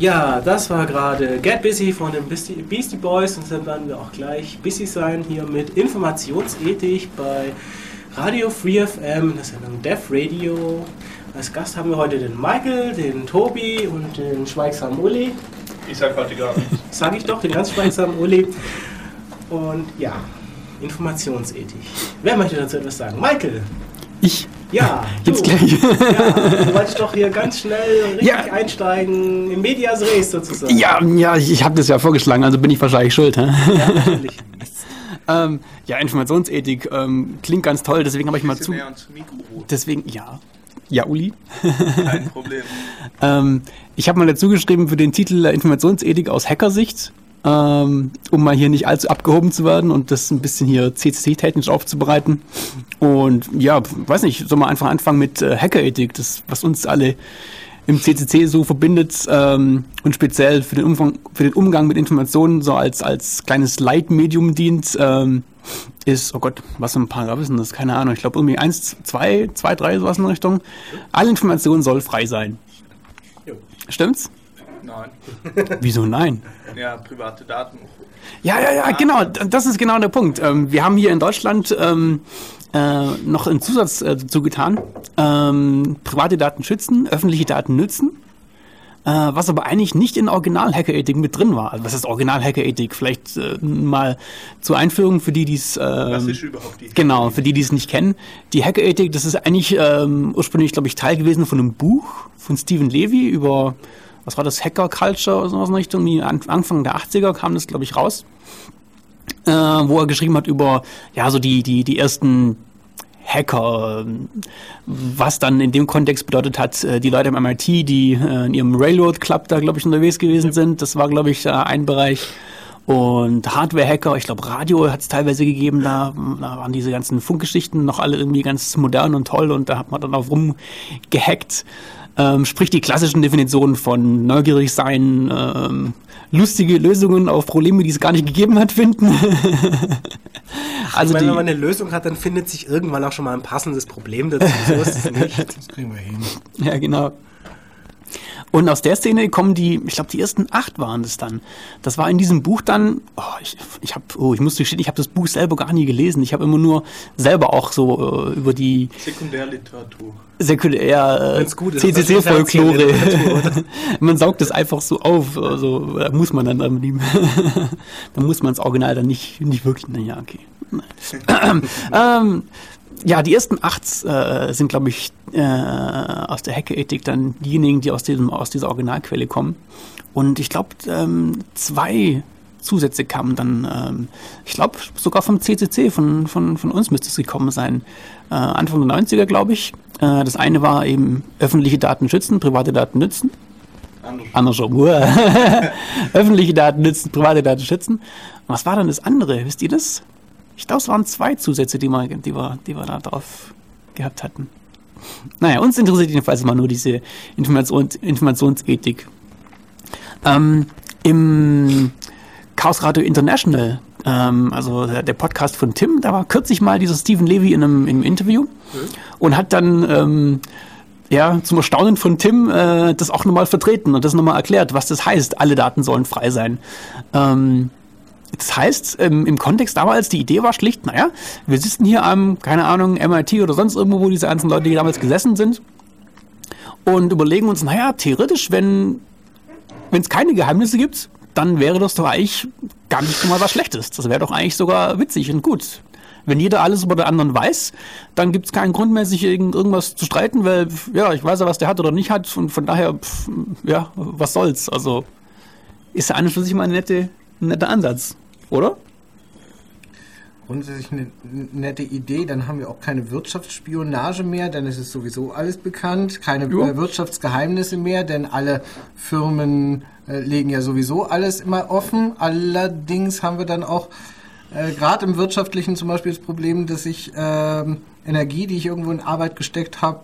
Ja, das war gerade Get Busy von den Beastie Boys und dann werden wir auch gleich busy sein hier mit Informationsethik bei Radio Free FM, das Sendung Dev Radio. Als Gast haben wir heute den Michael, den Tobi und den schweigsamen Uli. Ich sag heute gar nichts. Sag ich doch, den ganz schweigsamen Uli. Und ja, Informationsethik. Wer möchte dazu etwas sagen? Michael! Ich? Ja, jetzt du. gleich. Ja, du wolltest doch hier ganz schnell richtig ja. einsteigen, im Medias Res sozusagen. Ja, ja ich, ich habe das ja vorgeschlagen, also bin ich wahrscheinlich schuld. Hä? Ja, natürlich. ähm, ja, Informationsethik ähm, klingt ganz toll, deswegen habe ich mal zu. Deswegen, ja. Ja, Uli. Kein Problem. ähm, ich habe mal dazu geschrieben für den Titel Informationsethik aus Hackersicht ähm, um mal hier nicht allzu abgehoben zu werden und das ein bisschen hier CCC-technisch aufzubereiten. Und ja, weiß nicht, soll man einfach anfangen mit äh, Hackerethik, das, was uns alle im CCC so verbindet ähm, und speziell für den, Umfang, für den Umgang mit Informationen so als, als kleines Leitmedium dient, ähm, ist, oh Gott, was für ein Paragraph ist denn das? Keine Ahnung. Ich glaube irgendwie eins, zwei, zwei, drei, sowas in Richtung. Alle Informationen soll frei sein. Stimmt's? Nein. Wieso nein? Ja, private Daten. Ja, ja, ja, genau. Das ist genau der Punkt. Ähm, wir haben hier in Deutschland ähm, äh, noch einen Zusatz äh, dazu getan. Ähm, private Daten schützen, öffentliche Daten nützen. Äh, was aber eigentlich nicht in Original-Hacker-Ethik mit drin war. Also was ist Original-Hacker-Ethik? Vielleicht äh, mal zur Einführung für die, die es... was ist überhaupt die Genau, für die, die es nicht kennen. Die Hacker-Ethik, das ist eigentlich ursprünglich, glaube ich, Teil gewesen von einem Buch von Stephen Levy über was war das, Hacker Culture oder sowas in Richtung, Anfang der 80er kam das, glaube ich, raus, äh, wo er geschrieben hat über, ja, so die, die, die ersten Hacker, was dann in dem Kontext bedeutet hat, äh, die Leute im MIT, die äh, in ihrem Railroad Club da, glaube ich, unterwegs gewesen sind, das war, glaube ich, ein Bereich. Und Hardware-Hacker, ich glaube, Radio hat es teilweise gegeben, da, da waren diese ganzen Funkgeschichten noch alle irgendwie ganz modern und toll. Und da hat man dann auch rumgehackt. Ähm, sprich die klassischen Definitionen von neugierig sein, ähm, lustige Lösungen auf Probleme, die es gar nicht gegeben hat, finden. also meine, wenn man eine Lösung hat, dann findet sich irgendwann auch schon mal ein passendes Problem dazu. So ist es nicht. Das kriegen wir hin. Ja, genau. Und aus der Szene kommen die, ich glaube, die ersten acht waren es dann. Das war in diesem Buch dann, oh, ich, ich habe, oh, ich musste gestehen, ich habe das Buch selber gar nie gelesen. Ich habe immer nur selber auch so äh, über die Sekundärliteratur. Sekundär, äh, CCC-Folklore. man saugt es einfach so auf, also da muss man dann, da muss man das Original dann nicht, nicht wirklich, naja, okay. ähm, ja, die ersten acht äh, sind, glaube ich, äh, aus der Hackerethik dann diejenigen, die aus, diesem, aus dieser Originalquelle kommen. Und ich glaube, ähm, zwei Zusätze kamen dann, ähm, ich glaube, sogar vom CCC, von, von, von uns müsste es gekommen sein. Äh, Anfang der 90er, glaube ich. Äh, das eine war eben öffentliche Daten schützen, private Daten nützen. Andersrum. öffentliche Daten nützen, private Daten schützen. was war dann das andere? Wisst ihr das? Ich glaube, es waren zwei Zusätze, die wir, die wir, die wir da drauf gehabt hatten. Naja, uns interessiert jedenfalls mal nur diese Informations Informationsethik. Ähm, Im Chaos Radio International, ähm, also der Podcast von Tim, da war kürzlich mal dieser Stephen Levy in einem, in einem Interview mhm. und hat dann ähm, ja, zum Erstaunen von Tim äh, das auch nochmal vertreten und das nochmal erklärt, was das heißt, alle Daten sollen frei sein. Ähm, das heißt, ähm, im Kontext damals, die Idee war schlicht, naja, wir sitzen hier am, keine Ahnung, MIT oder sonst irgendwo, wo diese ganzen Leute die damals gesessen sind und überlegen uns, naja, theoretisch, wenn es keine Geheimnisse gibt, dann wäre das doch eigentlich gar nicht mal was Schlechtes. Das wäre doch eigentlich sogar witzig und gut. Wenn jeder alles über den anderen weiß, dann gibt es keinen Grund mehr, sich irgendwas zu streiten, weil, ja, ich weiß ja, was der hat oder nicht hat und von daher, pff, ja, was soll's. Also ist ja an und für sich mal eine nette, ein netter Ansatz, oder? Grundsätzlich eine nette Idee, dann haben wir auch keine Wirtschaftsspionage mehr, denn es ist sowieso alles bekannt, keine jo. Äh, Wirtschaftsgeheimnisse mehr, denn alle Firmen äh, legen ja sowieso alles immer offen. Allerdings haben wir dann auch äh, gerade im Wirtschaftlichen zum Beispiel das Problem, dass ich äh, Energie, die ich irgendwo in Arbeit gesteckt habe,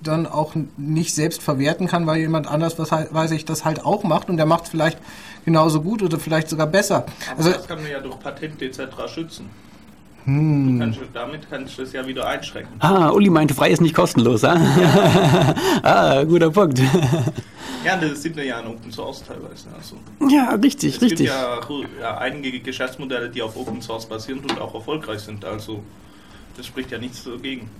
dann auch nicht selbst verwerten kann, weil jemand anders, was halt, weiß ich, das halt auch macht und der macht es vielleicht genauso gut oder vielleicht sogar besser. Aber also, das kann man ja durch Patente etc. schützen. Hm. Kannst, damit kannst du es ja wieder einschränken. Ah, Uli meinte, frei ist nicht kostenlos. Ah, ja. ah guter Punkt. Ja, das sind ja ein Open Source teilweise. Also, ja, richtig, es richtig. Es gibt ja, ja, einige Geschäftsmodelle, die auf Open Source basieren und auch erfolgreich sind. Also das spricht ja nichts dagegen.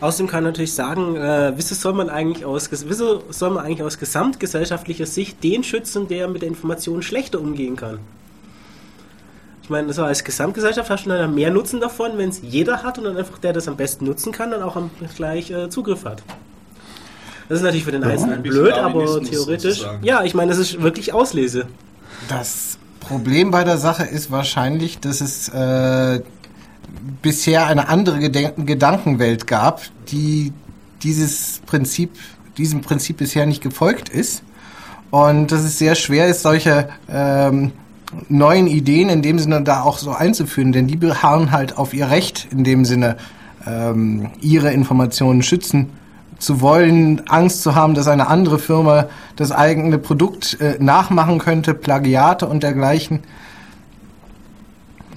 Außerdem kann man natürlich sagen, äh, wieso soll man eigentlich aus wieso soll man eigentlich aus gesamtgesellschaftlicher Sicht den schützen, der mit der Information schlechter umgehen kann? Ich meine, also als Gesamtgesellschaft hast du dann mehr Nutzen davon, wenn es jeder hat und dann einfach der, das am besten nutzen kann, dann auch am, gleich äh, Zugriff hat. Das ist natürlich für den Einzelnen blöd, aber theoretisch. Sozusagen. Ja, ich meine, das ist wirklich Auslese. Das Problem bei der Sache ist wahrscheinlich, dass es äh, bisher eine andere Gedenk Gedankenwelt gab, die dieses Prinzip, diesem Prinzip bisher nicht gefolgt ist. Und dass es sehr schwer ist, solche ähm, neuen Ideen in dem Sinne da auch so einzuführen, denn die beharren halt auf ihr Recht in dem Sinne, ähm, ihre Informationen schützen zu wollen, Angst zu haben, dass eine andere Firma das eigene Produkt äh, nachmachen könnte, Plagiate und dergleichen.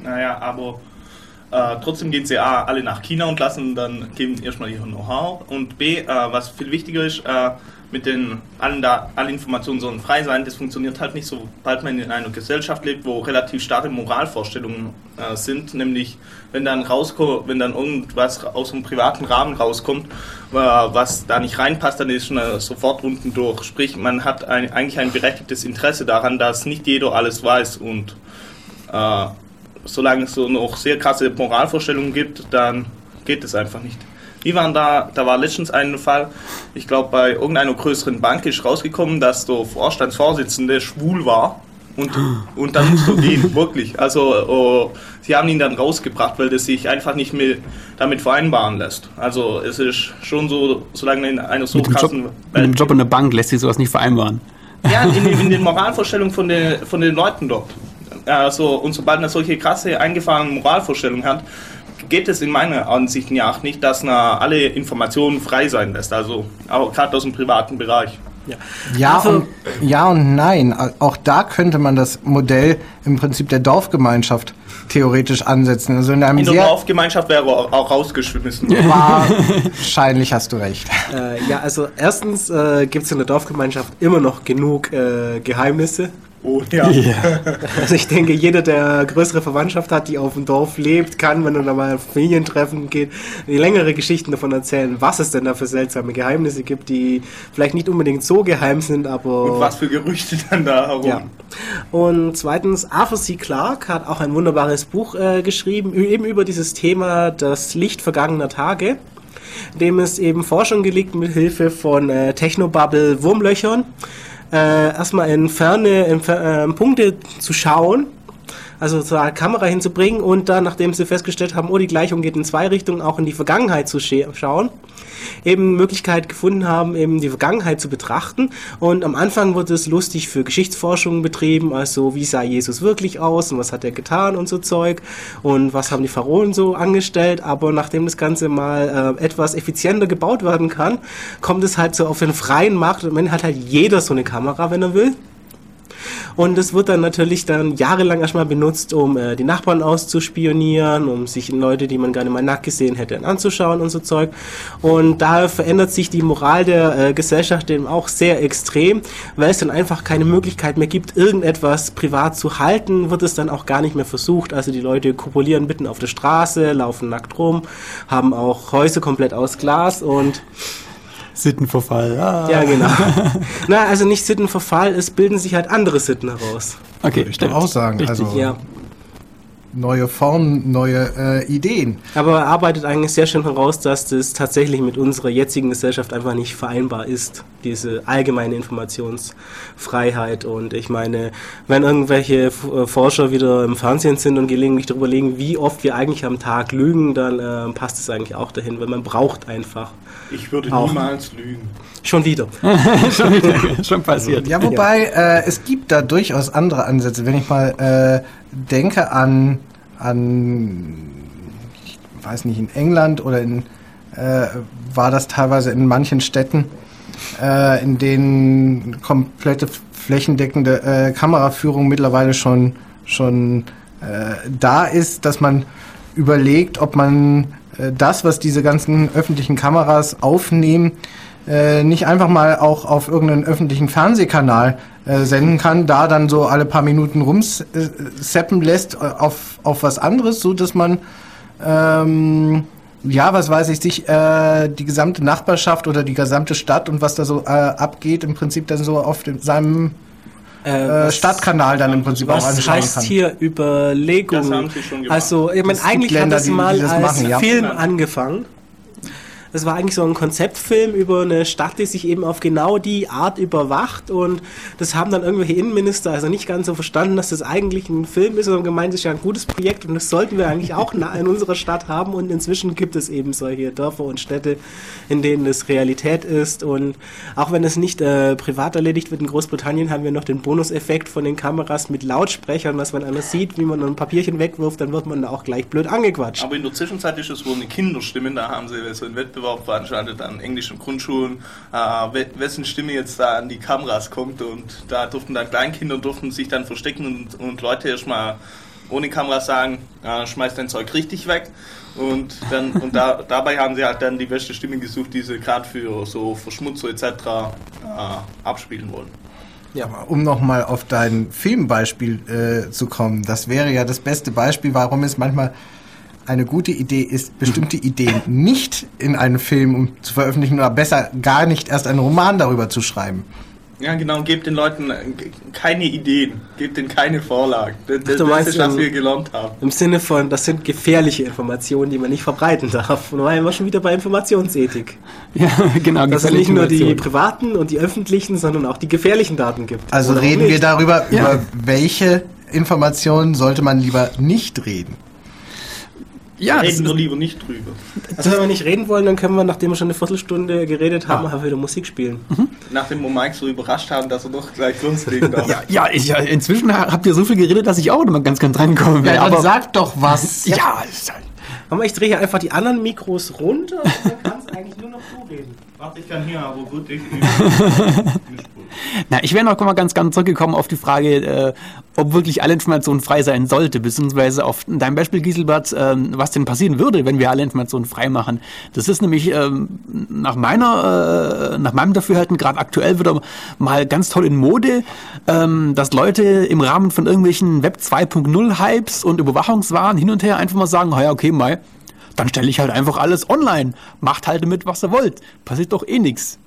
Naja, aber äh, trotzdem gehen sie A, alle nach China und lassen dann geben erstmal ihr Know-how. Und B, äh, was viel wichtiger ist, äh, mit den allen da, alle Informationen sollen frei sein, das funktioniert halt nicht, sobald man in einer Gesellschaft lebt, wo relativ starke Moralvorstellungen äh, sind, nämlich wenn dann wenn dann irgendwas aus einem privaten Rahmen rauskommt, äh, was da nicht reinpasst, dann ist man sofort unten durch. Sprich, man hat ein, eigentlich ein berechtigtes Interesse daran, dass nicht jeder alles weiß und äh, solange es so noch sehr krasse Moralvorstellungen gibt, dann geht es einfach nicht. Die waren da, da war letztens ein Fall, ich glaube bei irgendeiner größeren Bank ist rausgekommen, dass der Vorstandsvorsitzende schwul war. Und, und dann musste gehen, wirklich. Also oh, sie haben ihn dann rausgebracht, weil das sich einfach nicht mehr damit vereinbaren lässt. Also es ist schon so, solange in einer so mit krassen Job, Mit dem Job in der Bank lässt sich sowas nicht vereinbaren. Ja, in, in den Moralvorstellungen von, den, von den Leuten dort. Also, und sobald man solche krasse eingefahrene Moralvorstellungen hat, geht es in meiner Ansicht nach nicht, dass man alle Informationen frei sein lässt, also auch gerade aus dem privaten Bereich. Ja, ja, also, und, ja und nein. Auch da könnte man das Modell im Prinzip der Dorfgemeinschaft theoretisch ansetzen. Also in einem in der Dorfgemeinschaft wäre auch rausgeschmissen. Wahrscheinlich hast du recht. Äh, ja, also erstens äh, gibt es in der Dorfgemeinschaft immer noch genug äh, Geheimnisse. Oh ja. ja. Also ich denke, jeder, der größere Verwandtschaft hat, die auf dem Dorf lebt, kann, wenn er da mal Familientreffen geht, längere Geschichten davon erzählen, was es denn da für seltsame Geheimnisse gibt, die vielleicht nicht unbedingt so geheim sind, aber... Und was für Gerüchte dann da herum. Ja. Und zweitens, Arthur C. Clarke hat auch ein wunderbares Buch äh, geschrieben, eben über dieses Thema, das Licht vergangener Tage dem es eben Forschung gelegt mit Hilfe von äh, Technobubble Wurmlöchern äh, erstmal in ferne in, äh, Punkte zu schauen, also zur Kamera hinzubringen und dann, nachdem sie festgestellt haben, oh, die Gleichung geht in zwei Richtungen, auch in die Vergangenheit zu schauen, eben Möglichkeit gefunden haben, eben die Vergangenheit zu betrachten. Und am Anfang wurde es lustig für Geschichtsforschung betrieben, also wie sah Jesus wirklich aus und was hat er getan und so Zeug und was haben die Pharaonen so angestellt. Aber nachdem das Ganze mal äh, etwas effizienter gebaut werden kann, kommt es halt so auf den freien Markt und man hat halt jeder so eine Kamera, wenn er will. Und es wird dann natürlich dann jahrelang erstmal benutzt, um äh, die Nachbarn auszuspionieren, um sich Leute, die man gerne mal nackt gesehen hätte, anzuschauen und so Zeug. Und da verändert sich die Moral der äh, Gesellschaft eben auch sehr extrem, weil es dann einfach keine Möglichkeit mehr gibt, irgendetwas privat zu halten, wird es dann auch gar nicht mehr versucht. Also die Leute kopulieren mitten auf der Straße, laufen nackt rum, haben auch Häuser komplett aus Glas und Sittenverfall. Ah. Ja, genau. Na, also nicht Sittenverfall, es bilden sich halt andere Sitten heraus. Okay, ich auch sagen. Richtig, also ja. Neue Formen, neue äh, Ideen. Aber er arbeitet eigentlich sehr schön heraus, dass das tatsächlich mit unserer jetzigen Gesellschaft einfach nicht vereinbar ist, diese allgemeine Informationsfreiheit. Und ich meine, wenn irgendwelche äh, Forscher wieder im Fernsehen sind und gelegentlich darüber legen, wie oft wir eigentlich am Tag lügen, dann äh, passt es eigentlich auch dahin, weil man braucht einfach ich würde auch. niemals lügen. Schon wieder. schon wieder. Schon passiert. Ja, wobei ja. Äh, es gibt da durchaus andere Ansätze. Wenn ich mal äh, denke an, an, ich weiß nicht, in England oder in, äh, war das teilweise in manchen Städten, äh, in denen komplette flächendeckende äh, Kameraführung mittlerweile schon, schon äh, da ist, dass man überlegt, ob man äh, das, was diese ganzen öffentlichen Kameras aufnehmen, äh, nicht einfach mal auch auf irgendeinen öffentlichen Fernsehkanal äh, senden kann, da dann so alle paar Minuten rumseppen lässt äh, auf, auf was anderes, so dass man ähm, ja, was weiß ich, sich äh, die gesamte Nachbarschaft oder die gesamte Stadt und was da so äh, abgeht, im Prinzip dann so auf dem, seinem äh, Stadtkanal dann im Prinzip was auch anschauen heißt kann. hier Überlegung? Das haben sie schon gemacht. Also, ich meine, eigentlich Länder, hat das die- die mal das als machen, ja. Film angefangen. Das war eigentlich so ein Konzeptfilm über eine Stadt, die sich eben auf genau die Art überwacht. Und das haben dann irgendwelche Innenminister also nicht ganz so verstanden, dass das eigentlich ein Film ist, sondern gemeint, das ist ja ein gutes Projekt. Und das sollten wir eigentlich auch in unserer Stadt haben. Und inzwischen gibt es eben solche Dörfer und Städte, in denen es Realität ist. Und auch wenn es nicht äh, privat erledigt wird, in Großbritannien haben wir noch den Bonuseffekt von den Kameras mit Lautsprechern, dass wenn einer sieht, wie man ein Papierchen wegwirft, dann wird man da auch gleich blöd angequatscht. Aber in der Zwischenzeit ist es wohl eine Kinderstimme, da haben sie so einen Wettbewerb veranstaltet an englischen Grundschulen, äh, we- wessen Stimme jetzt da an die Kameras kommt und da durften dann Kleinkinder durften sich dann verstecken und, und Leute erstmal ohne Kameras sagen, äh, schmeiß dein Zeug richtig weg. Und dann und da, dabei haben sie halt dann die beste Stimme gesucht, die sie gerade für so Verschmutzer etc. Äh, abspielen wollen. Ja, um nochmal auf dein Filmbeispiel äh, zu kommen, das wäre ja das beste Beispiel, warum es manchmal eine gute Idee ist, bestimmte Ideen nicht in einen Film zu veröffentlichen oder besser gar nicht erst einen Roman darüber zu schreiben. Ja, genau, gebt den Leuten äh, keine Ideen, gebt ihnen keine Vorlagen. Das, das, du das meinst, ist, was wir gelernt haben. Im Sinne von, das sind gefährliche Informationen, die man nicht verbreiten darf. Und da waren wir schon wieder bei Informationsethik. Ja, genau. Dass es nicht nur die privaten und die öffentlichen, sondern auch die gefährlichen Daten gibt. Also Oder reden wir darüber, Ja. über welche Informationen sollte man lieber nicht reden. Ja, das Reden wir lieber nicht drüber. Also wenn wir nicht reden wollen, dann können wir, nachdem wir schon eine Viertelstunde geredet haben, einfach wieder Musik spielen. Nachdem wir Mike so überrascht haben, dass er doch gleich loslegen darf. ja, ja, ich, ja, inzwischen habt ihr so viel geredet, dass ich auch immer ganz, ganz drankommen Ja, will. dann aber, sag doch was. ja, ist halt- Aber ich drehe hier einfach die anderen Mikros runter und dann kannst eigentlich nur noch du reden. Warte, ich kann hier aber gut ich, Na, ich wäre noch mal ganz, ganz zurückgekommen auf die Frage, äh, ob wirklich alle Informationen frei sein sollte, beziehungsweise auf dein Beispiel, Giselbert, ähm, was denn passieren würde, wenn wir alle Informationen frei machen. Das ist nämlich ähm, nach meiner, äh, nach meinem Dafürhalten gerade aktuell wieder mal ganz toll in Mode, ähm, dass Leute im Rahmen von irgendwelchen Web 2.0 Hypes und Überwachungswahn hin und her einfach mal sagen, "Ah ja, okay, Mai, dann stelle ich halt einfach alles online. Macht halt damit, was ihr wollt. Passiert doch eh nichts.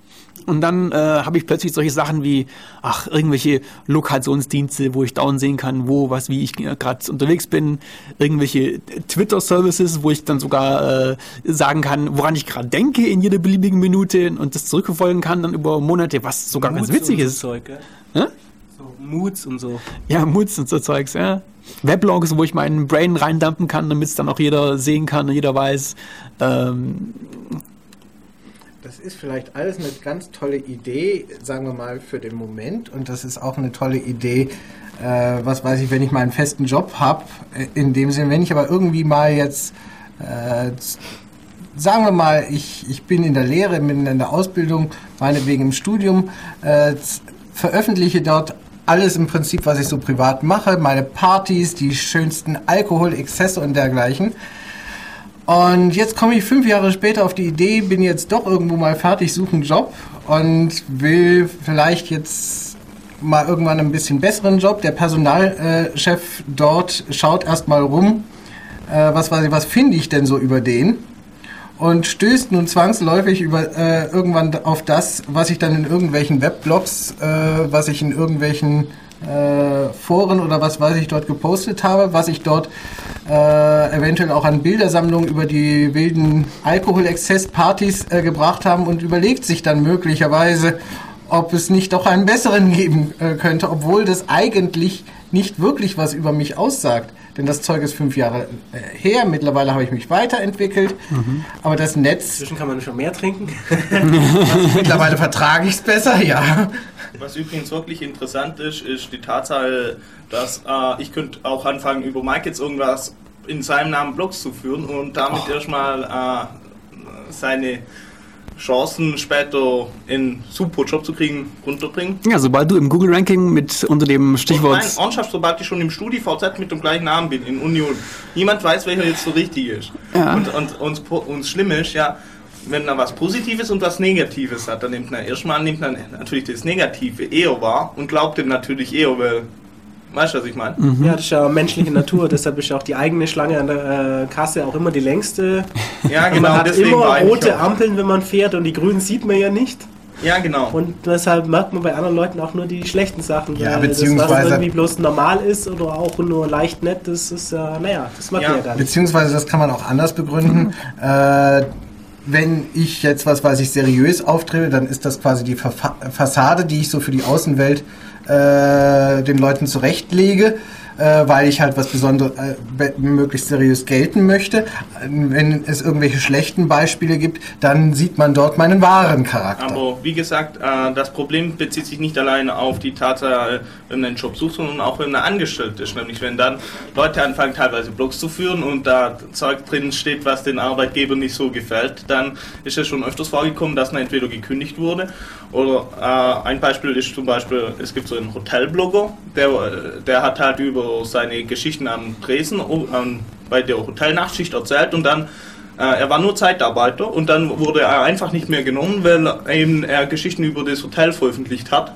Und dann äh, habe ich plötzlich solche Sachen wie, ach, irgendwelche Lokationsdienste, wo ich dauernd sehen kann, wo, was, wie ich äh, gerade unterwegs bin. Irgendwelche Twitter-Services, wo ich dann sogar äh, sagen kann, woran ich gerade denke in jeder beliebigen Minute und das zurückverfolgen kann dann über Monate, was sogar ganz Moods witzig und ist. So Zeug? Hä? So Moods und so. Ja, Moods und so Zeugs, ja. Weblogs, wo ich meinen Brain reindumpen kann, damit es dann auch jeder sehen kann und jeder weiß. Ähm, Das ist vielleicht alles eine ganz tolle Idee, sagen wir mal, für den Moment. Und das ist auch eine tolle Idee, äh, was weiß ich, wenn ich mal einen festen Job habe. In dem Sinne, wenn ich aber irgendwie mal jetzt, äh, sagen wir mal, ich, ich bin in der Lehre, bin in der Ausbildung, meinetwegen im Studium, äh, veröffentliche dort alles im Prinzip, was ich so privat mache, meine Partys, die schönsten Alkoholexzesse und dergleichen. Und jetzt komme ich fünf Jahre später auf die Idee, bin jetzt doch irgendwo mal fertig, suche einen Job und will vielleicht jetzt mal irgendwann ein bisschen besseren Job. Der Personalchef dort schaut erstmal rum, äh, was weiß ich, was finde ich denn so über den? Und stößt nun zwangsläufig über äh, irgendwann auf das, was ich dann in irgendwelchen Webblogs, äh, was ich in irgendwelchen äh, Foren oder was weiß ich dort gepostet habe, was ich dort äh, eventuell auch an Bildersammlungen über die wilden Alkoholexzesspartys äh, gebracht haben und überlegt sich dann möglicherweise, ob es nicht doch einen besseren geben äh, könnte, obwohl das eigentlich nicht wirklich was über mich aussagt. Denn das Zeug ist fünf Jahre äh, her, mittlerweile habe ich mich weiterentwickelt, aber das Netz, Inzwischen kann man schon mehr trinken. mittlerweile vertrage ich es besser, ja. Was übrigens wirklich interessant ist, ist die Tatsache, dass äh, ich könnte auch anfangen, über Mike jetzt irgendwas in seinem Namen Blogs zu führen und damit erstmal äh, seine Chancen, später einen super Job zu kriegen, runterbringen. Ja, sobald du im Google-Ranking mit unter dem Stichwort. Nein, ernsthaft, sobald ich schon im StudiVZ mit dem gleichen Namen bin, in Union. Niemand weiß, welcher jetzt so richtig ist. Ja. Und, und uns, uns schlimm ist, ja, wenn er was Positives und was Negatives hat, dann nimmt er erstmal nimmt er natürlich das Negative eher wahr und glaubt dem natürlich eher, weil Weißt du, was ich meine? Mhm. Ja, das ist ja menschliche Natur, deshalb ist ja auch die eigene Schlange an der äh, Kasse auch immer die längste. Ja, genau. Man hat immer rote Ampeln, wenn man fährt und die grünen sieht man ja nicht. Ja, genau. Und deshalb merkt man bei anderen Leuten auch nur die schlechten Sachen. Ja, beziehungsweise. Das, was irgendwie bloß normal ist oder auch nur leicht nett, das ist ja, äh, naja, das mag ja. man ja gar nicht. Beziehungsweise, das kann man auch anders begründen. äh, wenn ich jetzt, was weiß ich, seriös auftrete, dann ist das quasi die Fassade, die ich so für die Außenwelt äh, den Leuten zurechtlege äh, weil ich halt was Besonderes, äh, möglichst seriös gelten möchte. Wenn es irgendwelche schlechten Beispiele gibt, dann sieht man dort meinen wahren Charakter. Aber wie gesagt, äh, das Problem bezieht sich nicht alleine auf die Tatsache, wenn man einen Job sucht, sondern auch wenn man angestellt ist. Nämlich wenn dann Leute anfangen, teilweise Blogs zu führen und da Zeug drin steht, was den Arbeitgeber nicht so gefällt, dann ist es schon öfters vorgekommen, dass man entweder gekündigt wurde oder äh, ein Beispiel ist zum Beispiel, es gibt so einen Hotelblogger, der, der hat halt über seine Geschichten am Tresen um, bei der Hotelnachtschicht erzählt und dann äh, er war nur Zeitarbeiter und dann wurde er einfach nicht mehr genommen, weil eben er Geschichten über das Hotel veröffentlicht hat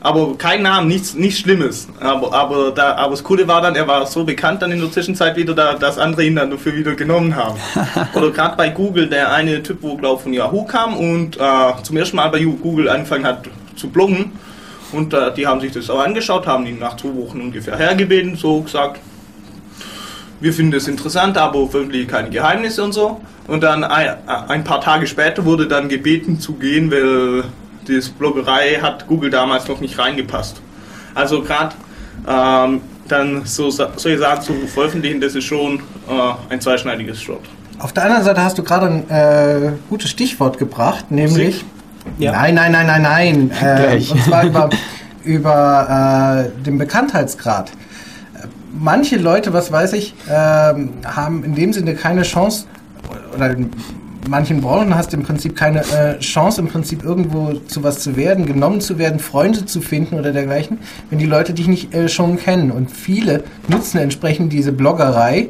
aber kein Name, nichts, nichts Schlimmes. Aber, aber, da, aber das Coole war dann, er war so bekannt dann in der Zwischenzeit wieder, da, dass andere ihn dann dafür wieder genommen haben. Oder gerade bei Google, der eine Typ, wo glaube von Yahoo kam und äh, zum ersten Mal bei Google angefangen hat zu bloggen. Und äh, die haben sich das auch angeschaut, haben ihn nach zwei Wochen ungefähr hergebeten, so gesagt, wir finden das interessant, aber veröffentlichen keine Geheimnisse und so. Und dann ein, ein paar Tage später wurde dann gebeten zu gehen, weil das Bloggerei hat Google damals noch nicht reingepasst. Also gerade ähm, dann so solche Sachen zu veröffentlichen, das ist schon äh, ein zweischneidiges Schwert. Auf der anderen Seite hast du gerade ein äh, gutes Stichwort gebracht, nämlich ja. nein, nein, nein, nein, nein, äh, und zwar über, über äh, den Bekanntheitsgrad. Manche Leute, was weiß ich, ähm, haben in dem Sinne keine Chance oder manchen Branchen hast du im Prinzip keine äh, Chance, im Prinzip irgendwo zu was zu werden, genommen zu werden, Freunde zu finden oder dergleichen, wenn die Leute dich nicht äh, schon kennen. Und viele nutzen entsprechend diese Bloggerei,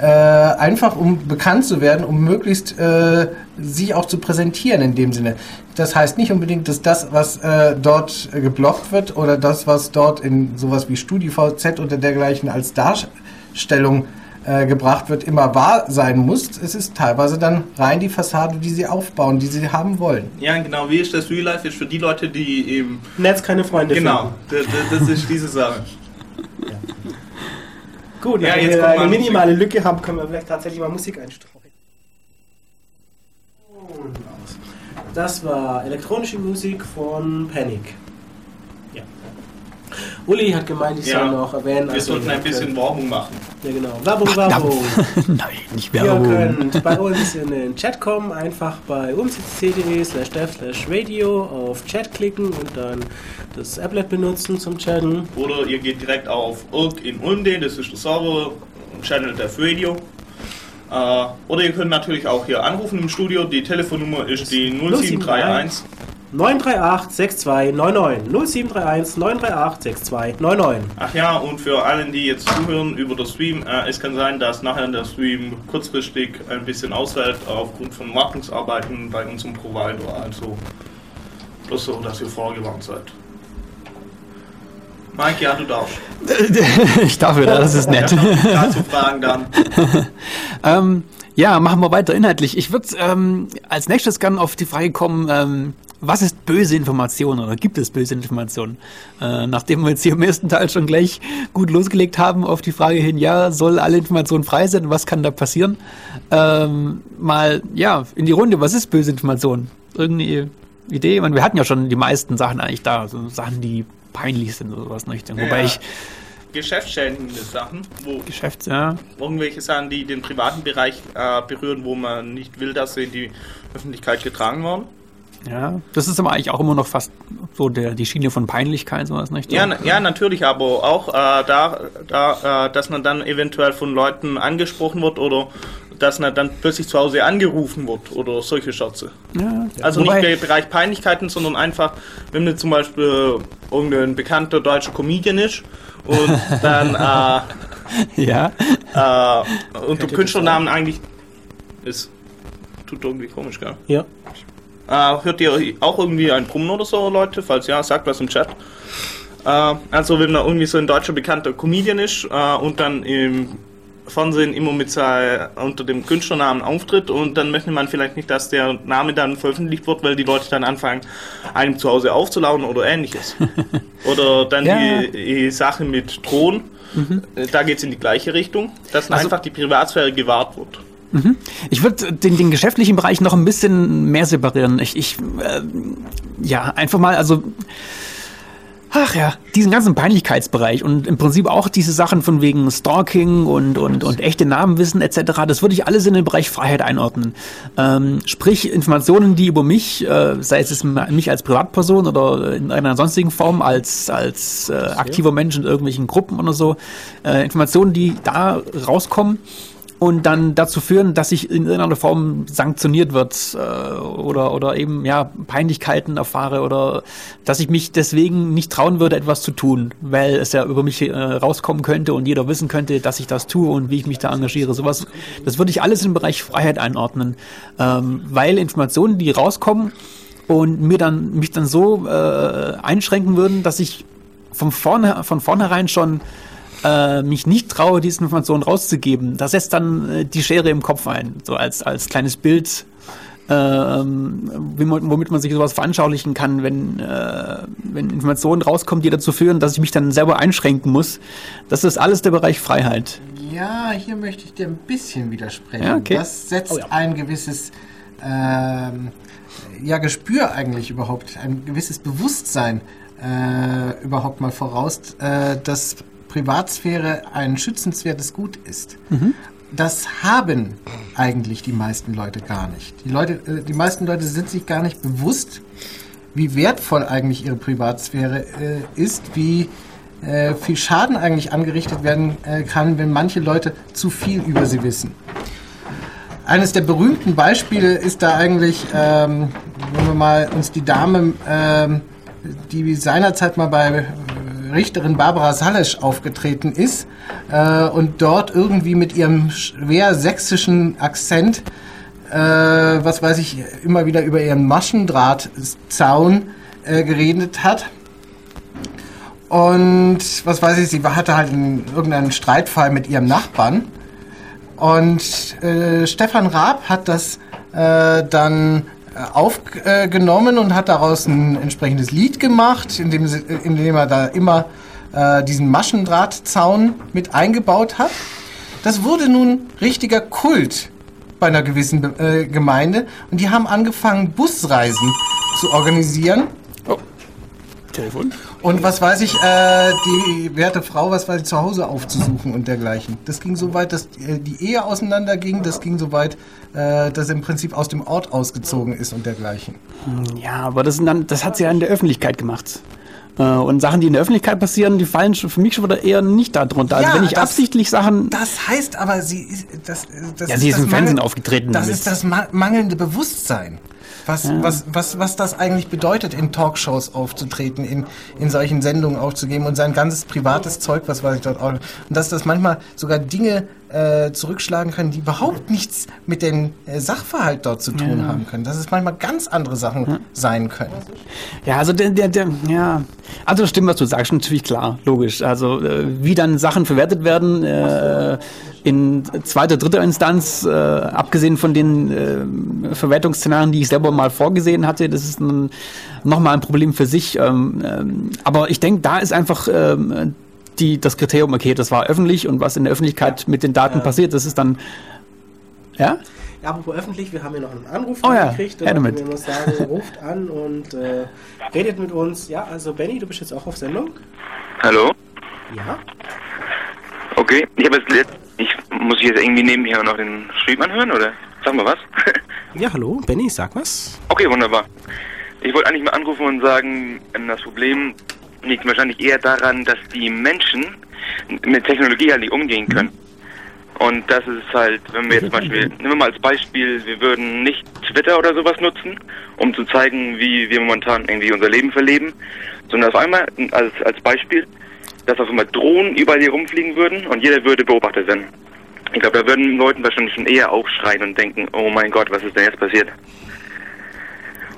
äh, einfach um bekannt zu werden, um möglichst äh, sich auch zu präsentieren in dem Sinne. Das heißt nicht unbedingt, dass das, was äh, dort gebloggt wird oder das, was dort in sowas wie StudiVZ oder dergleichen als Darstellung äh, gebracht wird, immer wahr sein muss. Es ist teilweise dann rein die Fassade, die sie aufbauen, die sie haben wollen. Ja, genau. Wie ist das Real Life? Ist für die Leute, die eben. Netz keine Freunde Genau, das, das ist diese Sache. ja. Gut, ja, jetzt wir eine minimale Musik. Lücke haben, können wir vielleicht tatsächlich mal Musik einstreuen. Das war elektronische Musik von Panic. Uli hat gemeint, ich ja, soll noch erwähnen. Wir sollten ein bisschen Werbung machen. Ja, genau. Werbung, Werbung. Nein, nicht Werbung. Ihr könnt bei uns in den Chat kommen, einfach bei umcc.de slash dev slash radio auf Chat klicken und dann das Applet benutzen zum Chatten. Oder ihr geht direkt auf irk in Ulm.de, das ist der Server, Channel Dev Radio. Uh, oder ihr könnt natürlich auch hier anrufen im Studio. Die Telefonnummer ist die 0731 938 6299 0731 938 6299. Ach ja, und für allen, die jetzt zuhören über das Stream, äh, es kann sein, dass nachher der Stream kurzfristig ein bisschen ausfällt aufgrund von Wartungsarbeiten bei unserem Provider. Also bloß so, dass ihr vorgewarnt seid. Mike, ja, du darfst. ich darf wieder, das ist nett. Ja, dazu fragen dann. ähm, ja, machen wir weiter inhaltlich. Ich würde ähm, als nächstes gerne auf die Frage kommen, ähm, was ist böse Information oder gibt es böse Informationen? Äh, nachdem wir jetzt hier im ersten Teil schon gleich gut losgelegt haben auf die Frage hin, ja, soll alle Informationen frei sein? Was kann da passieren? Ähm, mal, ja, in die Runde, was ist böse Information? Irgendeine Idee? Ich meine, wir hatten ja schon die meisten Sachen eigentlich da, so Sachen, die peinlich sind oder sowas nicht. Wobei ja. ich geschäftsschädigende Sachen, wo Geschäfts, ja. irgendwelche Sachen, die den privaten Bereich äh, berühren, wo man nicht will, dass sie in die Öffentlichkeit getragen werden. Ja, das ist aber eigentlich auch immer noch fast so der, die Schiene von Peinlichkeit, sowas, nicht? Ja, ja, natürlich, aber auch äh, da, da äh, dass man dann eventuell von Leuten angesprochen wird oder dass man dann plötzlich zu Hause angerufen wird oder solche Scherze. Ja, also Wobei, nicht der Bereich Peinlichkeiten, sondern einfach, wenn man zum Beispiel irgendein bekannter deutscher Comedian ist und dann äh, ja. äh, unter Künstlernamen eigentlich ist. Tut irgendwie komisch, gell? Ja. Äh, hört ihr auch irgendwie ein Brummen oder so, Leute? Falls ja, sagt was im Chat. Äh, also wenn man irgendwie so ein deutscher bekannter Comedian ist äh, und dann im Fernsehen immer mit sein, unter dem Künstlernamen auftritt und dann möchte man vielleicht nicht, dass der Name dann veröffentlicht wird, weil die Leute dann anfangen, einem zu Hause aufzulauen oder ähnliches. oder dann ja. die, die, Sache mit Thron, mhm. da geht es in die gleiche Richtung, dass also, einfach die Privatsphäre gewahrt wird. Mhm. Ich würde den, den geschäftlichen Bereich noch ein bisschen mehr separieren. Ich, ich äh, ja, einfach mal, also Ach ja, diesen ganzen Peinlichkeitsbereich und im Prinzip auch diese Sachen von wegen Stalking und, und, und echte Namen wissen etc., das würde ich alles in den Bereich Freiheit einordnen. Ähm, sprich, Informationen, die über mich, äh, sei es mich als Privatperson oder in einer sonstigen Form als, als äh, aktiver Mensch in irgendwelchen Gruppen oder so, äh, Informationen, die da rauskommen, und dann dazu führen, dass ich in irgendeiner Form sanktioniert wird äh, oder, oder eben ja Peinlichkeiten erfahre oder dass ich mich deswegen nicht trauen würde, etwas zu tun, weil es ja über mich äh, rauskommen könnte und jeder wissen könnte, dass ich das tue und wie ich mich da engagiere. Sowas, das würde ich alles im Bereich Freiheit einordnen, ähm, weil Informationen, die rauskommen und mir dann mich dann so äh, einschränken würden, dass ich von vorne von vornherein schon äh, mich nicht traue, diese Informationen rauszugeben, da setzt dann äh, die Schere im Kopf ein, so als, als kleines Bild, äh, womit man sich sowas veranschaulichen kann, wenn, äh, wenn Informationen rauskommen, die dazu führen, dass ich mich dann selber einschränken muss. Das ist alles der Bereich Freiheit. Ja, hier möchte ich dir ein bisschen widersprechen. Ja, okay. Das setzt oh, ja. ein gewisses ähm, ja, Gespür eigentlich überhaupt, ein gewisses Bewusstsein äh, überhaupt mal voraus, äh, dass Privatsphäre ein schützenswertes Gut ist. Mhm. Das haben eigentlich die meisten Leute gar nicht. Die, Leute, äh, die meisten Leute sind sich gar nicht bewusst, wie wertvoll eigentlich ihre Privatsphäre äh, ist, wie äh, viel Schaden eigentlich angerichtet werden äh, kann, wenn manche Leute zu viel über sie wissen. Eines der berühmten Beispiele ist da eigentlich, ähm, wenn wir mal uns die Dame, ähm, die seinerzeit mal bei Richterin Barbara Salesch aufgetreten ist äh, und dort irgendwie mit ihrem schwer sächsischen Akzent, äh, was weiß ich, immer wieder über ihren Maschendrahtzaun äh, geredet hat. Und was weiß ich, sie hatte halt einen, irgendeinen Streitfall mit ihrem Nachbarn. Und äh, Stefan Raab hat das äh, dann aufgenommen und hat daraus ein entsprechendes Lied gemacht, in dem, in dem er da immer äh, diesen Maschendrahtzaun mit eingebaut hat. Das wurde nun richtiger Kult bei einer gewissen äh, Gemeinde und die haben angefangen, Busreisen zu organisieren. Oh. Telefon. Und was weiß ich, äh, die werte Frau, was weiß ich, zu Hause aufzusuchen und dergleichen. Das ging so weit, dass äh, die Ehe auseinanderging, das ging so weit, äh, dass er im Prinzip aus dem Ort ausgezogen ist und dergleichen. Ja, aber das, dann, das hat sie ja in der Öffentlichkeit gemacht. Äh, und Sachen, die in der Öffentlichkeit passieren, die fallen für mich schon wieder eher nicht darunter. Also ja, wenn ich das, absichtlich Sachen. Das heißt aber, sie ist das. das ja, sie ist, im Fernsehen aufgetreten. Das ist das mangelnde Bewusstsein was, ja. was, was, was das eigentlich bedeutet, in Talkshows aufzutreten, in, in solchen Sendungen aufzugeben und sein ganzes privates Zeug, was weiß ich dort auch. Und dass das manchmal sogar Dinge äh, zurückschlagen können, die überhaupt nichts mit dem äh, Sachverhalt dort zu tun ja. haben können. Dass es manchmal ganz andere Sachen ja. sein können. Ja, also der, der, der, ja, also das stimmt, was du sagst, natürlich klar, logisch. Also äh, wie dann Sachen verwertet werden, äh, in zweiter, dritter Instanz, äh, abgesehen von den äh, Verwertungsszenarien, die ich selber mal vorgesehen hatte, das ist nochmal ein Problem für sich. Ähm, ähm, aber ich denke, da ist einfach ähm, die, das Kriterium, okay, das war öffentlich und was in der Öffentlichkeit mit den Daten passiert, das ist dann, ja? Ja, apropos öffentlich, wir haben hier noch einen Anruf oh, ja. gekriegt. Da wir muss sagen, ruft an und äh, redet mit uns. Ja, also Benny, du bist jetzt auch auf Sendung. Hallo? Ja. Okay, ich habe jetzt ich muss ich jetzt irgendwie nebenher noch den Stream anhören, oder? Sag mal was. ja, hallo, Benny, sag was. Okay, wunderbar. Ich wollte eigentlich mal anrufen und sagen, das Problem liegt wahrscheinlich eher daran, dass die Menschen mit Technologie halt nicht umgehen können. Und das ist halt, wenn wir jetzt zum Beispiel, nehmen wir mal als Beispiel, wir würden nicht Twitter oder sowas nutzen, um zu zeigen, wie wir momentan irgendwie unser Leben verleben, sondern auf einmal als, als Beispiel, dass auf einmal Drohnen überall hier rumfliegen würden und jeder würde beobachtet werden. Ich glaube, da würden Leuten wahrscheinlich schon eher aufschreien und denken, oh mein Gott, was ist denn jetzt passiert?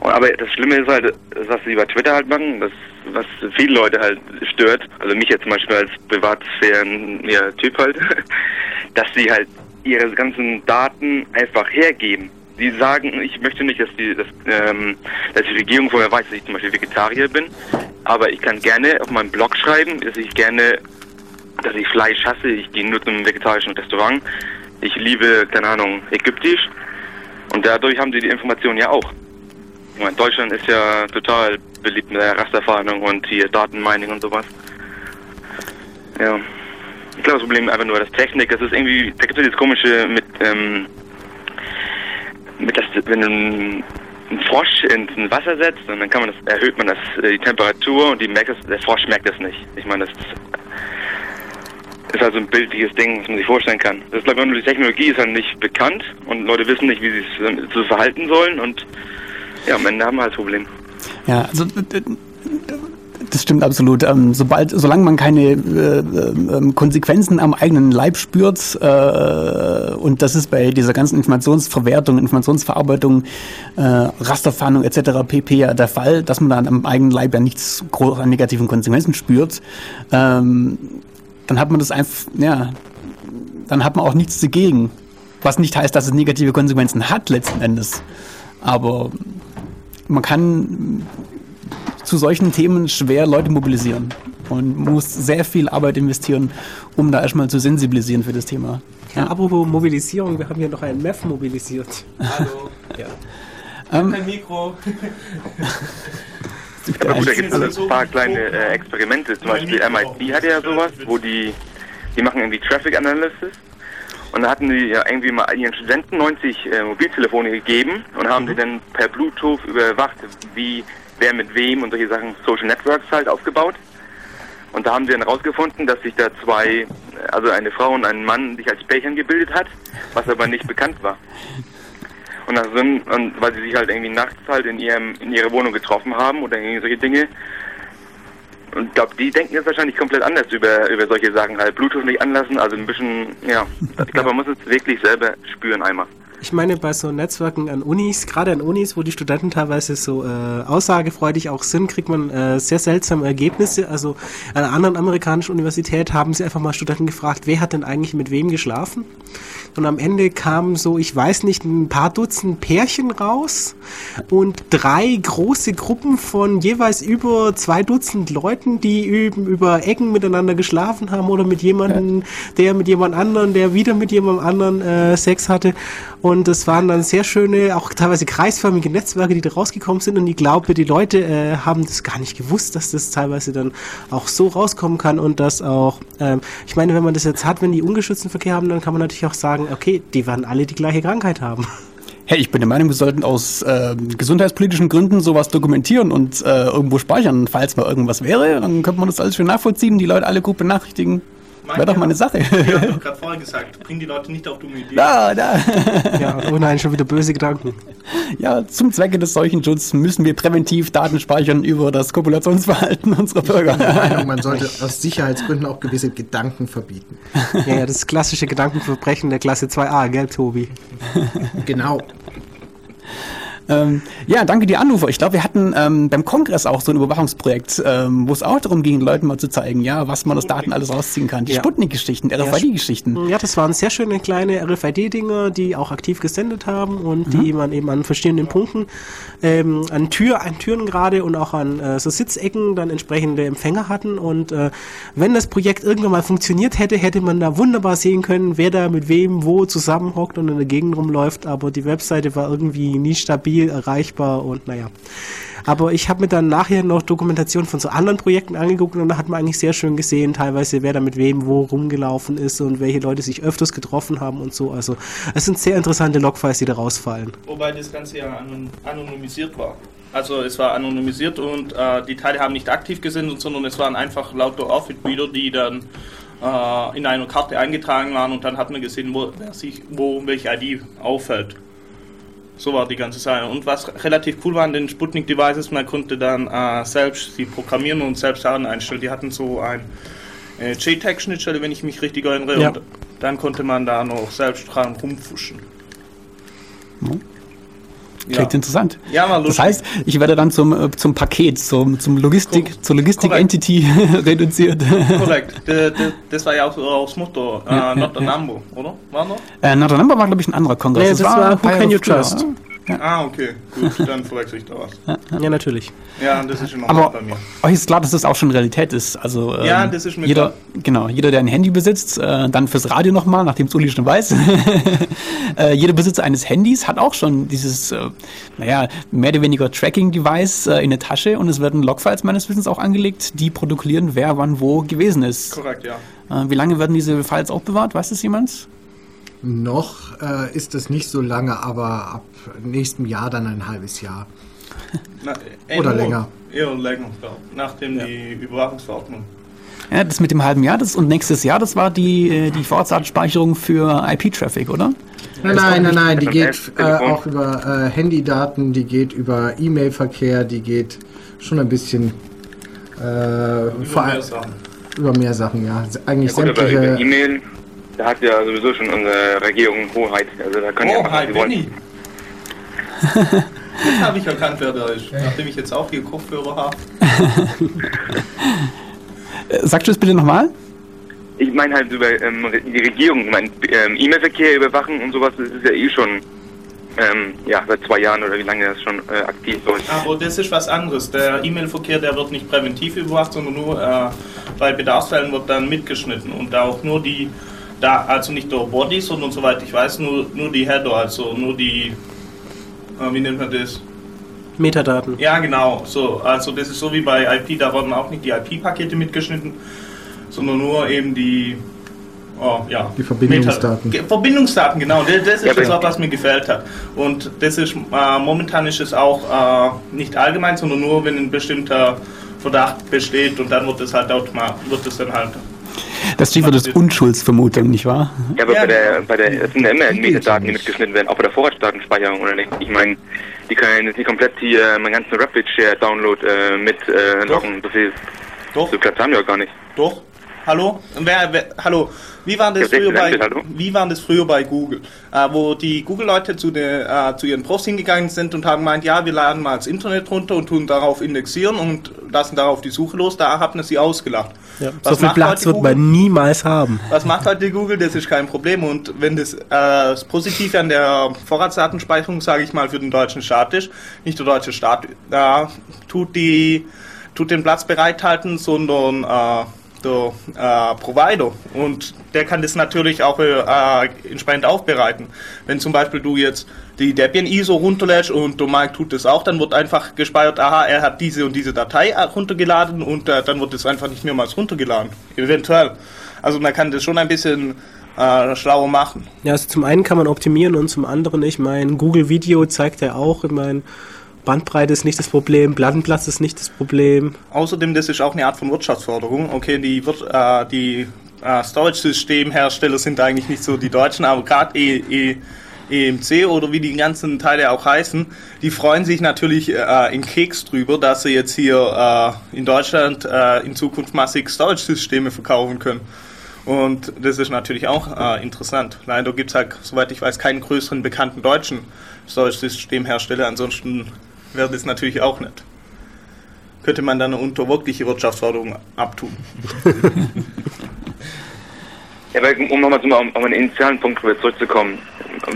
Aber das Schlimme ist halt, was sie über Twitter halt machen, das, was viele Leute halt stört, also mich jetzt zum Beispiel als Privatsphären-Typ halt, dass sie halt ihre ganzen Daten einfach hergeben. Sie sagen, ich möchte nicht, dass die, dass, ähm, dass die Regierung vorher weiß, dass ich zum Beispiel Vegetarier bin, aber ich kann gerne auf meinem Blog schreiben, dass ich gerne, dass ich Fleisch hasse, ich gehe nur zum vegetarischen Restaurant, ich liebe, keine Ahnung, ägyptisch und dadurch haben sie die Information ja auch. Meine, Deutschland ist ja total beliebt mit der Rasterfahndung und hier Datenmining und sowas. Ja. Ich glaube, das Problem ist einfach nur das Technik. Das ist irgendwie, da gibt es dieses komische mit, ähm, mit das, wenn du einen Frosch ins Wasser setzt und dann kann man das, erhöht man das, äh, die Temperatur und die merkt das, der Frosch merkt das nicht. Ich meine, das ist also ein bildliches Ding, was man sich vorstellen kann. Das ist, glaube ich, nur die Technologie ist halt nicht bekannt und Leute wissen nicht, wie sie es äh, zu verhalten sollen und ja, am Ende haben halt Problem. Ja, also das stimmt absolut. Ähm, sobald, solange man keine äh, äh, Konsequenzen am eigenen Leib spürt, äh, und das ist bei dieser ganzen Informationsverwertung, Informationsverarbeitung, äh, Rasterfahndung etc. pp. ja der Fall, dass man dann am eigenen Leib ja nichts groß an negativen Konsequenzen spürt, ähm, dann hat man das einfach, ja, dann hat man auch nichts dagegen. Was nicht heißt, dass es negative Konsequenzen hat letzten Endes. Aber man kann zu solchen Themen schwer Leute mobilisieren und muss sehr viel Arbeit investieren, um da erstmal zu sensibilisieren für das Thema. Ja, apropos Mobilisierung, wir haben hier noch einen MEF mobilisiert. Hallo. Ja. Ähm, Kein Mikro. Aber gut, da gibt es ein paar kleine äh, Experimente. Zum Beispiel MIT hat ja sowas, wo die, die machen irgendwie Traffic Analysis. Und da hatten die ja irgendwie mal ihren Studenten 90 äh, Mobiltelefone gegeben und haben sie dann per Bluetooth überwacht, wie wer mit wem und solche Sachen, Social Networks halt aufgebaut. Und da haben sie dann rausgefunden, dass sich da zwei, also eine Frau und ein Mann sich als Pärchen gebildet hat, was aber nicht bekannt war. Und, das sind, und weil sie sich halt irgendwie nachts halt in ihrem in ihrer Wohnung getroffen haben oder irgendwie solche Dinge. Und ich glaube, die denken jetzt wahrscheinlich komplett anders über, über solche Sachen halt. Bluetooth nicht anlassen, also ein bisschen, ja. Ich glaube, man muss es wirklich selber spüren einmal. Ich meine, bei so Netzwerken an Unis, gerade an Unis, wo die Studenten teilweise so äh, aussagefreudig auch sind, kriegt man äh, sehr seltsame Ergebnisse. Also an einer anderen amerikanischen Universität haben sie einfach mal Studenten gefragt, wer hat denn eigentlich mit wem geschlafen? Und am Ende kamen so, ich weiß nicht, ein paar Dutzend Pärchen raus und drei große Gruppen von jeweils über zwei Dutzend Leuten, die üben, über Ecken miteinander geschlafen haben oder mit jemandem, der mit jemand anderen, der wieder mit jemand anderen äh, Sex hatte. Und es waren dann sehr schöne, auch teilweise kreisförmige Netzwerke, die da rausgekommen sind. Und ich glaube, die Leute äh, haben das gar nicht gewusst, dass das teilweise dann auch so rauskommen kann und dass auch, ähm, ich meine, wenn man das jetzt hat, wenn die ungeschützten Verkehr haben, dann kann man natürlich auch sagen, okay, die werden alle die gleiche Krankheit haben. Hey, ich bin der Meinung, wir sollten aus äh, gesundheitspolitischen Gründen sowas dokumentieren und äh, irgendwo speichern. Falls mal irgendwas wäre, dann könnte man das alles schön nachvollziehen, die Leute alle gut benachrichtigen. Wäre doch mal eine Sache. Ich habe doch gerade vorher gesagt, bring die Leute nicht auf dumme Ideen. Da, da. Ja, oh nein, schon wieder böse Gedanken. Ja, zum Zwecke des Seuchenschutzes müssen wir präventiv Daten speichern über das Kopulationsverhalten unserer Bürger. Meinung, man sollte aus Sicherheitsgründen auch gewisse Gedanken verbieten. Ja, ja, das klassische Gedankenverbrechen der Klasse 2a, gell, Tobi? Genau. Ähm, ja, danke dir, Anrufer. Ich glaube, wir hatten ähm, beim Kongress auch so ein Überwachungsprojekt, ähm, wo es auch darum ging, Leuten mal zu zeigen, ja, was man aus Daten alles rausziehen kann. Die Ja. Sputnik-Geschichten, RFID-Geschichten. Ja, das waren sehr schöne kleine RFID-Dinger, die auch aktiv gesendet haben und die man eben an verschiedenen Punkten, ähm, an Tür, an Türen gerade und auch an äh, so Sitzecken dann entsprechende Empfänger hatten. Und äh, wenn das Projekt irgendwann mal funktioniert hätte, hätte man da wunderbar sehen können, wer da mit wem wo zusammenhockt und in der Gegend rumläuft. Aber die Webseite war irgendwie nie stabil erreichbar und naja. Aber ich habe mir dann nachher noch Dokumentation von so anderen Projekten angeguckt und da hat man eigentlich sehr schön gesehen, teilweise wer da mit wem wo rumgelaufen ist und welche Leute sich öfters getroffen haben und so. Also es sind sehr interessante Logfiles, die da rausfallen. Wobei das Ganze ja anon anonymisiert war. Also es war anonymisiert und äh, die Teile haben nicht aktiv gesendet, sondern es waren einfach lauter Orbit-Reader, die dann äh, in einer Karte eingetragen waren und dann hat man gesehen, wo, wer sich, wo welche ID auffällt. So war die ganze Sache. Und was relativ cool war an den Sputnik-Devices, man konnte dann äh, selbst sie programmieren und selbst Sachen einstellen. Die hatten so ein äh, JTAG-Schnittstelle, wenn ich mich richtig erinnere. Ja. Und dann konnte man da noch selbst dran rumfuschen. Klingt interessant. Ja, war Das heißt, ich werde dann zum, äh, zum Paket, zum, zum Logistik, Korrekt. zur Logistik-Entity reduziert. Korrekt. Das war ja auch so aus Motto, äh, Ja, not ja, a ja. number, oder? War noch? äh, Notre Dame war, glaube ich, ein anderer Kongress. Nee, das war ein Who Can You früher. Trust? Ah, okay. Gut, dann verwechsel ich da was. Ja, natürlich. Ja, das ist immer Aber bei mir. euch ist klar, dass das auch schon Realität ist. Also ähm, Ja, das ist mir jeder, klar. genau, jeder, der ein Handy besitzt, äh, dann fürs Radio nochmal, nachdem es Uli schon weiß. äh, jeder Besitzer eines Handys hat auch schon dieses, äh, naja, mehr oder weniger Tracking-Device äh, in der Tasche und es werden Logfiles meines Wissens auch angelegt, die protokollieren, wer wann wo gewesen ist. Korrekt, ja. Äh, wie lange werden diese Files aufbewahrt? Weiß das jemand? Noch äh, ist es nicht so lange, aber ab nächstem Jahr dann ein halbes Jahr. Na, Oder länger. Eher länger, ja. nachdem die Überwachungsverordnung. Ja, das mit dem halben Jahr das und nächstes Jahr, das war die, äh, die Vorratsdatenspeicherung für IP-Traffic, oder? Nein, nein, nein, nein, die geht äh, auch über äh, Handydaten, die geht über E-Mail-Verkehr, die geht schon ein bisschen äh, Über vor mehr allem Sachen. über mehr Sachen, ja. Eigentlich Gut, aber über sämtliche. E-Mail, da hat ja sowieso schon unsere Regierung Hoheit. Also da können ja Oh, was hi. Benny. Jetzt habe ich erkannt, wer da ist. Nachdem ich jetzt auch hier Kopfhörer habe. Sagst du das bitte nochmal? Ich meine halt über ähm, die Regierung, ich meine ähm, E-Mail-Verkehr überwachen und sowas, das ist ja eh schon ähm, ja, seit zwei Jahren oder wie lange das schon äh, aktiv ist. Aber das ist was anderes. Der E-Mail-Verkehr, der wird nicht präventiv überwacht, sondern nur äh, bei Bedarfsfällen wird dann mitgeschnitten. Und da auch nur die, da, also nicht der Body, sondern soweit ich weiß, nur, nur die Header, also nur die, äh, wie nennt man das? Metadaten. Ja, genau. So, also das ist so wie bei IP, da wurden auch nicht die IP-Pakete mitgeschnitten, sondern nur eben die, oh, ja, Die Verbindungsdaten. Meta- Verbindungsdaten, genau. Das, das ist Ja, das auch, was mir gefällt hat. Und das ist äh, momentan ist es auch äh, nicht allgemein, sondern nur, wenn ein bestimmter Verdacht besteht und dann wird es halt automatisch, wird es dann halt. Das Stichwort ist Unschuldsvermutung, nicht wahr? Ja, aber Ja, bei der, bei der, es sind ja immer Metadaten, die nicht. mitgeschnitten werden, auch bei der Vorratsdatenspeicherung oder nicht. Ich meine, die können jetzt nicht komplett hier meinen ganzen Rapid-Share-Download äh, mit äh, loggen. So viel, Doch, so Platz haben wir auch gar nicht. doch. Hallo? Wer, wer, hallo? Wie war das früher bei, 16 hallo? wie war das früher bei Google? Äh, wo die Google-Leute zu, der, äh, zu ihren Profs hingegangen sind und haben gemeint, ja, wir laden mal das Internet runter und tun darauf indexieren und lassen darauf die Suche los. Da haben sie ausgelacht. Ja. So viel macht Platz wird Google? man niemals haben. Was macht heute Google? Das ist kein Problem. Und wenn das, äh, das Positive an der Vorratsdatenspeicherung, sage ich mal, für den deutschen Staat ist, nicht der deutsche Staat äh, tut, die, tut den Platz bereithalten, sondern äh, der äh, Provider. Und der kann das natürlich auch äh, entsprechend aufbereiten. Wenn zum Beispiel du jetzt die Debian ISO runterlädst und der Mike tut das auch, dann wird einfach gespeichert, aha, er hat diese und diese Datei äh, runtergeladen und äh, dann wird es einfach nicht mehrmals runtergeladen. Eventuell. Also man kann das schon ein bisschen äh, schlauer machen. Ja, also zum einen kann man optimieren und zum anderen, ich meine, Google Video zeigt ja auch, ich meine, Bandbreite ist nicht das Problem, Plattenplatz ist nicht das Problem. Außerdem, das ist auch eine Art von Wirtschaftsförderung. Okay, die, wird, äh, die äh, Storage-Systemhersteller sind eigentlich nicht so die Deutschen, aber gerade e, e, EMC oder wie die ganzen Teile auch heißen, die freuen sich natürlich äh, in Keks drüber, dass sie jetzt hier äh, in Deutschland äh, in Zukunft massig Storage-Systeme verkaufen können. Und das ist natürlich auch äh, interessant. Leider gibt es halt, soweit ich weiß, keinen größeren bekannten deutschen Storage-Systemhersteller. Ansonsten wäre das natürlich auch nicht könnte man dann unter wirkliche Wirtschaftsförderung abtun. Ja, aber um nochmal um, um einen initialen Punkt zurückzukommen,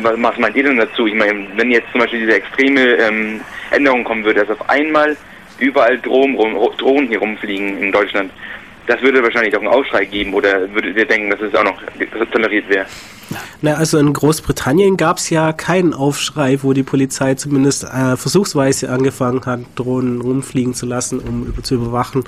was, meint ihr denn dazu? Ich meine, wenn jetzt zum Beispiel diese extreme ähm, Änderung kommen würde, dass auf einmal überall Drohnen, Drohnen hier rumfliegen in Deutschland, das würde wahrscheinlich auch einen Aufschrei geben oder würdet ihr denken, dass es auch noch dass toleriert wäre? Na, also in Großbritannien gab es ja keinen Aufschrei, wo die Polizei zumindest äh, versuchsweise angefangen hat, Drohnen rumfliegen zu lassen, um zu überwachen.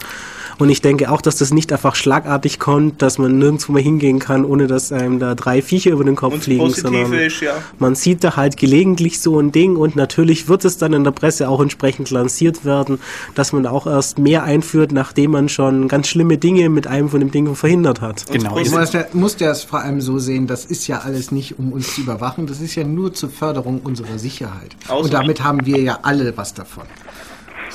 Und ich denke auch, dass das nicht einfach schlagartig kommt, dass man nirgendwo mehr hingehen kann, ohne dass einem da drei Viecher über den Kopf und fliegen, sondern ist, ja. man sieht da halt gelegentlich so ein Ding und natürlich wird es dann in der Presse auch entsprechend lanciert werden, dass man auch erst mehr einführt, nachdem man schon ganz schlimme Dinge mit einem von dem Ding verhindert hat. Genau. Du musst ja, musst ja es vor allem so sehen, das ist ja alles nicht, um uns zu überwachen, das ist ja nur zur Förderung unserer Sicherheit. Außer und damit haben wir ja alle was davon.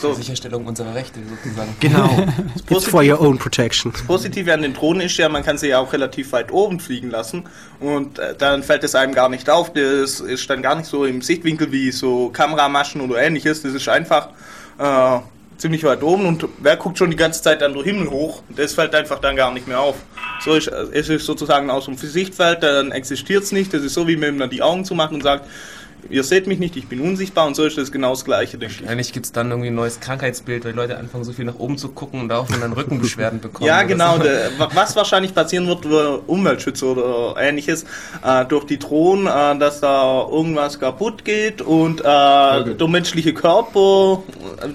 So. Sicherstellung unserer Rechte sozusagen. Genau. It's for your own protection. Das Positive an den Drohnen ist ja, man kann sie ja auch relativ weit oben fliegen lassen und äh, dann fällt es einem gar nicht auf. Das ist dann gar nicht so im Sichtwinkel wie so Kameramaschen oder ähnliches. Das ist einfach äh, ziemlich weit oben und wer guckt schon die ganze Zeit dann durch Himmel hoch? Das fällt einfach dann gar nicht mehr auf. So ist es ist sozusagen aus dem Sichtfeld, dann existiert es nicht. Das ist so, wie wenn man die Augen zumacht und sagt, ihr seht mich nicht, ich bin unsichtbar und so ist das genau das Gleiche, denke ich. Wahrscheinlich gibt es dann irgendwie ein neues Krankheitsbild, weil die Leute anfangen, so viel nach oben zu gucken und daraufhin dann Rückenbeschwerden bekommen. ja, genau. Der, was wahrscheinlich passieren wird, Umweltschützer oder ähnliches, äh, durch die Drohnen, äh, dass da irgendwas kaputt geht und äh, der menschliche Körper,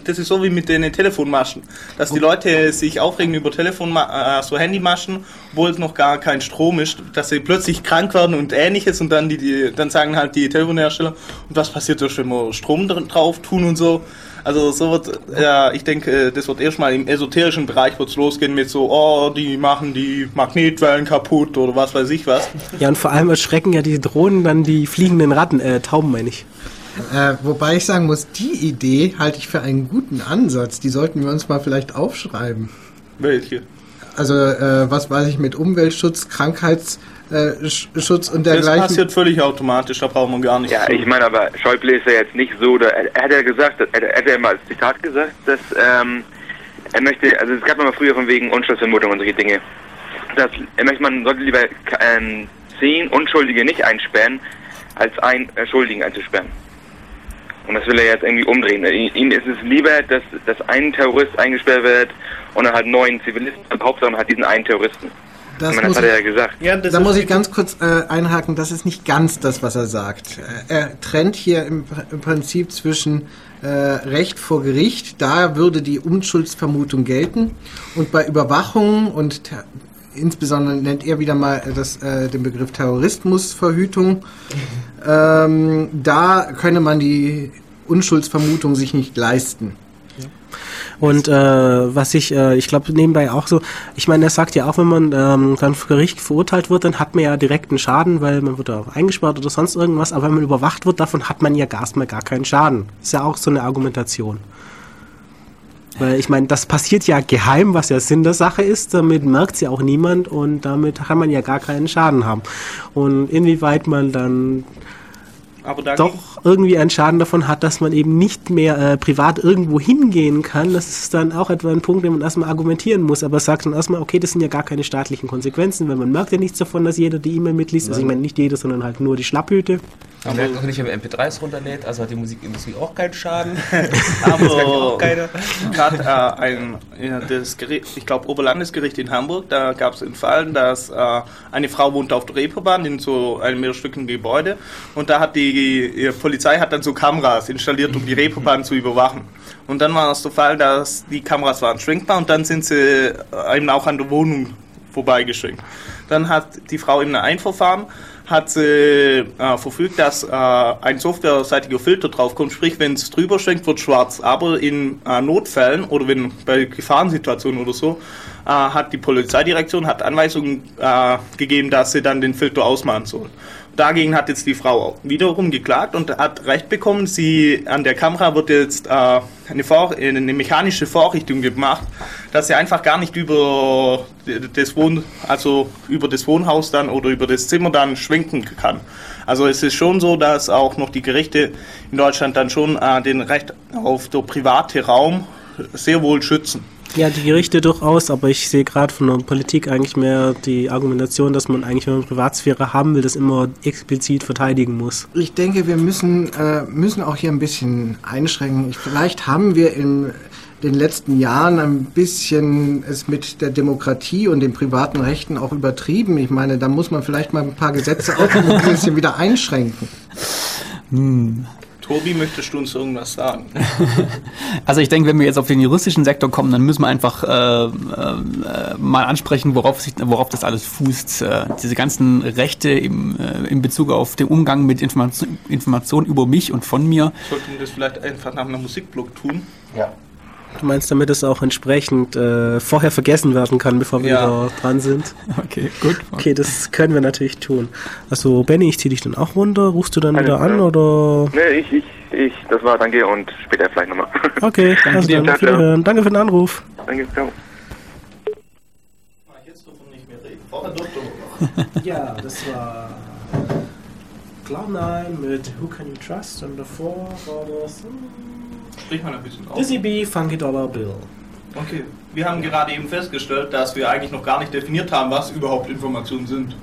das ist so wie mit den Telefonmaschen, dass die Leute sich aufregen über Telefon, äh, so Handymaschen, obwohl es noch gar kein Strom ist, dass sie plötzlich krank werden und ähnliches und dann die, die dann sagen halt die Telefonhersteller, und was passiert da, wenn wir Strom drauf tun und so. Also so wird, ja, ich denke, das wird erstmal im esoterischen Bereich wird's losgehen mit so, oh, die machen die Magnetwellen kaputt oder was weiß ich was. Ja, und vor allem erschrecken ja die Drohnen dann die fliegenden Ratten, äh, Tauben meine ich. Äh, wobei ich sagen muss, die Idee halte ich für einen guten Ansatz. Die sollten wir uns mal vielleicht aufschreiben. Welche? Also, äh, was weiß ich, mit Umweltschutz, Krankheits äh, Schutz und dergleichen. Das passiert völlig automatisch, da braucht man gar nicht. Ja, ich meine, aber Schäuble ist ja jetzt nicht so, da, er, er hat ja gesagt, er, er hat ja immer als Zitat gesagt, dass ähm, er möchte, also es gab mal früher von wegen Unschuldsvermutung und solche Dinge, dass er möchte, man sollte lieber ähm, zehn Unschuldige nicht einsperren, als einen äh, Schuldigen einzusperren. Und das will er jetzt irgendwie umdrehen. Ihm ist es lieber, dass, dass ein Terrorist eingesperrt wird und dann halt neun Zivilisten. Hauptsache man hat diesen einen Terroristen. Das, meine, das hat er ja gesagt. Ja, da muss ich ganz kurz äh, einhaken, das ist nicht ganz das, was er sagt. Äh, er trennt hier im, im Prinzip zwischen äh, Recht vor Gericht, da würde die Unschuldsvermutung gelten, und bei Überwachung und insbesondere nennt er wieder mal das, äh, den Begriff Terrorismusverhütung, ähm, da könne man die Unschuldsvermutung sich nicht leisten. Und äh, was ich, äh, ich glaube nebenbei auch so, ich meine, er sagt ja auch, wenn man ähm, dann vor Gericht verurteilt wird, dann hat man ja direkten Schaden, weil man wird da eingesperrt oder sonst irgendwas, aber wenn man überwacht wird, davon hat man ja erstmal gar keinen Schaden. Ist ja auch so eine Argumentation. Weil ich meine, das passiert ja geheim, was ja Sinn der Sache ist. Damit merkt es ja auch niemand und damit kann man ja gar keinen Schaden haben. Und inwieweit man dann doch irgendwie einen Schaden davon hat, dass man eben nicht mehr äh, privat irgendwo hingehen kann, das ist dann auch etwa ein Punkt, den man erstmal argumentieren muss. Aber sagt dann erstmal, okay, das sind ja gar keine staatlichen Konsequenzen, weil man merkt ja nichts davon, dass jeder die E-Mail mitliest. Also ich meine nicht jeder, sondern halt nur die Schlapphüte. Man merkt auch nicht, wenn man MP3s runterlädt, also hat die Musikindustrie auch keinen Schaden. Aber gerade äh, ein, ja, das Gericht, ich glaube Oberlandesgericht in Hamburg, da gab es einen Fall, dass äh, eine Frau wohnt auf der Reeperbahn in so einem mehrstöckigen Gebäude und da hat die, die Polizei hat dann so Kameras installiert, um die Reeperbahn zu überwachen. Und dann war es der Fall, dass die Kameras waren schwenkbar und dann sind sie eben auch an der Wohnung vorbeigeschwenkt. Dann hat die Frau eben ein Einverfahren hat sie äh, verfügt, dass äh, ein softwareseitiger Filter draufkommt, sprich, wenn es drüber schwenkt, wird schwarz. Aber in äh, Notfällen oder wenn bei Gefahrensituationen oder so, äh, hat die Polizeidirektion hat Anweisungen äh, gegeben, dass sie dann den Filter ausmachen soll. Dagegen hat jetzt die Frau wiederum geklagt und hat Recht bekommen. Sie an der Kamera wird jetzt äh, eine, Vor eine mechanische Vorrichtung gemacht, dass sie einfach gar nicht über das Wohn also über das Wohnhaus dann oder über das Zimmer dann schwenken kann. Also es ist schon so, dass auch noch die Gerichte in Deutschland dann schon äh, den Recht auf der private Raum sehr wohl schützen. Ja, die Gerichte durchaus, aber ich sehe gerade von der Politik eigentlich mehr die Argumentation, dass man eigentlich, wenn man Privatsphäre haben will, das immer explizit verteidigen muss. Ich denke, wir müssen, äh, müssen auch hier ein bisschen einschränken. Ich, vielleicht haben wir in den letzten Jahren ein bisschen es mit der Demokratie und den privaten Rechten auch übertrieben. Ich meine, da muss man vielleicht mal ein paar Gesetze auch ein bisschen wieder einschränken. Hm. Tobi, möchtest du uns irgendwas sagen? Also ich denke, wenn wir jetzt auf den juristischen Sektor kommen, dann müssen wir einfach äh, äh, mal ansprechen, worauf, sich, worauf das alles fußt. Äh, diese ganzen Rechte im, äh, in Bezug auf den Umgang mit Information, Informationen über mich und von mir. Sollten wir das vielleicht einfach nach einem Musikblock tun? Ja. Du meinst, damit es auch entsprechend äh, vorher vergessen werden kann, bevor wir Ja. wieder dran sind? Okay, gut. Okay, das können wir natürlich tun. Also, Benny, ich zieh dich dann auch runter. Rufst du dann Alles wieder an oder? Ne, ich, ich, ich, das war, danke und später vielleicht nochmal. Okay, also dir. dann Ciao, Wiederhören. Danke für den Anruf. danke, ciao. Noch. Ja, das war Cloud9 mit Who Can You Trust und davor war das Sprich mal ein bisschen auf. Dizzy B, Funky Dollar Bill. Okay, wir haben gerade eben festgestellt, dass wir eigentlich noch gar nicht definiert haben, was überhaupt Informationen sind.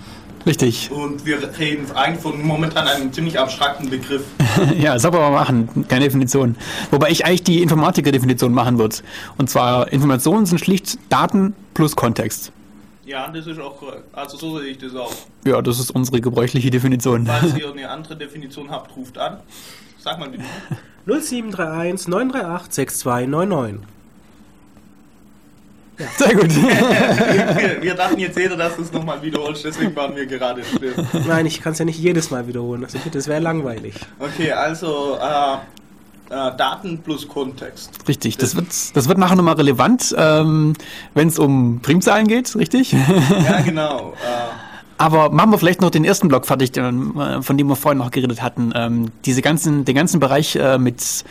Richtig. Und wir reden eigentlich von momentan einem ziemlich abstrakten Begriff. Ja, das soll man mal machen. Keine Definition. Wobei ich eigentlich die Informatiker-Definition machen würde. Und zwar, Informationen sind schlicht Daten plus Kontext. Ja, das ist auch korrekt. Also so sehe ich das auch. Ja, das ist unsere gebräuchliche Definition. Falls ihr eine andere Definition habt, ruft an. Sag mal die Nummer. 0731 938 6299. Sehr gut. Wir, wir dachten jetzt jeder, dass du es nochmal wiederholst, deswegen waren wir gerade still. Nein, ich kann es ja nicht jedes Mal wiederholen. Also bitte, das wäre langweilig. Okay, also äh, äh, Daten plus Kontext. Richtig, das wird, das wird nachher nochmal relevant, ähm, wenn es um Primzahlen geht, richtig? Ja, genau. Äh, Aber machen wir vielleicht noch den ersten Block fertig, äh, von dem wir vorhin noch geredet hatten. Ähm, diese ganzen, den ganzen Bereich äh, mit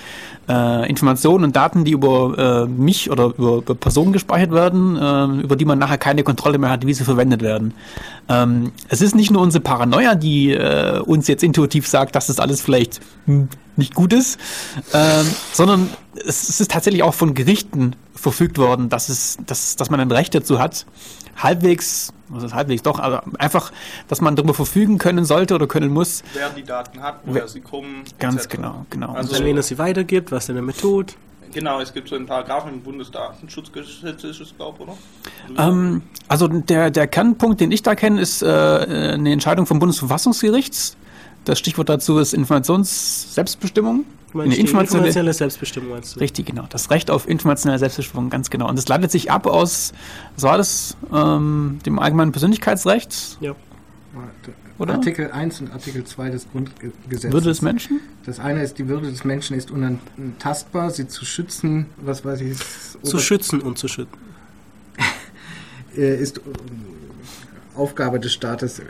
äh, Informationen und Daten, die über äh, mich oder über, über Personen gespeichert werden, äh, über die man nachher keine Kontrolle mehr hat, wie sie verwendet werden. Ähm, es ist nicht nur unsere Paranoia, die äh, uns jetzt intuitiv sagt, dass das alles vielleicht hm, nicht gut ist, ähm, sondern es ist tatsächlich auch von Gerichten verfügt worden, dass es, dass, dass man ein Recht dazu hat, halbwegs, was ist halbwegs doch, aber einfach, dass man darüber verfügen können sollte oder können muss. wer die Daten hat, woher sie kommen. Ganz etc. genau, genau. Also- Also, wen er sie weitergibt, was er damit tut. Genau, es gibt so einen Paragraphen im Bundesdatenschutzgesetz, ist es, glaube oder? Ähm, also der, der Kernpunkt, den ich da kenne, ist äh, eine Entscheidung vom Bundesverfassungsgericht. Das Stichwort dazu ist Informationsselbstbestimmung. Meinst Eine informationelle- informationelle Selbstbestimmung meinst du? Richtig, genau. Das Recht auf informationelle Selbstbestimmung, ganz genau. Und das leitet sich ab aus, was war das, ähm, dem allgemeinen Persönlichkeitsrecht, Ja. oder? Artikel 1 und Artikel 2 des Grundgesetzes. Würde des Menschen? Das eine ist, die Würde des Menschen ist unantastbar, sie zu schützen, was weiß ich, ist, Zu schützen und zu schützen. äh, ist äh, Aufgabe des Staates äh,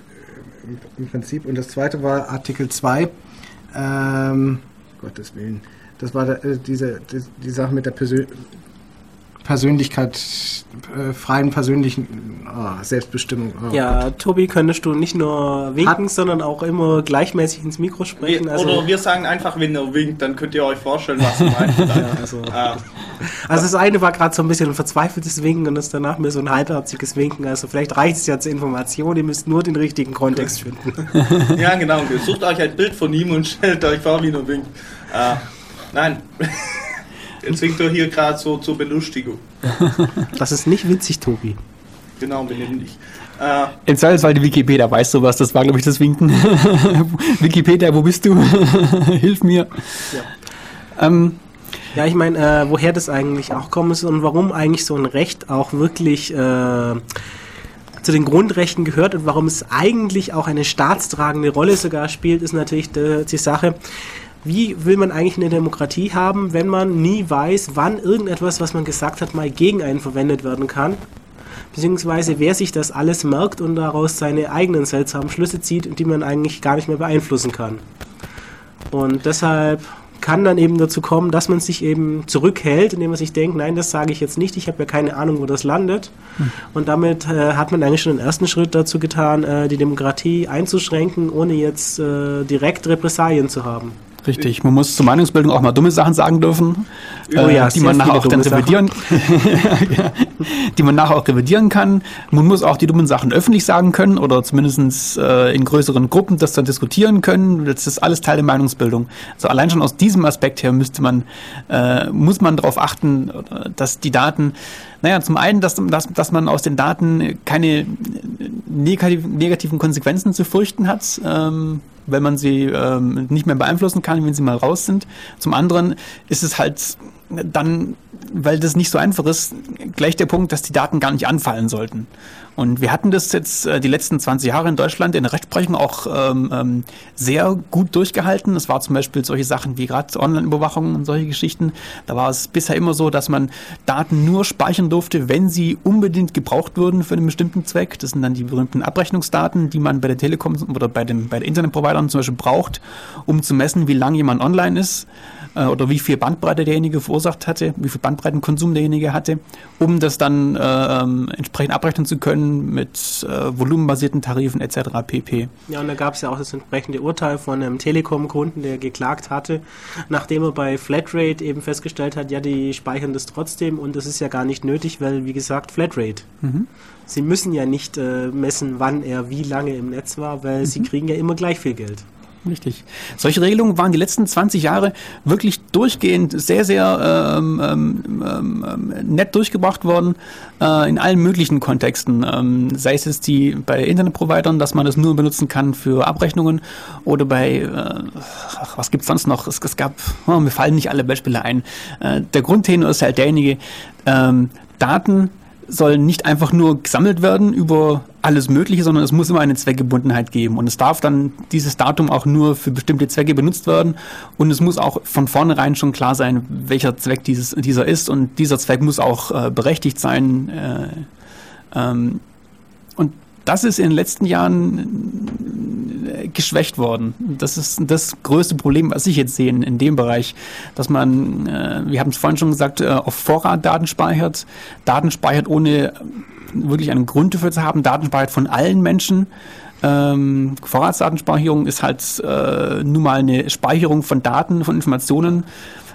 im, im Prinzip. Und das zweite war Artikel 2, ähm, Gottes Willen, das war der, äh, diese, die, die Sache mit der Persön Persönlichkeit, äh, freien persönlichen ah, Selbstbestimmung. ah. Ja, Tobi, könntest du nicht nur winken, Hat- sondern auch immer gleichmäßig ins Mikro sprechen. Wir, Also, oder wir sagen einfach, wenn er winkt, dann könnt ihr euch vorstellen, was er meint. ja, also, Ah, also das eine war gerade so ein bisschen ein verzweifeltes Winken und das danach mehr so ein halbherziges Winken. Also vielleicht reicht es ja zur Information, ihr müsst nur den richtigen Kontext finden. ja, genau. Sucht euch ein Bild von ihm und stellt euch vor, wie er winkt. Ah, nein. Jetzt winkt er hier gerade so zur Belustigung. Das ist nicht witzig, Tobi. Genau, benimm dich. Äh, Im Zweifelsfall die Wikipedia, weißt du was, das war glaube ich das Winken. Wikipedia, wo bist du? Hilf mir. Ähm, Ja, ich meine, äh, woher das eigentlich auch kommen ist und warum eigentlich so ein Recht auch wirklich äh, zu den Grundrechten gehört und warum es eigentlich auch eine staatstragende Rolle sogar spielt, ist natürlich die, die Sache, wie will man eigentlich eine Demokratie haben, wenn man nie weiß, wann irgendetwas, was man gesagt hat, mal gegen einen verwendet werden kann? Beziehungsweise wer sich das alles merkt und daraus seine eigenen seltsamen Schlüsse zieht die man eigentlich gar nicht mehr beeinflussen kann. Und deshalb kann dann eben dazu kommen, dass man sich eben zurückhält, indem man sich denkt, nein, das sage ich jetzt nicht, ich habe ja keine Ahnung, wo das landet. Und damit äh, hat man eigentlich schon den ersten Schritt dazu getan, äh, die Demokratie einzuschränken, ohne jetzt äh, direkt Repressalien zu haben. Richtig, man muss zur Meinungsbildung auch mal dumme Sachen sagen dürfen, Oh äh, ja, die sehr man nachher auch dann revidieren, ja, die man nachher auch revidieren kann. Man muss auch die dummen Sachen öffentlich sagen können oder zumindest äh, in größeren Gruppen das dann diskutieren können. Das ist alles Teil der Meinungsbildung. Also allein schon aus diesem Aspekt her müsste man, äh, muss man darauf achten, äh, dass die Daten, naja, zum einen, dass, dass, dass man aus den Daten keine negativ, negativen Konsequenzen zu fürchten hat. Ähm, weil man sie ähm, nicht mehr beeinflussen kann, wenn sie mal raus sind. Zum anderen ist es halt dann, weil das nicht so einfach ist, gleich der Punkt, dass die Daten gar nicht anfallen sollten. Und wir hatten das jetzt äh, die letzten 20 Jahre in Deutschland in der Rechtsprechung auch ähm, ähm, sehr gut durchgehalten. Es war zum Beispiel solche Sachen wie gerade Online-Überwachung und solche Geschichten. Da war es bisher immer so, dass man Daten nur speichern durfte, wenn sie unbedingt gebraucht würden für einen bestimmten Zweck. Das sind dann die berühmten Abrechnungsdaten, die man bei der Telekom oder bei, dem, bei den Internetprovidern zum Beispiel braucht, um zu messen, wie lange jemand online ist äh, oder wie viel Bandbreite derjenige verursacht hatte, wie viel Bandbreitenkonsum derjenige hatte, um das dann äh, entsprechend abrechnen zu können mit äh, volumenbasierten Tarifen etc. pp. Ja, und da gab es ja auch das entsprechende Urteil von einem Telekom-Kunden, der geklagt hatte, nachdem er bei Flatrate eben festgestellt hat, ja, die speichern das trotzdem und das ist ja gar nicht nötig, weil, wie gesagt, Flatrate. Mhm. Sie müssen ja nicht äh, messen, wann er wie lange im Netz war, weil mhm. sie kriegen ja immer gleich viel Geld. Richtig. Solche Regelungen waren die letzten 20 Jahre wirklich durchgehend sehr, sehr ähm, ähm, ähm, nett durchgebracht worden äh, in allen möglichen Kontexten. Ähm, sei es jetzt die bei Internetprovidern, dass man das nur benutzen kann für Abrechnungen oder bei, äh, ach, was gibt's sonst noch? Es, es gab, oh, mir fallen nicht alle Beispiele ein. Äh, der Grundtenor ist halt derjenige, ähm, Daten soll nicht einfach nur gesammelt werden über alles Mögliche, sondern es muss immer eine Zweckgebundenheit geben. Und es darf dann dieses Datum auch nur für bestimmte Zwecke benutzt werden. Und es muss auch von vornherein schon klar sein, welcher Zweck dieses, dieser ist. Und dieser Zweck muss auch äh, berechtigt sein. Äh, ähm, das ist in den letzten Jahren äh, geschwächt worden. Das ist das größte Problem, was ich jetzt sehe in, dem Bereich, dass man, äh, wir haben es vorhin schon gesagt, äh, auf Vorrat Daten speichert, Daten speichert, ohne wirklich einen Grund dafür zu haben, Daten speichert von allen Menschen. Ähm, Vorratsdatenspeicherung ist halt nun mal eine Speicherung von Daten, von Informationen,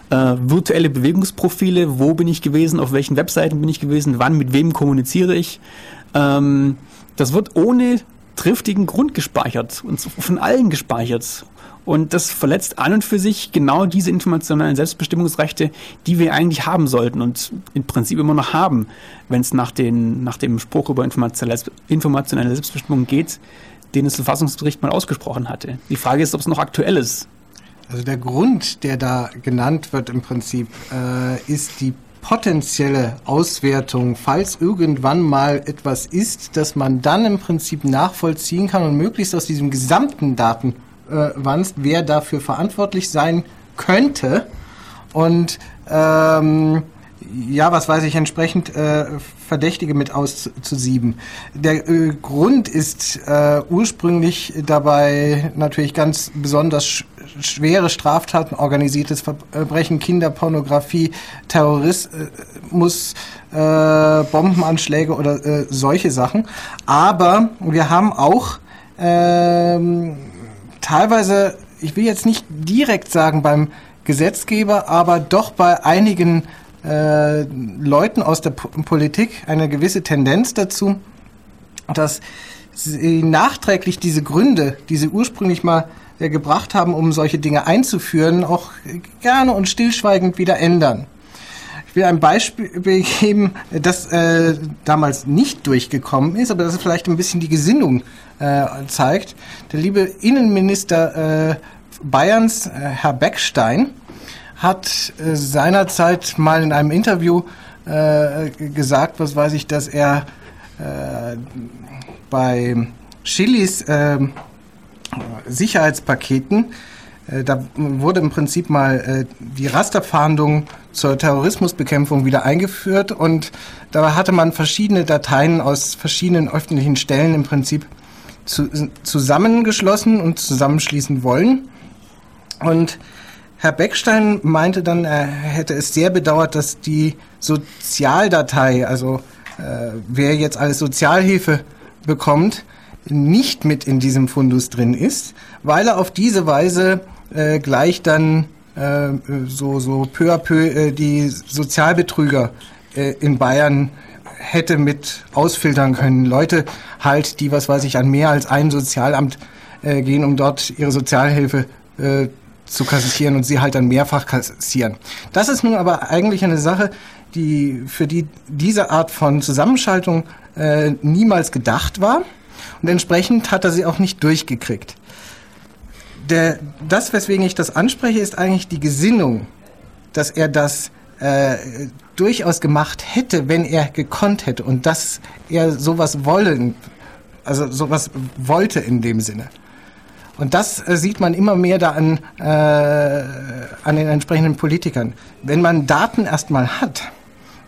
äh, virtuelle Bewegungsprofile, wo bin ich gewesen, auf welchen Webseiten bin ich gewesen, wann, mit wem kommuniziere ich. Ähm, das wird ohne triftigen Grund gespeichert und von allen gespeichert. Und das verletzt an und für sich genau diese informationellen Selbstbestimmungsrechte, die wir eigentlich haben sollten und im Prinzip immer noch haben, wenn es nach, nach dem Spruch über informationelle Selbstbestimmung geht, den das Verfassungsgericht mal ausgesprochen hatte. Die Frage ist, ob es noch aktuell ist. Also der Grund, der da genannt wird im Prinzip, äh, ist die potenzielle Auswertung, falls irgendwann mal etwas ist, dass man dann im Prinzip nachvollziehen kann und möglichst aus diesem gesamten Datenwand, wer dafür verantwortlich sein könnte. Und ähm, ja, was weiß ich, entsprechend äh, Verdächtige mit auszusieben. Der äh, Grund ist äh, ursprünglich dabei natürlich ganz besonders sch schwere Straftaten, organisiertes Verbrechen, Kinderpornografie, Terrorismus, äh, Bombenanschläge oder äh, solche Sachen. Aber wir haben auch ähm, teilweise, ich will jetzt nicht direkt sagen beim Gesetzgeber, aber doch bei einigen äh, Leuten aus der P Politik eine gewisse Tendenz dazu, dass sie nachträglich diese Gründe, die sie ursprünglich mal äh, gebracht haben, um solche Dinge einzuführen, auch gerne und stillschweigend wieder ändern. Ich will ein Beispiel geben, das äh, damals nicht durchgekommen ist, aber das vielleicht ein bisschen die Gesinnung äh, zeigt. Der liebe Innenminister äh, Bayerns, äh, Herr Beckstein, hat äh, seinerzeit mal in einem Interview äh, gesagt, was weiß ich, dass er äh, bei Chilis äh, Sicherheitspaketen, äh, da wurde im Prinzip mal äh, die Rasterfahndung zur Terrorismusbekämpfung wieder eingeführt und da hatte man verschiedene Dateien aus verschiedenen öffentlichen Stellen im Prinzip zu, zusammengeschlossen und zusammenschließen wollen. Und Herr Beckstein meinte dann, er hätte es sehr bedauert, dass die Sozialdatei, also äh, wer jetzt alles Sozialhilfe bekommt, nicht mit in diesem Fundus drin ist, weil er auf diese Weise äh, gleich dann äh, so, so peu à peu äh, die Sozialbetrüger äh, in Bayern hätte mit ausfiltern können. Leute halt, die, was weiß ich, an mehr als ein Sozialamt äh, gehen, um dort ihre Sozialhilfe äh, zu kassieren und sie halt dann mehrfach kassieren. Das ist nun aber eigentlich eine Sache, die für die diese Art von Zusammenschaltung äh, niemals gedacht war und entsprechend hat er sie auch nicht durchgekriegt. der, das, weswegen ich das anspreche, ist eigentlich die Gesinnung, dass er das äh, durchaus gemacht hätte, wenn er gekonnt hätte und dass er sowas wollen, also sowas wollte in dem Sinne. Und das äh, sieht man immer mehr da an, äh, an den entsprechenden Politikern. Wenn man Daten erstmal hat,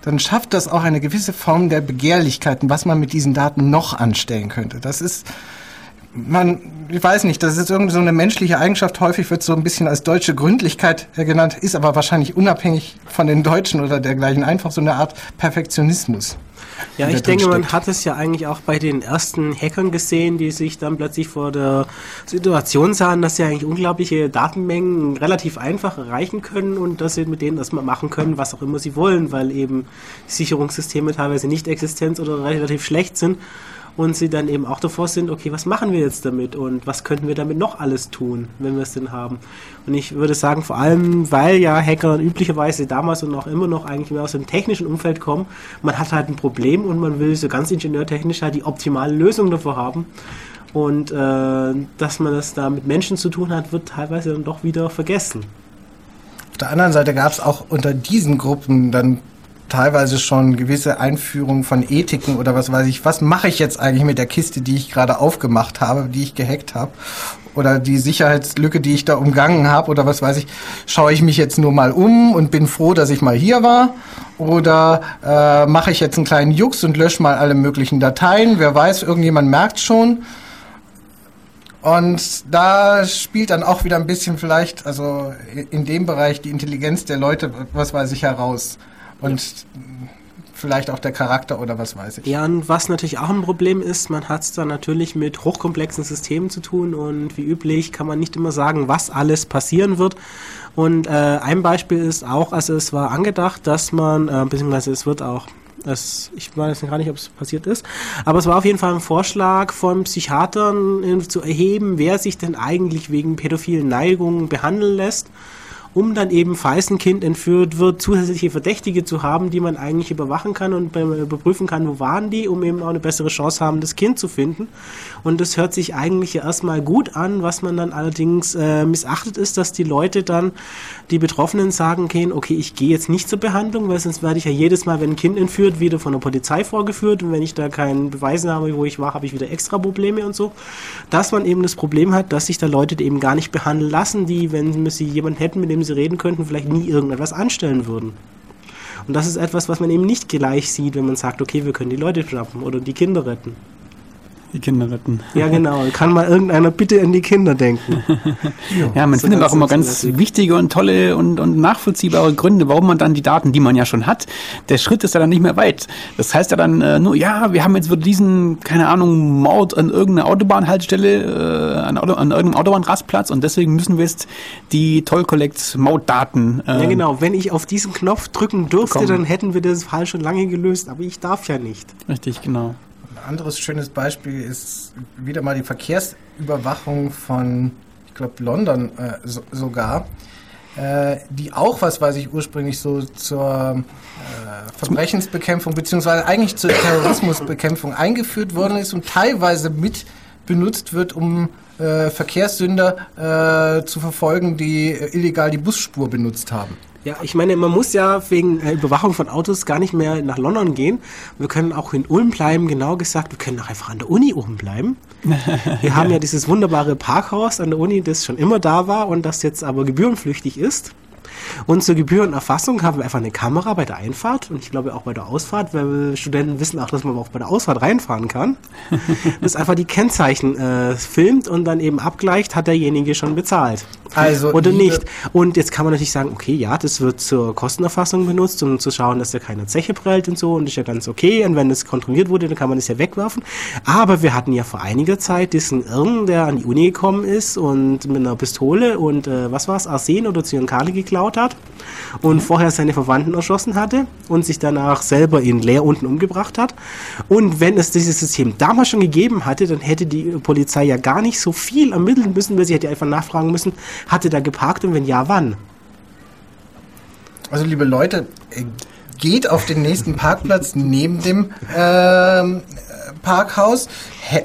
dann schafft das auch eine gewisse Form der Begehrlichkeiten, was man mit diesen Daten noch anstellen könnte. Das ist, man, ich weiß nicht, das ist irgendwie so eine menschliche Eigenschaft. Häufig wird so ein bisschen als deutsche Gründlichkeit äh, genannt, ist aber wahrscheinlich unabhängig von den Deutschen oder dergleichen einfach so eine Art Perfektionismus. Ja, ich denke, man hat es ja eigentlich auch bei den ersten Hackern gesehen, die sich dann plötzlich vor der Situation sahen, dass sie eigentlich unglaubliche Datenmengen relativ einfach erreichen können und dass sie mit denen erstmal machen können, was auch immer sie wollen, weil eben Sicherungssysteme teilweise nicht existent oder relativ schlecht sind und sie dann eben auch davor sind, okay, was machen wir jetzt damit und was könnten wir damit noch alles tun, wenn wir es denn haben. Und ich würde sagen, vor allem, weil ja Hacker üblicherweise damals und auch immer noch eigentlich mehr aus dem technischen Umfeld kommen, man hat halt ein Problem und man will so ganz ingenieurtechnisch halt die optimale Lösung davor haben. Und äh, dass man das da mit Menschen zu tun hat, wird teilweise dann doch wieder vergessen. Auf der anderen Seite gab es auch unter diesen Gruppen dann teilweise schon gewisse Einführungen von Ethiken oder was weiß ich. Was mache ich jetzt eigentlich mit der Kiste, die ich gerade aufgemacht habe, die ich gehackt habe? Oder die Sicherheitslücke, die ich da umgangen habe oder was weiß ich. Schaue ich mich jetzt nur mal um und bin froh, dass ich mal hier war? Oder äh, mache ich jetzt einen kleinen Jux und lösche mal alle möglichen Dateien? Wer weiß, irgendjemand merkt schon. Und da spielt dann auch wieder ein bisschen vielleicht, also in dem Bereich die Intelligenz der Leute, was weiß ich, heraus und vielleicht auch der Charakter oder was weiß ich. Ja, und was natürlich auch ein Problem ist, man hat es da natürlich mit hochkomplexen Systemen zu tun und wie üblich kann man nicht immer sagen, was alles passieren wird. Und äh, ein Beispiel ist auch, also es war angedacht, dass man, äh, beziehungsweise es wird auch es, ich weiß gar nicht, ob es passiert ist, aber es war auf jeden Fall ein Vorschlag von Psychiatern äh, zu erheben, wer sich denn eigentlich wegen pädophilen Neigungen behandeln lässt um dann eben, falls ein Kind entführt wird, zusätzliche Verdächtige zu haben, die man eigentlich überwachen kann und überprüfen kann, wo waren die, um eben auch eine bessere Chance haben, das Kind zu finden. Und das hört sich eigentlich ja erstmal gut an, was man dann allerdings äh, missachtet ist, dass die Leute dann, die Betroffenen sagen können, okay, ich gehe jetzt nicht zur Behandlung, weil sonst werde ich ja jedes Mal, wenn ein Kind entführt, wieder von der Polizei vorgeführt und wenn ich da keinen Beweis habe, wo ich war, habe ich wieder extra Probleme und so. Dass man eben das Problem hat, dass sich da Leute eben gar nicht behandeln lassen, die, wenn sie jemanden hätten, mit dem dem sie reden könnten, vielleicht nie irgendetwas anstellen würden. Und das ist etwas, was man eben nicht gleich sieht, wenn man sagt, okay, wir können die Leute schnappen oder die Kinder retten die Kinder retten. Ja, genau. Kann mal irgendeiner bitte an die Kinder denken. ja, man so findet auch immer ganz wichtige und tolle und, und nachvollziehbare Gründe, warum man dann die Daten, die man ja schon hat, der Schritt ist ja dann nicht mehr weit. Das heißt ja dann äh, nur, ja, wir haben jetzt wieder diesen, keine Ahnung, Mord an irgendeiner Autobahnhaltestelle, äh, an, Auto, an irgendeinem Autobahnrastplatz und deswegen müssen wir jetzt die Toll-Collect-Mautdaten. Äh, ja, genau. Wenn ich auf diesen Knopf drücken dürfte, bekommen. dann hätten wir das Fall schon lange gelöst, aber ich darf ja nicht. Richtig, genau anderes schönes Beispiel ist wieder mal die Verkehrsüberwachung von, ich glaube, London äh, so, sogar, äh, die auch, was weiß ich, ursprünglich so zur äh, Verbrechensbekämpfung beziehungsweise eigentlich zur Terrorismusbekämpfung eingeführt worden ist und teilweise mit benutzt wird, um äh, Verkehrssünder äh, zu verfolgen, die äh, illegal die Busspur benutzt haben. Ja, ich meine, man muss ja wegen äh, Überwachung von Autos gar nicht mehr nach London gehen. Wir können auch in Ulm bleiben, genau gesagt. Wir können auch einfach an der Uni oben bleiben. Wir haben ja dieses wunderbare Parkhaus an der Uni, das schon immer da war und das jetzt aber gebührenpflichtig ist. Und zur Gebührenerfassung haben wir einfach eine Kamera bei der Einfahrt und ich glaube auch bei der Ausfahrt, weil Studenten wissen auch, dass man auch bei der Ausfahrt reinfahren kann. das einfach die Kennzeichen äh, filmt und dann eben abgleicht, hat derjenige schon bezahlt. Also oder nicht. Und jetzt kann man natürlich sagen, okay, ja, das wird zur Kostenerfassung benutzt, um zu schauen, dass da keine Zeche prellt und so und ist ja ganz okay. Und wenn das kontrolliert wurde, dann kann man das ja wegwerfen. Aber wir hatten ja vor einiger Zeit diesen Irren, der an die Uni gekommen ist und mit einer Pistole und äh, was war's, Arsen oder Zyankali geklaut hat und vorher seine Verwandten erschossen hatte und sich danach selber in Leer unten umgebracht hat. Und wenn es dieses System damals schon gegeben hatte, dann hätte die Polizei ja gar nicht so viel ermitteln müssen, weil sie hätte einfach nachfragen müssen, hatte da geparkt und wenn ja, wann? Also liebe Leute, äh, geht auf den nächsten Parkplatz neben dem ähm, Parkhaus,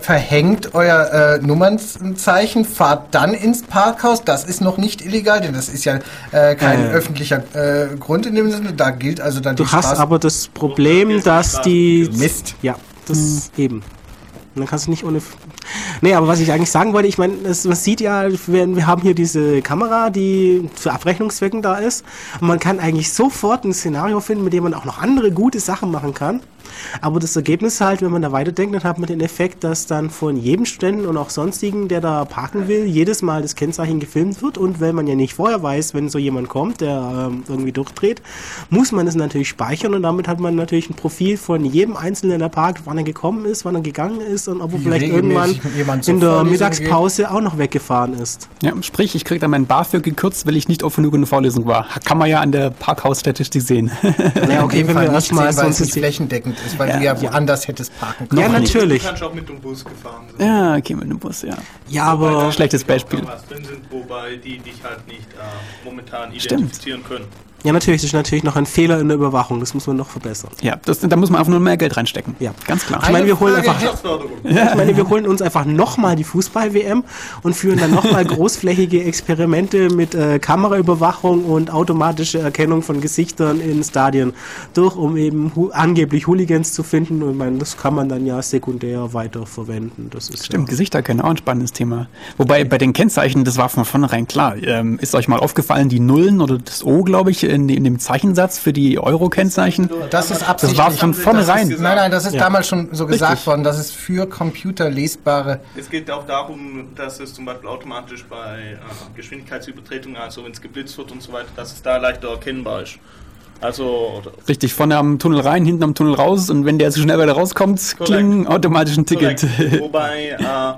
verhängt euer äh, Nummernzeichen, fahrt dann ins Parkhaus. Das ist noch nicht illegal, denn das ist ja äh, kein äh. öffentlicher äh, Grund in dem Sinne. Da gilt also dann du die. Du hast aber das Problem, dass die... Mist. Ja, das hm. eben. Und dann kannst du nicht ohne. Nee, aber was ich eigentlich sagen wollte, ich meine, man sieht ja, wir, wir haben hier diese Kamera, die für Abrechnungszwecken da ist. Und man kann eigentlich sofort ein Szenario finden, mit dem man auch noch andere gute Sachen machen kann. Aber das Ergebnis halt, wenn man da weiterdenkt, dann hat man den Effekt, dass dann von jedem Studenten und auch sonstigen, der da parken will, jedes Mal das Kennzeichen gefilmt wird. Und wenn man ja nicht vorher weiß, wenn so jemand kommt, der ähm, irgendwie durchdreht, muss man es natürlich speichern und damit hat man natürlich ein Profil von jedem Einzelnen, der parkt, wann er gekommen ist, wann er gegangen ist und ob er vielleicht irgendwann in der Mittagspause geht. auch noch weggefahren ist. Ja, sprich, ich kriege dann mein BAföG gekürzt, weil ich nicht oft genug in der Vorlesung war. Kann man ja an der Parkhausstatistik sehen. Ja, okay, wenn wir erstmal so ein flächendeckend ist, weil ja, du ja woanders ja. hättest parken können. Ja, natürlich. Du kannst auch mit dem Bus gefahren sein. Ja, okay, mit dem Bus, ja. Ja, aber... Schlechtes Beispiel. Drin sind, wobei die dich halt nicht äh, momentan identifizieren Stimmt. können. Ja, natürlich, das ist natürlich noch ein Fehler in der Überwachung. Das muss man noch verbessern. Ja, das, da muss man einfach nur mehr Geld reinstecken. Ja, ganz klar. Ich meine, wir holen einfach, ja. ich meine, wir holen uns einfach nochmal die Fußball-WM und führen dann nochmal großflächige Experimente mit äh, Kameraüberwachung und automatische Erkennung von Gesichtern in Stadien durch, um eben hu angeblich Hooligans zu finden. Und ich meine, das kann man dann ja sekundär weiter verwenden. Das ist Stimmt, ja Gesichterkennen, auch ein spannendes Thema. Wobei bei den Kennzeichen, das war von vornherein klar. Ähm, ist euch mal aufgefallen, die Nullen oder das O, glaube ich, in, in dem Zeichensatz für die Euro-Kennzeichen. Das ist absichtlich. Das war von vornherein. Nein, nein, das ist ja. damals schon so gesagt Richtig. worden. Das ist für computerlesbare. Es geht auch darum, dass es zum Beispiel automatisch bei äh, Geschwindigkeitsübertretungen, also wenn es geblitzt wird und so weiter, dass es da leichter erkennbar ist. Also richtig vorne am Tunnel rein, hinten am Tunnel raus und wenn der zu schnell wieder rauskommt, klingen automatisch ein Ticket. Wobei äh,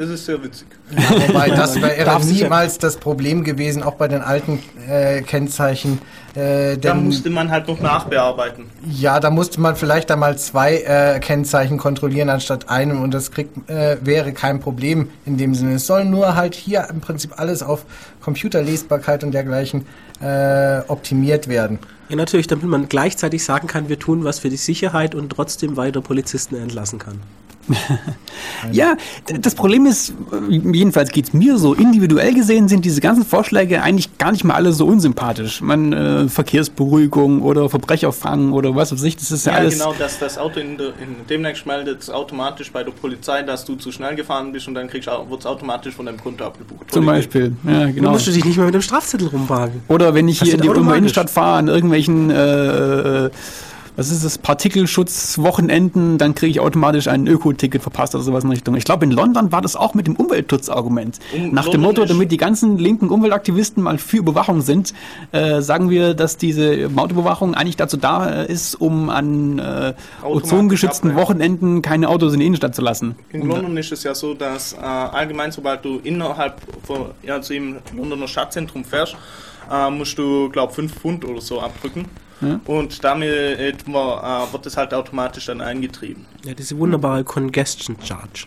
das ist sehr witzig. Ja, wobei, das wäre niemals das Problem gewesen, auch bei den alten äh, Kennzeichen. Äh, da musste man halt noch nachbearbeiten. Ja, da musste man vielleicht einmal zwei äh, Kennzeichen kontrollieren anstatt einem und das kriegt, äh, wäre kein Problem in dem Sinne. Es soll nur halt hier im Prinzip alles auf Computerlesbarkeit und dergleichen äh, optimiert werden. Ja, natürlich, damit man gleichzeitig sagen kann, wir tun was für die Sicherheit und trotzdem weiter Polizisten entlassen kann. ja, das Problem ist, jedenfalls geht es mir so, individuell gesehen sind diese ganzen Vorschläge eigentlich gar nicht mal alle so unsympathisch. Man, äh, Verkehrsberuhigung oder Verbrecherfangen oder was weiß ich, das ist ja, ja alles. genau, dass das Auto in, de, in demnächst meldet automatisch bei der Polizei, dass du zu schnell gefahren bist und dann wird es automatisch von deinem Konto abgebucht. Zum Beispiel, ja, genau. Du musst dich nicht mehr mit dem Strafzettel rumwagen. Oder wenn ich hier in die Innenstadt fahre, an irgendwelchen äh, äh was ist das, Partikelschutzwochenenden, dann kriege ich automatisch ein Öko-Ticket verpasst oder sowas in Richtung. Ich glaube, in London war das auch mit dem Umweltschutzargument. Um, Nach dem Motto, damit die ganzen linken Umweltaktivisten mal für Überwachung sind, äh, sagen wir, dass diese Autoüberwachung eigentlich dazu da ist, um an äh, ozongeschützten Wochenenden keine Autos in die Innenstadt zu lassen. In London ist es ja so, dass äh, allgemein, sobald du innerhalb von, ja, also im Londoner Stadtzentrum fährst, äh, musst du, glaube 5 Pfund oder so abdrücken. Ja. Und damit äh, wird es halt automatisch dann eingetrieben. Ja, diese wunderbare Congestion Charge.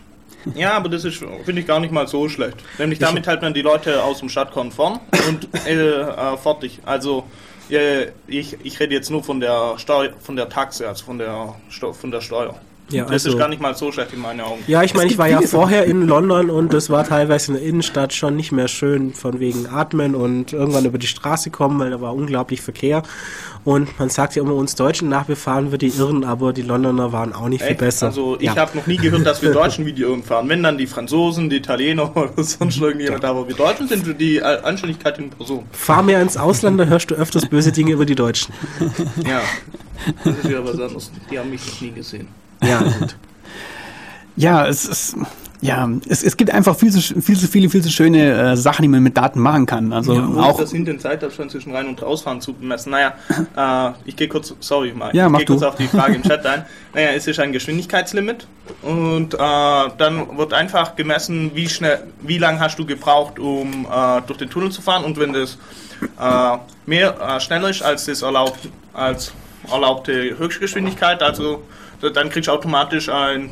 Ja, aber das ist, finde ich, gar nicht mal so schlecht. Nämlich damit hält man die Leute aus dem Stadtkonform und äh, äh, fertig. Also äh, ich, ich rede jetzt nur von der Steu von der Taxe, also von der, von der Steuer. Ja, das also, ist gar nicht mal so schlecht in meinen Augen. Ja, ich meine, ich war ja vorher in London und es war teilweise in der Innenstadt schon nicht mehr schön von wegen Atmen und irgendwann über die Straße kommen, weil da war unglaublich Verkehr. Und man sagt ja immer, uns Deutschen nachbefahren wir die Irren, aber die Londoner waren auch nicht Echt? viel besser. Also ich ja. habe noch nie gehört, dass wir Deutschen wie die Irren fahren. Wenn dann die Franzosen, die Italiener oder sonst irgendjemand, ja. aber wir Deutschen sind die Anständigkeit in Person. Fahr mehr ins Ausland, da hörst du öfters böse Dinge über die Deutschen. Ja, das ist ja was anderes. Die haben mich noch nie gesehen. Ja, gut. ja, es ist. Ja, es, es gibt einfach viel zu, viel zu viele, viel zu schöne äh, Sachen, die man mit Daten machen kann. Also ja, auch das sind den Zeitabstand zwischen rein und rausfahren zu bemessen. Naja, äh, ich gehe kurz, sorry, Mike, ja, ich gehe kurz auf die Frage im Chat ein. Naja, es ist ein Geschwindigkeitslimit und äh, dann wird einfach gemessen, wie schnell, wie lang hast du gebraucht, um äh, durch den Tunnel zu fahren und wenn das äh, mehr äh, schneller ist als das erlaubt, als erlaubte Höchstgeschwindigkeit, also dann kriegst du automatisch ein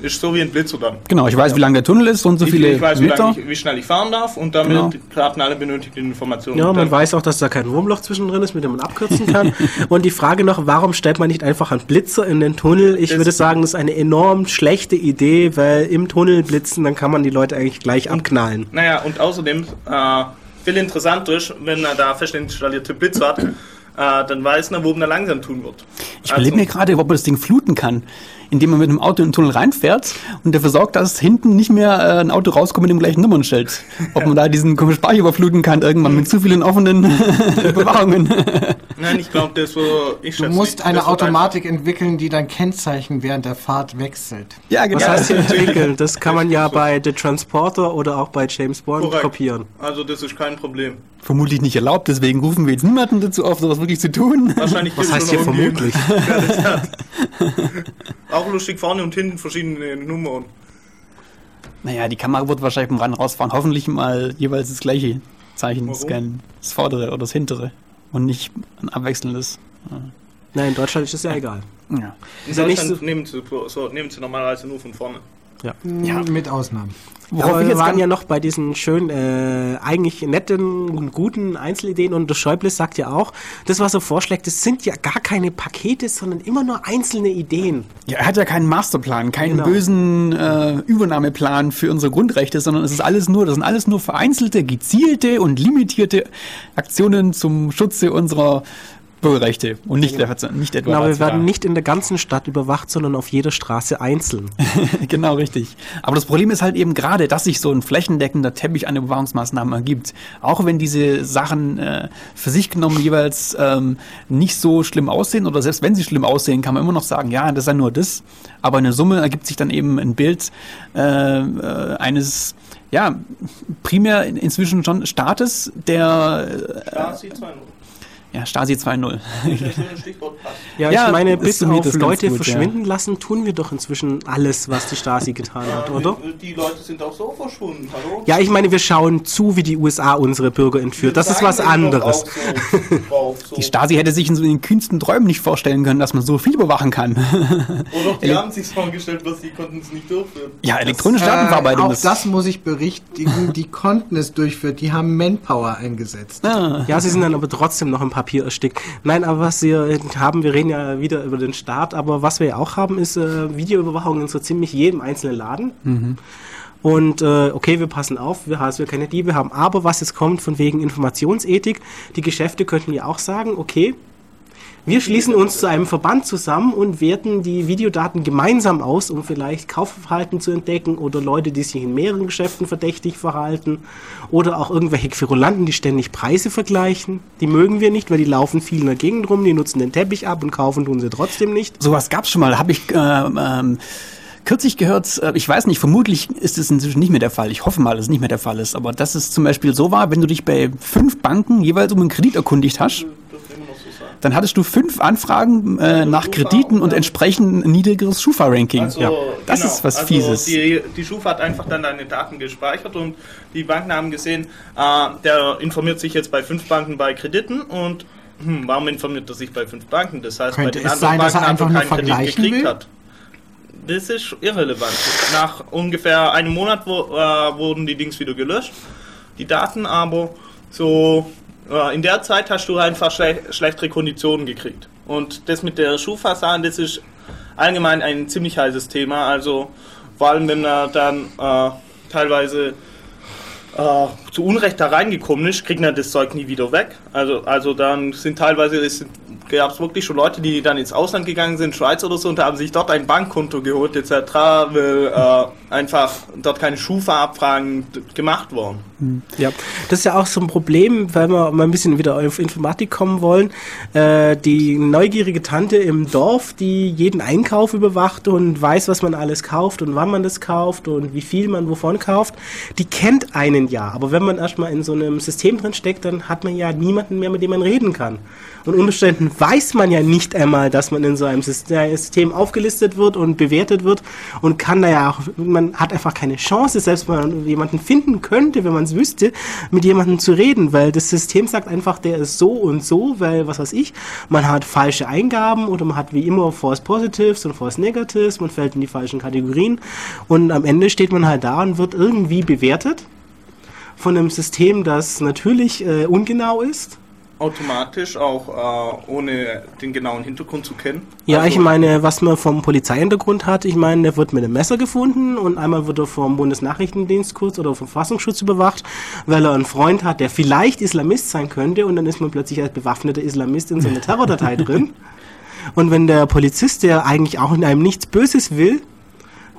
Ist so wie ein Blitzer dann. Genau, ich weiß, wie lang der Tunnel ist und so Ich, viele ich weiß, wie, Meter. lang ich, wie schnell ich fahren darf und damit Genau. karten alle benötigten Informationen. Ja, man weiß auch, dass da kein Wurmloch zwischendrin ist, mit dem man abkürzen kann. Und die Frage noch, warum stellt man nicht einfach einen Blitzer in den Tunnel? Ich Das- würde sagen, das ist eine enorm schlechte Idee, weil im Tunnel blitzen, dann kann man die Leute eigentlich gleich abknallen. Naja, und außerdem, äh, viel interessanter ist, wenn er da fest installierte Blitz hat, äh, dann weiß er, wo man langsam tun wird. Ich überlege mir gerade, ob man das Ding fluten kann, indem man mit dem Auto in den Tunnel reinfährt und dafür sorgt, dass hinten nicht mehr äh, ein Auto rauskommt mit dem gleichen Nummernschild. Ob man da diesen komischen Speicher überfluten kann, irgendwann mit zu vielen offenen Überwachungen. Nein, ich glaube, das so. Ich Du musst nicht, eine Automatik entwickeln, die dein Kennzeichen während der Fahrt wechselt. ja, Was heißt hier entwickeln? Das kann man ja bei The Transporter oder auch bei James Bond Korrekt. kopieren. Also, das ist kein Problem. Vermutlich nicht erlaubt, deswegen rufen wir jetzt niemanden dazu auf, sowas wirklich zu tun. Wahrscheinlich Was heißt hier vermutlich? hat. Auch lustig vorne und hinten verschiedene Nummern. Naja, die Kamera wird wahrscheinlich beim Rennen rausfahren, hoffentlich mal jeweils das gleiche Zeichen Warum? scannen. Das vordere oder das hintere. Und nicht ein abwechselndes. Nein, in Deutschland ist es ja egal. Ja. In nicht Deutschland nehmen, sie, so, nehmen sie normalerweise nur von vorne. Ja. Mit Ausnahmen. Worauf Aber ich wir jetzt waren ganz- ja noch bei diesen schönen, äh, eigentlich netten, guten Einzelideen und der Schäuble sagt ja auch, das, was er vorschlägt, das sind ja gar keine Pakete, sondern immer nur einzelne Ideen. Ja, er hat ja keinen Masterplan, keinen Genau. bösen äh, Übernahmeplan für unsere Grundrechte, sondern es ist alles nur, das sind alles nur vereinzelte, gezielte und limitierte Aktionen zum Schutze unserer Bürgerrechte und nicht, der, nicht etwa Genau, wir werden nicht in der ganzen Stadt überwacht, sondern auf jeder Straße einzeln. genau, richtig. Aber das Problem ist halt eben gerade, dass sich so ein flächendeckender Teppich an Überwachungsmaßnahmen ergibt. Auch wenn diese Sachen äh, für sich genommen jeweils ähm, nicht so schlimm aussehen oder selbst wenn sie schlimm aussehen, kann man immer noch sagen, ja, das ist ja nur das. Aber in der Summe ergibt sich dann eben ein Bild äh, äh, eines, ja, primär in- inzwischen schon Staates, der, Stasi 2.0. äh, ja, Stasi 2.0 Das ist ein Stichwort passt. Ja, Ja, ich meine, das bis auf das Leute gut, verschwinden lassen, tun wir doch inzwischen alles, was die Stasi getan hat, oder? Die, die Leute sind auch so verschwunden, hallo? Ja, ich meine, wir schauen zu, wie die USA unsere Bürger entführt. Das ist was wir anderes. so drauf, so. Die Stasi hätte sich in so den kühnsten Träumen nicht vorstellen können, dass man so viel überwachen kann. Oder die haben sich vorgestellt, was sie konnten es nicht durchführen. ja, elektronische Datenverarbeitung. auch das- das muss ich berichtigen. Die konnten es durchführen. Die haben Manpower eingesetzt. Ah. Ja, sie sind dann aber trotzdem noch im Papier erstickt. Nein, aber was wir haben, wir reden ja wieder über den Staat, aber was wir ja auch haben, ist äh, Videoüberwachung in so ziemlich jedem einzelnen Laden. Und äh, okay, wir passen auf, wir, dass wir keine Diebe haben. Aber was jetzt kommt von wegen Informationsethik, die Geschäfte könnten ja auch sagen, okay, wir schließen uns zu einem Verband zusammen und werten die Videodaten gemeinsam aus, um vielleicht Kaufverhalten zu entdecken oder Leute, die sich in mehreren Geschäften verdächtig verhalten oder auch irgendwelche Querulanten, die ständig Preise vergleichen. Die mögen wir nicht, weil die laufen viel in der Gegend rum, die nutzen den Teppich ab und kaufen tun sie trotzdem nicht. Sowas gab's schon mal, habe ich äh, ähm, kürzlich gehört, äh, ich weiß nicht, vermutlich ist es inzwischen nicht mehr der Fall. Ich hoffe mal, dass es nicht mehr der Fall ist. Aber dass es zum Beispiel so war, wenn du dich bei fünf Banken jeweils um einen Kredit erkundigt hast, Dürfte immer noch so sein. Dann hattest du fünf Anfragen äh, nach Schufa, Krediten und entsprechend ein niedrigeres Schufa-Ranking. Also, ja. Das genau, ist was also Fieses. Die, die Schufa hat einfach dann deine Daten gespeichert und die Banken haben gesehen, äh, der informiert sich jetzt bei fünf Banken bei Krediten und hm, warum informiert er sich bei fünf Banken? Das heißt, Könnte bei den es sein, dass er einfach nur keinen Kredit vergleichen gekriegt will? hat. Das ist irrelevant. Nach ungefähr einem Monat wo, äh, wurden die Dings wieder gelöscht, die Daten, aber so in der Zeit hast du einfach schle schlechtere Konditionen gekriegt. Und das mit der Schufa-Sachen, das ist allgemein ein ziemlich heißes Thema. Also vor allem, wenn er dann äh, teilweise äh, zu Unrecht da reingekommen ist, kriegt er das Zeug nie wieder weg. Also, also dann sind teilweise, es gab es wirklich schon Leute, die dann ins Ausland gegangen sind, Schweiz oder so, und haben sich dort ein Bankkonto geholt etc., weil äh, einfach dort keine Schufa-Abfragen gemacht wurden. Ja, das ist ja auch so ein Problem, weil wir mal ein bisschen wieder auf Informatik kommen wollen. Äh, die neugierige Tante im Dorf, die jeden Einkauf überwacht und weiß, was man alles kauft und wann man das kauft und wie viel man wovon kauft, die kennt einen ja. Aber wenn man erstmal in so einem System drin steckt, dann hat man ja niemanden mehr, mit dem man reden kann. Und unter Umständen weiß man ja nicht einmal, dass man in so einem System aufgelistet wird und bewertet wird und kann da ja auch, man hat einfach keine Chance, selbst wenn man jemanden finden könnte, wenn man es wüsste, mit jemandem zu reden, weil das System sagt einfach, der ist so und so, weil, was weiß ich, man hat falsche Eingaben oder man hat wie immer False Positives und False Negatives, man fällt in die falschen Kategorien und am Ende steht man halt da und wird irgendwie bewertet von einem System, das natürlich äh, ungenau ist automatisch, auch äh, ohne den genauen Hintergrund zu kennen. Ja, also, ich meine, was man vom Polizeihintergrund hat, ich meine, der wird mit einem Messer gefunden und einmal wird er vom Bundesnachrichtendienst kurz oder vom Verfassungsschutz überwacht, weil er einen Freund hat, der vielleicht Islamist sein könnte und dann ist man plötzlich als bewaffneter Islamist in so einer Terrordatei drin. Und wenn der Polizist, der eigentlich auch in einem nichts Böses will,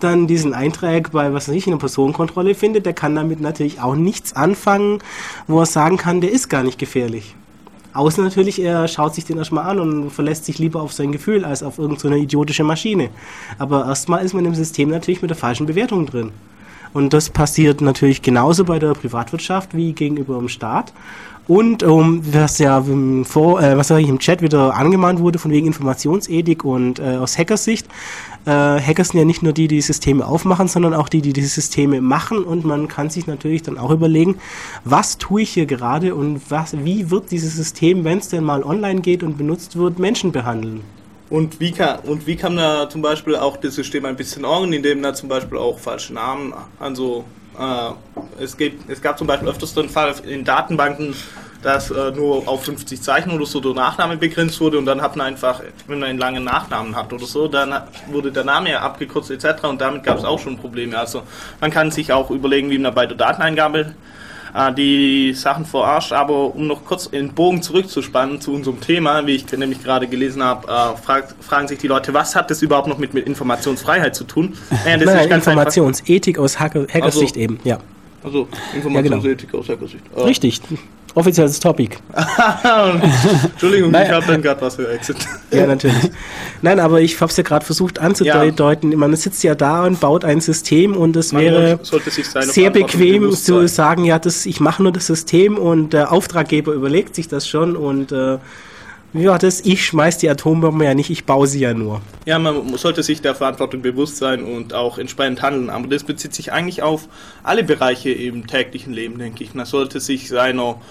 dann diesen Eintrag bei, was weiß ich, in der Personenkontrolle findet, der kann damit natürlich auch nichts anfangen, wo er sagen kann, der ist gar nicht gefährlich. Außer natürlich, er schaut sich den erstmal an und verlässt sich lieber auf sein Gefühl als auf irgendeine so idiotische Maschine. Aber erstmal ist man im System natürlich mit der falschen Bewertung drin. Und das passiert natürlich genauso bei der Privatwirtschaft wie gegenüber dem Staat. Und um, was ja im, Vor, äh, was ja im Chat wieder angemahnt wurde, von wegen Informationsethik und äh, aus Hackersicht, äh, Hacker sind ja nicht nur die, die Systeme aufmachen, sondern auch die, die die Systeme machen. Und man kann sich natürlich dann auch überlegen, was tue ich hier gerade und was, wie wird dieses System, wenn es denn mal online geht und benutzt wird, Menschen behandeln. Und wie kann, und wie kann da zum Beispiel auch das System ein bisschen orgen, indem da zum Beispiel auch falsche Namen, also äh, es, gibt, es gab zum Beispiel öfters den Fall in Datenbanken, dass äh, nur auf 50 Zeichen oder so der Nachname begrenzt wurde und dann hat man einfach, wenn man einen langen Nachnamen hat oder so, dann wurde der Name ja abgekürzt etc. und damit gab es auch schon Probleme. Also man kann sich auch überlegen, wie man bei der Dateneingabe äh, die Sachen verarscht. Aber um noch kurz den Bogen zurückzuspannen zu unserem Thema, wie ich nämlich gerade gelesen habe, äh, frag, fragen sich die Leute, was hat das überhaupt noch mit, mit Informationsfreiheit zu tun? Äh, das naja, Informationsethik aus Hacker, Hackersicht also, eben, ja. Also Informationsethik ja, genau. aus Hackersicht. Äh, Richtig offizielles Topic. Entschuldigung, Nein. ich habe dann gerade was für Exit. ja, natürlich. Nein, aber ich habe es ja gerade versucht anzudeuten. Ja. Man sitzt ja da und baut ein System und es wäre sehr bequem zu sagen, ja, das, ich mache nur das System und der Auftraggeber überlegt sich das schon und äh, wie das? Ich schmeiß die Atombombe ja nicht, ich baue sie ja nur. Ja, man sollte sich der Verantwortung bewusst sein und auch entsprechend handeln. Aber das bezieht sich eigentlich auf alle Bereiche im täglichen Leben, denke ich. Man sollte sich seiner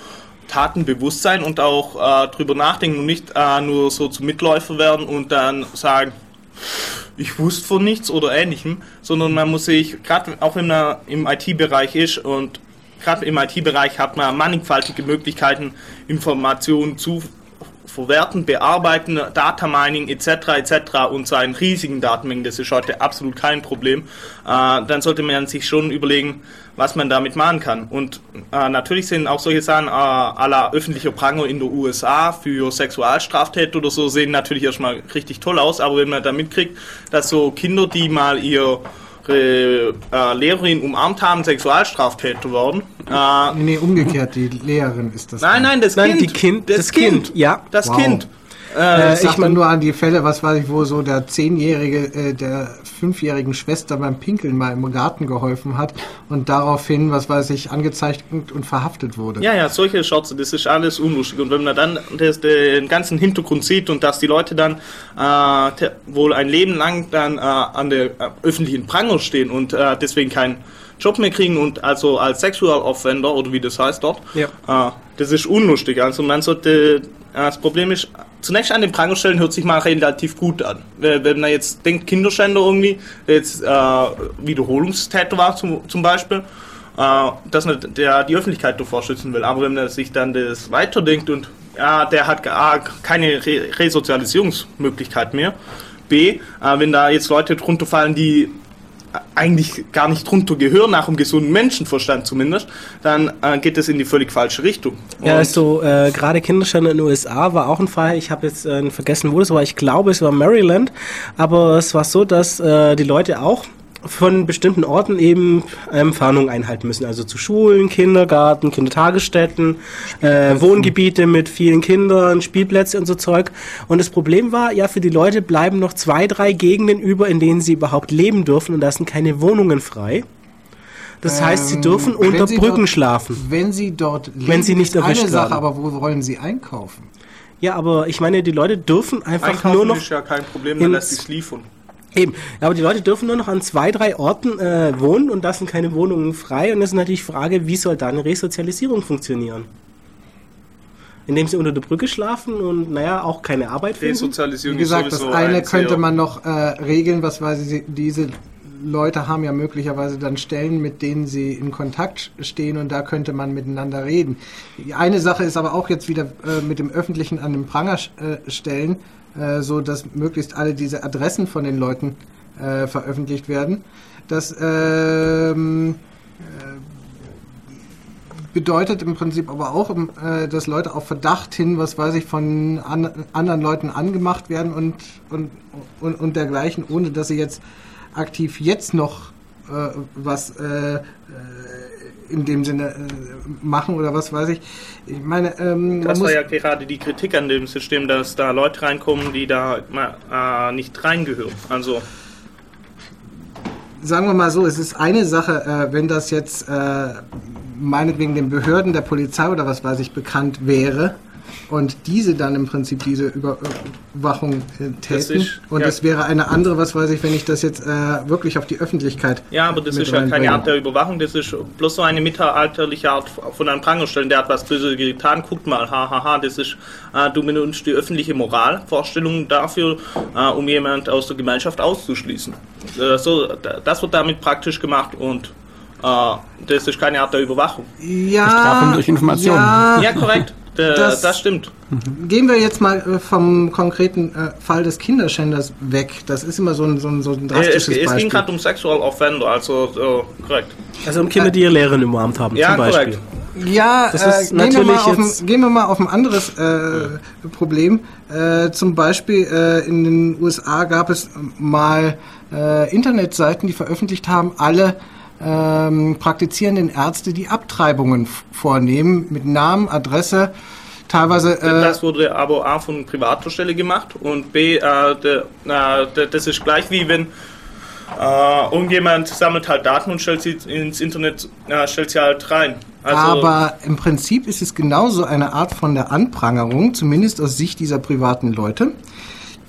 Taten bewusst sein und auch äh, drüber nachdenken und nicht äh, nur so zum Mitläufer werden und dann sagen, ich wusste von nichts oder ähnlichem, sondern man muss sich, gerade auch wenn man im IT-Bereich ist und gerade im IT-Bereich hat man mannigfaltige Möglichkeiten, Informationen zu verwerten, bearbeiten, Data Mining etc. etc. und so einen riesigen Datenmengen, das ist heute absolut kein Problem, äh, dann sollte man sich schon überlegen, was man damit machen kann. Und äh, natürlich sind auch solche Sachen äh, aller öffentlicher Pranger in der USA für Sexualstraftäter oder so sehen natürlich erstmal richtig toll aus, aber wenn man da mitkriegt, dass so Kinder, die mal ihr äh, Lehrerin umarmt haben, Sexualstraftäter worden. Äh, nee, umgekehrt, die Lehrerin ist das. Nein, nein, das nein, Kind. kind das, das kind. kind. Ja. Das wow. Kind. Äh, ich meine nur an die Fälle, was weiß ich, wo so der Zehnjährige äh, der fünfjährigen Schwester beim Pinkeln mal im Garten geholfen hat und daraufhin, was weiß ich, angezeigt und verhaftet wurde. Ja, ja, solche Shots, das ist alles unlustig. Und wenn man dann das, den ganzen Hintergrund sieht und dass die Leute dann äh, wohl ein Leben lang dann äh, an der äh, öffentlichen Pranger stehen und äh, deswegen keinen Job mehr kriegen und also als Sexual Offender oder wie das heißt dort, ja. äh, das ist unlustig. Also man sollte, das Problem ist, zunächst an den Pranger stellen hört sich mal relativ gut an. Wenn man jetzt denkt, Kinderschänder irgendwie, jetzt äh, Wiederholungstäter war zum, zum Beispiel, äh, dass man der die Öffentlichkeit davor schützen will. Aber wenn man sich dann das weiterdenkt und ja, der hat A, keine Re Resozialisierungsmöglichkeit mehr, B, äh, wenn da jetzt Leute drunter fallen, die eigentlich gar nicht drunter gehören, nach einem gesunden Menschenverstand zumindest, dann äh, geht es in die völlig falsche Richtung. Und ja, also äh, gerade Kinderstände in den USA war auch ein Fall, ich habe jetzt äh, vergessen, wo das war, ich glaube es war Maryland, aber es war so, dass äh, die Leute auch von bestimmten Orten eben Entfernungen einhalten müssen. Also zu Schulen, Kindergarten, Kindertagesstätten, äh, Wohngebiete mit vielen Kindern, Spielplätze und so Zeug. Und das Problem war, ja, für die Leute bleiben noch zwei, drei Gegenden über, in denen sie überhaupt leben dürfen und da sind keine Wohnungen frei. Das ähm, heißt, sie ähm, dürfen unter Brücken dort, schlafen. Wenn sie dort leben, wenn sie nicht erwischt eine Sache, aber wo wollen sie einkaufen? Ja, aber ich meine, die Leute dürfen einfach einkaufen nur noch. ist ja kein Problem, dann lässt sich liefern. Eben, aber die Leute dürfen nur noch an zwei, drei Orten äh, wohnen und da sind keine Wohnungen frei. Und das ist natürlich die Frage, wie soll da eine Resozialisierung funktionieren? Indem sie unter der Brücke schlafen und naja, auch keine Arbeit finden. Resozialisierung Wie gesagt, das eine ein könnte man noch äh, regeln, was weiß ich, diese Leute haben ja möglicherweise dann Stellen, mit denen sie in Kontakt stehen und da könnte man miteinander reden. Die eine Sache ist aber auch jetzt wieder äh, mit dem Öffentlichen an den Pranger äh, stellen, äh, so dass möglichst alle diese Adressen von den Leuten äh, veröffentlicht werden. Das ähm, bedeutet im Prinzip aber auch, äh, dass Leute auf Verdacht hin, was weiß ich, von an, anderen Leuten angemacht werden und, und, und, und dergleichen, ohne dass sie jetzt aktiv jetzt noch äh, was äh, äh, in dem Sinne äh, machen oder was weiß ich. Ich meine, ähm, Das war ja gerade die Kritik an dem System, dass da Leute reinkommen, die da äh, nicht reingehören. Also, sagen wir mal so, es ist eine Sache, äh, wenn das jetzt äh, meinetwegen den Behörden der Polizei oder was weiß ich bekannt wäre und diese dann im Prinzip diese Überwachung äh, Das täten ist- und ja. es wäre eine andere, was weiß ich, wenn ich das jetzt äh, wirklich auf die Öffentlichkeit ja, aber das ist ja keine. Art der Überwachung, das ist bloß so eine mittelalterliche Art von einem Pranger stellen, der hat was Böses getan, guckt mal, hahaha, ha, ha, das ist, äh, du benutzt die öffentliche Moralvorstellung dafür, äh, um jemand aus der Gemeinschaft auszuschließen. Äh, so, da- das wird damit praktisch gemacht und äh, das ist keine Art der Überwachung. Ja, Bestrafung durch Information. Ja, Ja, korrekt, Das- das stimmt. Gehen wir jetzt mal äh, vom konkreten äh, Fall des Kinderschänders weg. Das ist immer so ein, so ein, so ein Äh, Es, drastisches es ging gerade um Sexual Offender, also äh, korrekt. Also um Kinder, die ihre Lehrerin umarmt haben, Ja, zum Beispiel. korrekt. Ja, Das äh, gehen, wir natürlich mal auf ein, gehen wir mal auf ein anderes äh, Problem. Äh, zum Beispiel äh, in den USA gab es mal äh, Internetseiten, die veröffentlicht haben, alle ähm, praktizierenden Ärzte, die Abtreibungen vornehmen, mit Namen, Adresse, teilweise... Äh, das wurde aber A von privater Stelle gemacht und B, äh, de, äh, de, das ist gleich wie wenn äh, irgendjemand sammelt halt Daten und stellt sie ins Internet, äh, stellt sie halt rein. Also, Aber im Prinzip ist es genauso eine Art von der Anprangerung, zumindest aus Sicht dieser privaten Leute.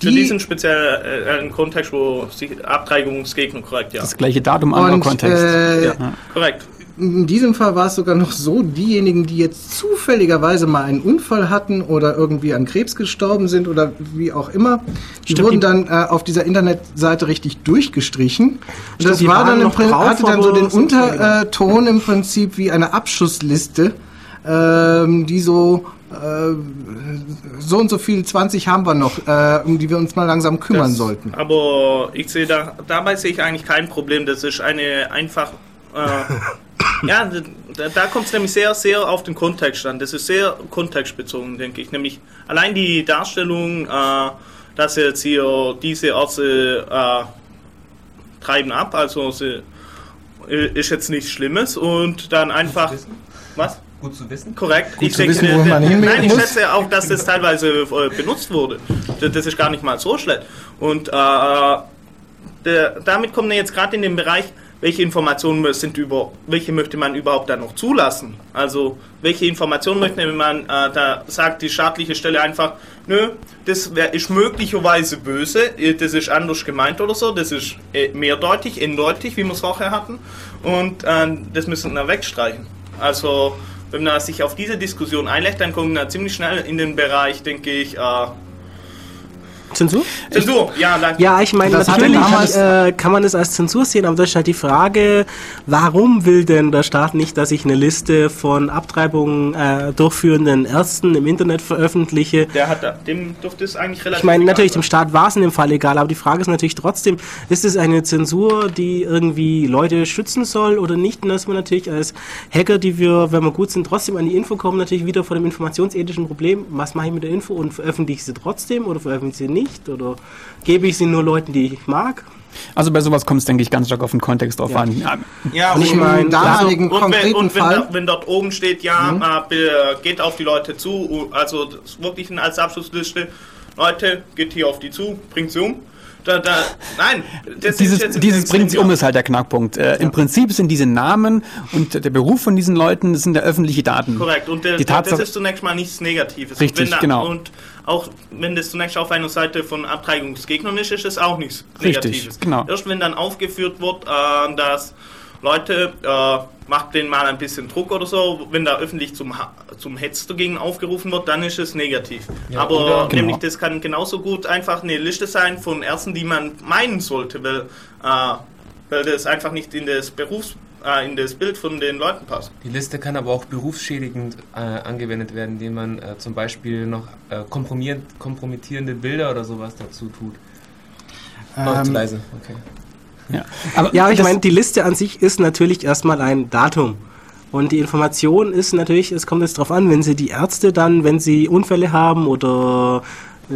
Für die- diesen speziellen äh, Kontext, wo Abtreibungsgegner korrekt, ja. Das gleiche Datum, anderer Kontext. äh, Ja. Korrekt. in diesem Fall war es sogar noch so, diejenigen, die jetzt zufälligerweise mal einen Unfall hatten oder irgendwie an Krebs gestorben sind oder wie auch immer, die Stimmt, wurden dann äh, auf dieser Internetseite richtig durchgestrichen. Und Stimmt, das war dann im noch Prin- drauf, hatte dann so den. Unterton im Prinzip wie eine Abschussliste, ähm, die so so und so viel 20 haben wir noch, äh, um die wir uns mal langsam kümmern Das- sollten. Aber ich sehe da, dabei sehe ich eigentlich kein Problem. Das ist eine einfach. Äh, ja, da, da kommt es nämlich sehr, sehr auf den Kontext an. Das ist sehr kontextbezogen, denke ich. Nämlich allein die Darstellung, äh, dass jetzt hier diese Ärzte äh, treiben ab, also sie, äh, ist jetzt nichts Schlimmes und dann einfach. Was? Gut zu wissen. Korrekt. Gut zu wissen, wo man hin nein, ich muss. schätze auch, dass das teilweise äh, benutzt wurde. Das, ist gar nicht mal so schlecht. Und äh, der, damit kommen wir jetzt gerade in den Bereich, welche Informationen sind über, welche möchte man überhaupt dann noch zulassen? Also welche Informationen möchte man, äh, da sagt die staatliche Stelle einfach, nö, das wär, ist möglicherweise böse, äh, das ist anders gemeint oder so, das ist äh, mehrdeutig, eindeutig, wie wir es vorher hatten, und äh, das müssen wir wegstreichen. Also wenn man sich auf diese Diskussion einlässt, dann kommt man ziemlich schnell in den Bereich, denke ich, äh, Zensur? Zensur, ja, danke. Ja, ich meine, natürlich damals- äh, kann man es als Zensur sehen, aber das ist halt die Frage, warum will denn der Staat nicht, dass ich eine Liste von Abtreibungen äh, durchführenden Ärzten im Internet veröffentliche? Der hat, da- dem dürfte es eigentlich relativ Ich meine, natürlich, dem. Staat war es in dem Fall egal, aber die Frage ist natürlich trotzdem, ist es eine Zensur, die irgendwie Leute schützen soll oder nicht? Und dass man natürlich als Hacker, die wir, wenn wir gut sind, trotzdem an die Info kommen, natürlich wieder vor dem informationsethischen Problem, was mache ich mit der Info und veröffentliche ich sie trotzdem oder veröffentliche ich sie nicht oder gebe ich sie nur Leuten, die ich mag? Also bei sowas kommt es, denke ich, ganz stark auf den Kontext drauf Ja. an. Ja, Ja, Und ich und- meine, damaligen und wenn, und wenn, Fall. da, wenn dort oben steht, ja, äh, be- geht auf die Leute zu, also das ist wirklich als Abschlussliste, Leute, geht hier auf die zu, bringt sie um, Da, da, nein, das dieses, dieses bringt sich um, ist halt der Knackpunkt. Äh, ja. Im Prinzip sind diese Namen und der Beruf von diesen Leuten sind der öffentliche Daten. Korrekt, und der, das ist zunächst mal nichts Negatives. Richtig, da, genau. Und auch wenn das zunächst auf einer Seite von Abtreibungsgegnern ist, ist es auch nichts Negatives. Richtig, genau. Erst wenn dann aufgeführt wird, äh, dass Leute, äh, macht denen mal ein bisschen Druck oder so, wenn da öffentlich zum, zum Hetz dagegen aufgerufen wird, dann ist es negativ. Ja, Aber oder, genau. nämlich das kann genauso gut einfach eine Liste sein von Ärzten, die man meinen sollte, weil, äh, weil das einfach nicht in das Berufs äh, in das Bild von den Leuten passt. Die Liste kann aber auch berufsschädigend äh, angewendet werden, indem man äh, zum Beispiel noch äh, kompromittierende Bilder oder sowas dazu tut. Ähm, oh, zu leise, okay. Ja, aber ja ich meine, die Liste an sich ist natürlich erstmal ein Datum. Und die Information ist natürlich, es kommt jetzt darauf an, wenn sie die Ärzte dann, wenn sie Unfälle haben oder äh,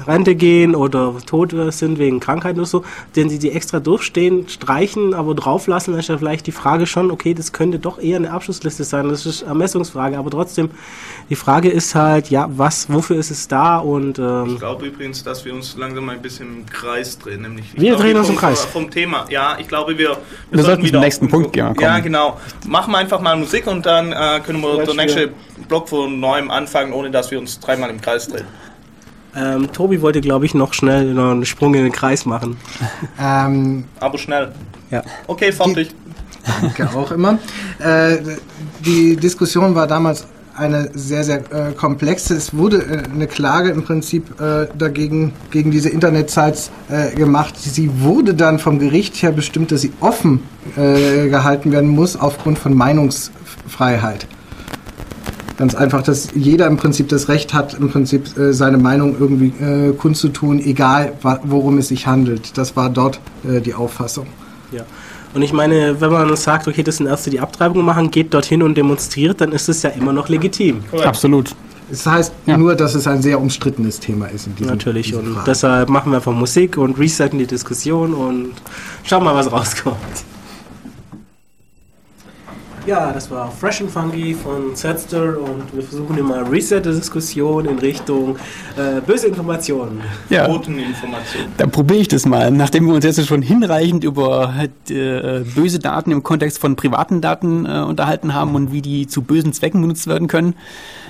Rente gehen oder tot sind wegen Krankheit oder so, den sie die extra durchstehen, streichen, aber drauflassen, dann ist ja vielleicht die Frage schon, okay, das könnte doch eher eine Abschlussliste sein. Das ist Ermessungsfrage, aber trotzdem, die Frage ist halt, ja, was, wofür ist es da und ähm, Ich glaube übrigens, dass wir uns langsam ein bisschen im Kreis drehen, nämlich wir drehen uns im Kreis. Vom Thema, ja, ich glaube, wir, wir, wir sollten wieder zum nächsten Punkt gehen. Ja, genau. Machen wir einfach mal Musik und dann äh, können wir den nächsten Block von neuem anfangen, ohne dass wir uns dreimal im Kreis drehen. Ähm, Tobi wollte, glaube ich, noch schnell noch einen Sprung in den Kreis machen. Ähm, Aber schnell. Ja. Okay, fertig. Danke auch immer. Äh, die Diskussion war damals eine sehr, sehr äh, komplexe. Es wurde äh, eine Klage im Prinzip äh, dagegen, gegen diese Internetsites äh, gemacht. Sie wurde dann vom Gericht her bestimmt, dass sie offen äh, gehalten werden muss aufgrund von Meinungsfreiheit. Ganz einfach, dass jeder im Prinzip das Recht hat, im Prinzip äh, seine Meinung irgendwie äh, kundzutun, egal worum es sich handelt. Das war dort äh, die Auffassung. Ja. Und ich meine, wenn man sagt, okay, das sind Ärzte, die Abtreibung machen, geht dorthin und demonstriert, dann ist es ja immer noch legitim. Correct. Absolut. Das heißt ja. nur, dass es ein sehr umstrittenes Thema ist in diesem Natürlich, diesem und deshalb machen wir einfach Musik und resetten die Diskussion und schauen mal, was rauskommt. Ja, das war Fresh and Funky von Setster und wir versuchen immer Reset-Diskussion in Richtung äh, böse Informationen. Ja. Informationen. Dann probiere ich das mal. Nachdem wir uns jetzt schon hinreichend über äh, böse Daten im Kontext von privaten Daten äh, unterhalten haben und wie die zu bösen Zwecken benutzt werden können,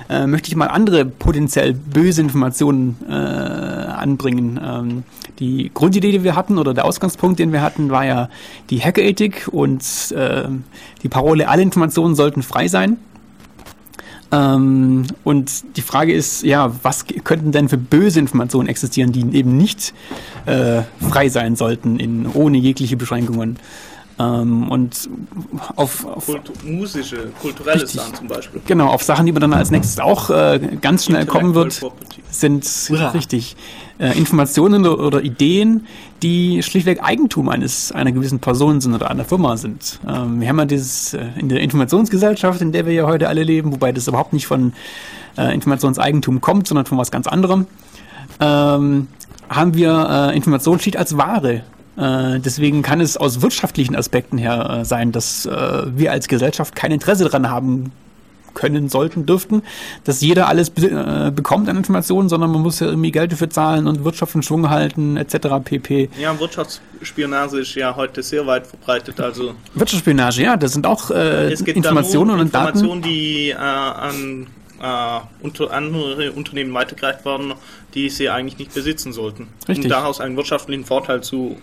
äh, möchte ich mal andere potenziell böse Informationen äh, anbringen. Ähm, die Grundidee, die wir hatten oder der Ausgangspunkt, den wir hatten, war ja die Hackerethik und äh, die Parole, alle Informationen sollten frei sein. Ähm, und die Frage ist, ja, was könnten denn für böse Informationen existieren, die eben nicht äh, frei sein sollten, in, ohne jegliche Beschränkungen? Ähm, und auf, auf Kultu musische, kulturelle richtig, Sachen zum Beispiel. Genau, auf Sachen, die man dann als nächstes auch äh, ganz schnell kommen wird, sind ja. richtig äh, Informationen oder Ideen, die schlichtweg Eigentum eines einer gewissen Person sind oder einer Firma sind. Ähm, wir haben ja dieses äh, in der Informationsgesellschaft, in der wir ja heute alle leben, wobei das überhaupt nicht von äh, Informationseigentum kommt, sondern von was ganz anderem. Ähm, haben wir äh, Information steht als Ware äh, deswegen kann es aus wirtschaftlichen Aspekten her äh, sein, dass äh, wir als Gesellschaft kein Interesse daran haben können, sollten, dürften, dass jeder alles be äh, bekommt an Informationen, sondern man muss ja irgendwie Geld dafür zahlen und Wirtschaft in Schwung halten, etc. pp. Ja, Wirtschaftsspionage ist ja heute sehr weit verbreitet. Also Wirtschaftsspionage, ja, das sind auch äh, Informationen und Informationen, Daten. die äh, an äh, unter andere Unternehmen weitergereicht werden, die sie eigentlich nicht besitzen sollten. Richtig. Um daraus einen wirtschaftlichen Vorteil zu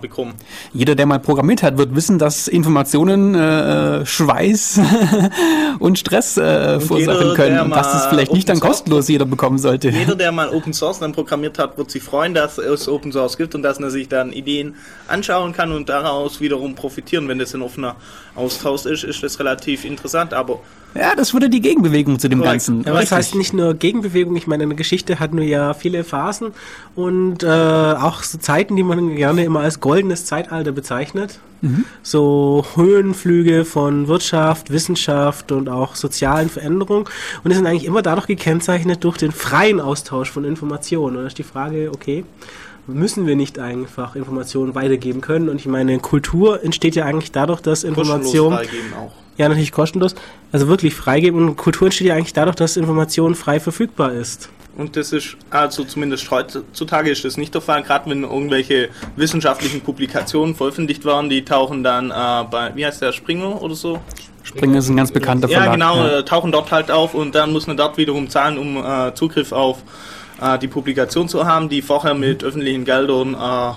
bekommen. Jeder, der mal programmiert hat, wird wissen, dass Informationen äh, Schweiß und Stress äh, verursachen können und dass es vielleicht nicht dann kostenlos jeder bekommen sollte. Jeder, der mal Open Source dann programmiert hat, wird sich freuen, dass es Open Source gibt und dass er sich dann Ideen anschauen kann und daraus wiederum profitieren. Wenn das ein offener Austausch ist, ist das relativ interessant, aber ja, das wurde die Gegenbewegung zu dem Correct. Ganzen. Aber das heißt nicht nur Gegenbewegung, ich meine, eine Geschichte hat nur ja viele Phasen und äh, auch so Zeiten, die man gerne immer als goldenes Zeitalter bezeichnet. Mhm. So Höhenflüge von Wirtschaft, Wissenschaft und auch sozialen Veränderungen. Und die sind eigentlich immer dadurch gekennzeichnet durch den freien Austausch von Informationen. Und da ist die Frage, okay, müssen wir nicht einfach Informationen weitergeben können? Und ich meine, Kultur entsteht ja eigentlich dadurch, dass Informationen. Ja, natürlich kostenlos. Also wirklich freigeben. Und Kultur entsteht ja eigentlich dadurch, dass Information frei verfügbar ist. Und das ist, also zumindest heutzutage ist das nicht der Fall, gerade wenn irgendwelche wissenschaftlichen Publikationen veröffentlicht werden, die tauchen dann äh, bei, wie heißt der, Springer oder so? Springer ist ein ganz bekannter Ja, Verlag. genau, äh, tauchen dort halt auf und dann muss man dort wiederum zahlen, um äh, Zugriff auf äh, die Publikation zu haben, die vorher mit öffentlichen Geldern äh,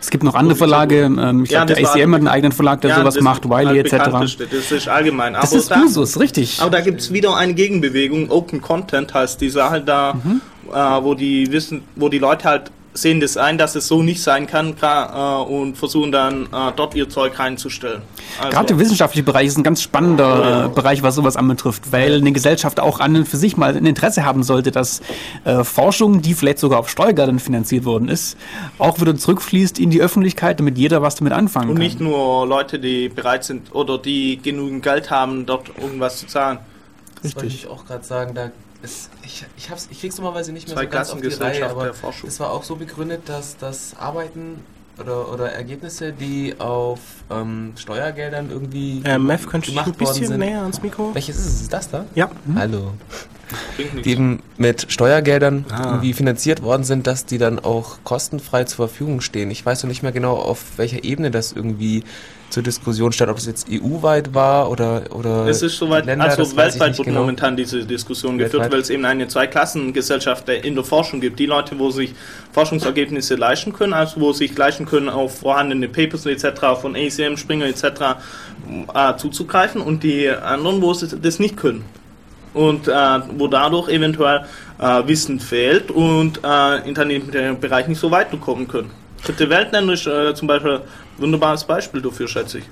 Es gibt noch andere Verlage, ähm, ich Ja, glaube, der das ACM hat einen eigenen Verlag, der ja, sowas das macht, Wiley halt etc. Das ist allgemein. Das aber ist da, Usus, richtig. Aber da gibt es wieder eine Gegenbewegung, Open Content heißt die Sache da, Mhm. äh, wo die wissen, wo die Leute halt sehen das ein, dass es so nicht sein kann äh, und versuchen dann äh, dort ihr Zeug reinzustellen. Also, Gerade der wissenschaftliche Bereich ist ein ganz spannender äh, Bereich, was sowas anbetrifft, weil eine Gesellschaft auch an und für sich mal ein Interesse haben sollte, dass äh, Forschung, die vielleicht sogar auf Steuergeldern finanziert worden ist, auch wieder zurückfließt in die Öffentlichkeit, damit jeder was damit anfangen und kann. nicht nur Leute, die bereit sind oder die genügend Geld haben, dort irgendwas zu zahlen. Das wollte Richtig. ich auch gerade sagen, da ist, ich, ich, hab's, ich krieg's normalerweise nicht mehr Zwei so ganz auf die Reihe, aber es war auch so begründet, dass das Arbeiten oder, oder Ergebnisse, die auf ähm, Steuergeldern irgendwie Äh, Mev, könntest du ein bisschen sind. näher ans Mikro? Welches ist es? Ist das da? Ja. Hallo. Bringt nichts. Die eben mit Steuergeldern Ah. irgendwie finanziert worden sind, dass die dann auch kostenfrei zur Verfügung stehen. Ich weiß noch nicht mehr genau, auf welcher Ebene das irgendwie zur Diskussion stand, ob es jetzt EU-weit war oder oder Es ist soweit, Länder, also weltweit wird genau. momentan diese Diskussion geführt, Weltweit? weil es eben eine Zweiklassengesellschaft in der Forschung gibt. Die Leute, wo sich Forschungsergebnisse leisten können, also wo sich leisten können, auf vorhandene Papers etc. von ACM, Springer etc. Äh, zuzugreifen und die anderen, wo sie das nicht können. Und äh, wo dadurch eventuell äh, Wissen fehlt und äh, in dem Bereich nicht so weiterkommen können. Dritte Weltländer ist äh, zum Beispiel ein wunderbares Beispiel dafür, schätze ich.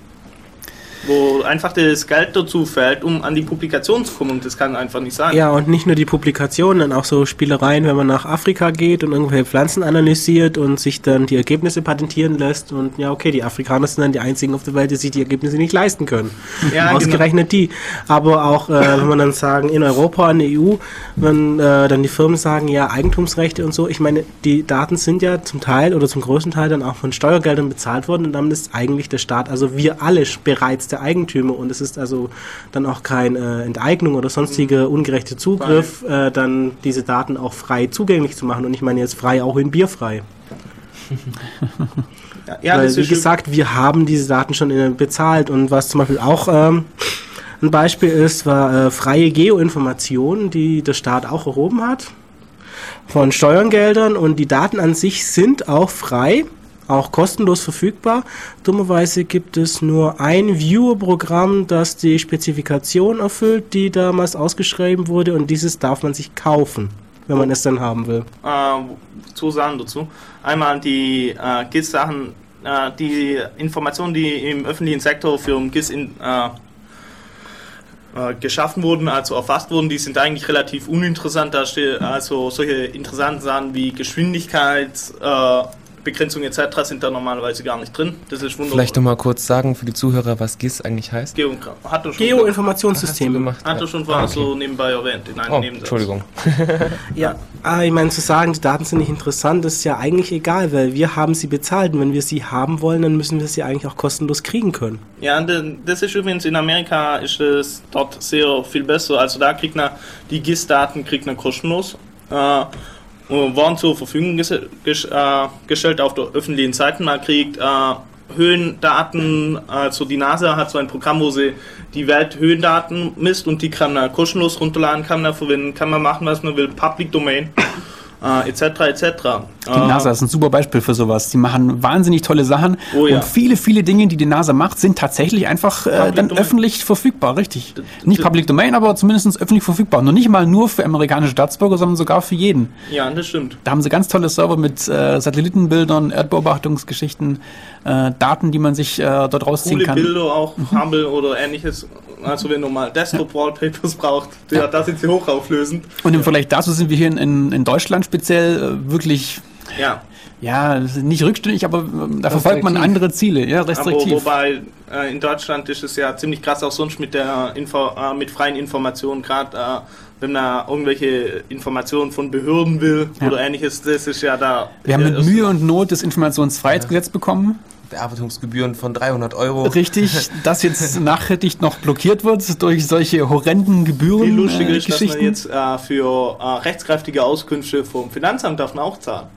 Wo einfach das Geld dazu fällt, um an die Publikation zu kommen und das kann einfach nicht sein. Ja, und nicht nur die Publikationen, dann auch so Spielereien, wenn man nach Afrika geht und irgendwelche Pflanzen analysiert und sich dann die Ergebnisse patentieren lässt. Und ja, okay, die Afrikaner sind dann die einzigen auf der Welt, die sich die Ergebnisse nicht leisten können. Ja, genau. Ausgerechnet die. Aber auch, äh, wenn man dann sagen, in Europa, in der EU, wenn äh, dann die Firmen sagen, ja, Eigentumsrechte und so, ich meine, die Daten sind ja zum Teil oder zum größten Teil dann auch von Steuergeldern bezahlt worden und damit ist eigentlich der Staat, also wir alle bereits der Eigentümer und es ist also dann auch kein äh, Enteignung oder sonstige ungerechte Zugriff, äh, dann diese Daten auch frei zugänglich zu machen. Und ich meine jetzt frei auch in bierfrei. Ja, Weil, wie gesagt, wir haben diese Daten schon äh, bezahlt. Und was zum Beispiel auch ähm, ein Beispiel ist, war äh, freie Geoinformation, die der Staat auch erhoben hat von Steuergeldern. Und die Daten an sich sind auch frei, auch kostenlos verfügbar. Dummerweise gibt es nur ein Viewer-Programm, das die Spezifikation erfüllt, die damals ausgeschrieben wurde und dieses darf man sich kaufen, wenn man es dann haben will. äh, zwei Sachen dazu. Einmal die äh, GIS-Sachen, äh, die Informationen, die im öffentlichen Sektor für ein GIS in, äh, äh, geschaffen wurden, also erfasst wurden, die sind eigentlich relativ uninteressant. Da steht also solche interessanten Sachen wie Geschwindigkeit, äh, Begrenzung etc. sind da normalerweise gar nicht drin. Das ist wunderbar. Vielleicht noch mal kurz sagen für die Zuhörer, was GIS eigentlich heißt. Geo hat er schon, Geoinformationssysteme. gemacht? hat er schon vorher Ah, okay. so nebenbei erwähnt. In einem Oh, Nebensatz. Entschuldigung. Ja, ah, ich meine, zu sagen, die Daten sind nicht interessant, ist ja eigentlich egal, weil wir haben sie bezahlt und wenn wir sie haben wollen, dann müssen wir sie eigentlich auch kostenlos kriegen können. Ja, de- das ist übrigens in Amerika ist es dort sehr viel besser. Also da kriegt man die GIS-Daten kriegt man kostenlos. Äh, waren zur Verfügung ges ges äh, gestellt auf der öffentlichen Seite. Man kriegt äh, Höhendaten, also die NASA hat so ein Programm, wo sie die Welthöhendaten misst und die kann man kostenlos runterladen, kann man verwenden, kann man machen, was man will, Public Domain, äh, etc. etc. Die NASA ist ein super Beispiel für sowas. Die machen wahnsinnig tolle Sachen Oh ja. und viele, viele Dinge, die die NASA macht, sind tatsächlich einfach äh, dann Domain. öffentlich verfügbar, richtig. D- Nicht Public Domain, aber zumindest öffentlich verfügbar. Nur nicht mal nur für amerikanische Staatsbürger, sondern sogar für jeden. Ja, das stimmt. Da haben sie ganz tolle Server mit äh, Satellitenbildern, Erdbeobachtungsgeschichten, äh, Daten, die man sich äh, dort rausziehen coole kann. Bilder, auch Hubble oder ähnliches. Also wenn du mal Desktop-Wallpapers braucht, ja, da sind sie hochauflösend. Und im Vergleich dazu sind wir hier in, in, in Deutschland speziell äh, wirklich, Ja, ja, nicht rückständig, aber äh, da verfolgt man andere Ziele, ja, aber restriktiv. wobei äh, in Deutschland ist es ja ziemlich krass auch sonst mit der Info, äh, mit freien Informationen, gerade äh, wenn man irgendwelche Informationen von Behörden will Ja. oder ähnliches, das ist ja da. Wir haben mit Mühe und Not das Informationsfreiheitsgesetz bekommen. Bearbeitungsgebühren von 300 Euro. Richtig, das jetzt nachhaltig noch blockiert wird durch solche horrenden Gebühren. Viel lustiger äh, ist, dass man jetzt äh, für äh, rechtskräftige Auskünfte vom Finanzamt darf man auch zahlen.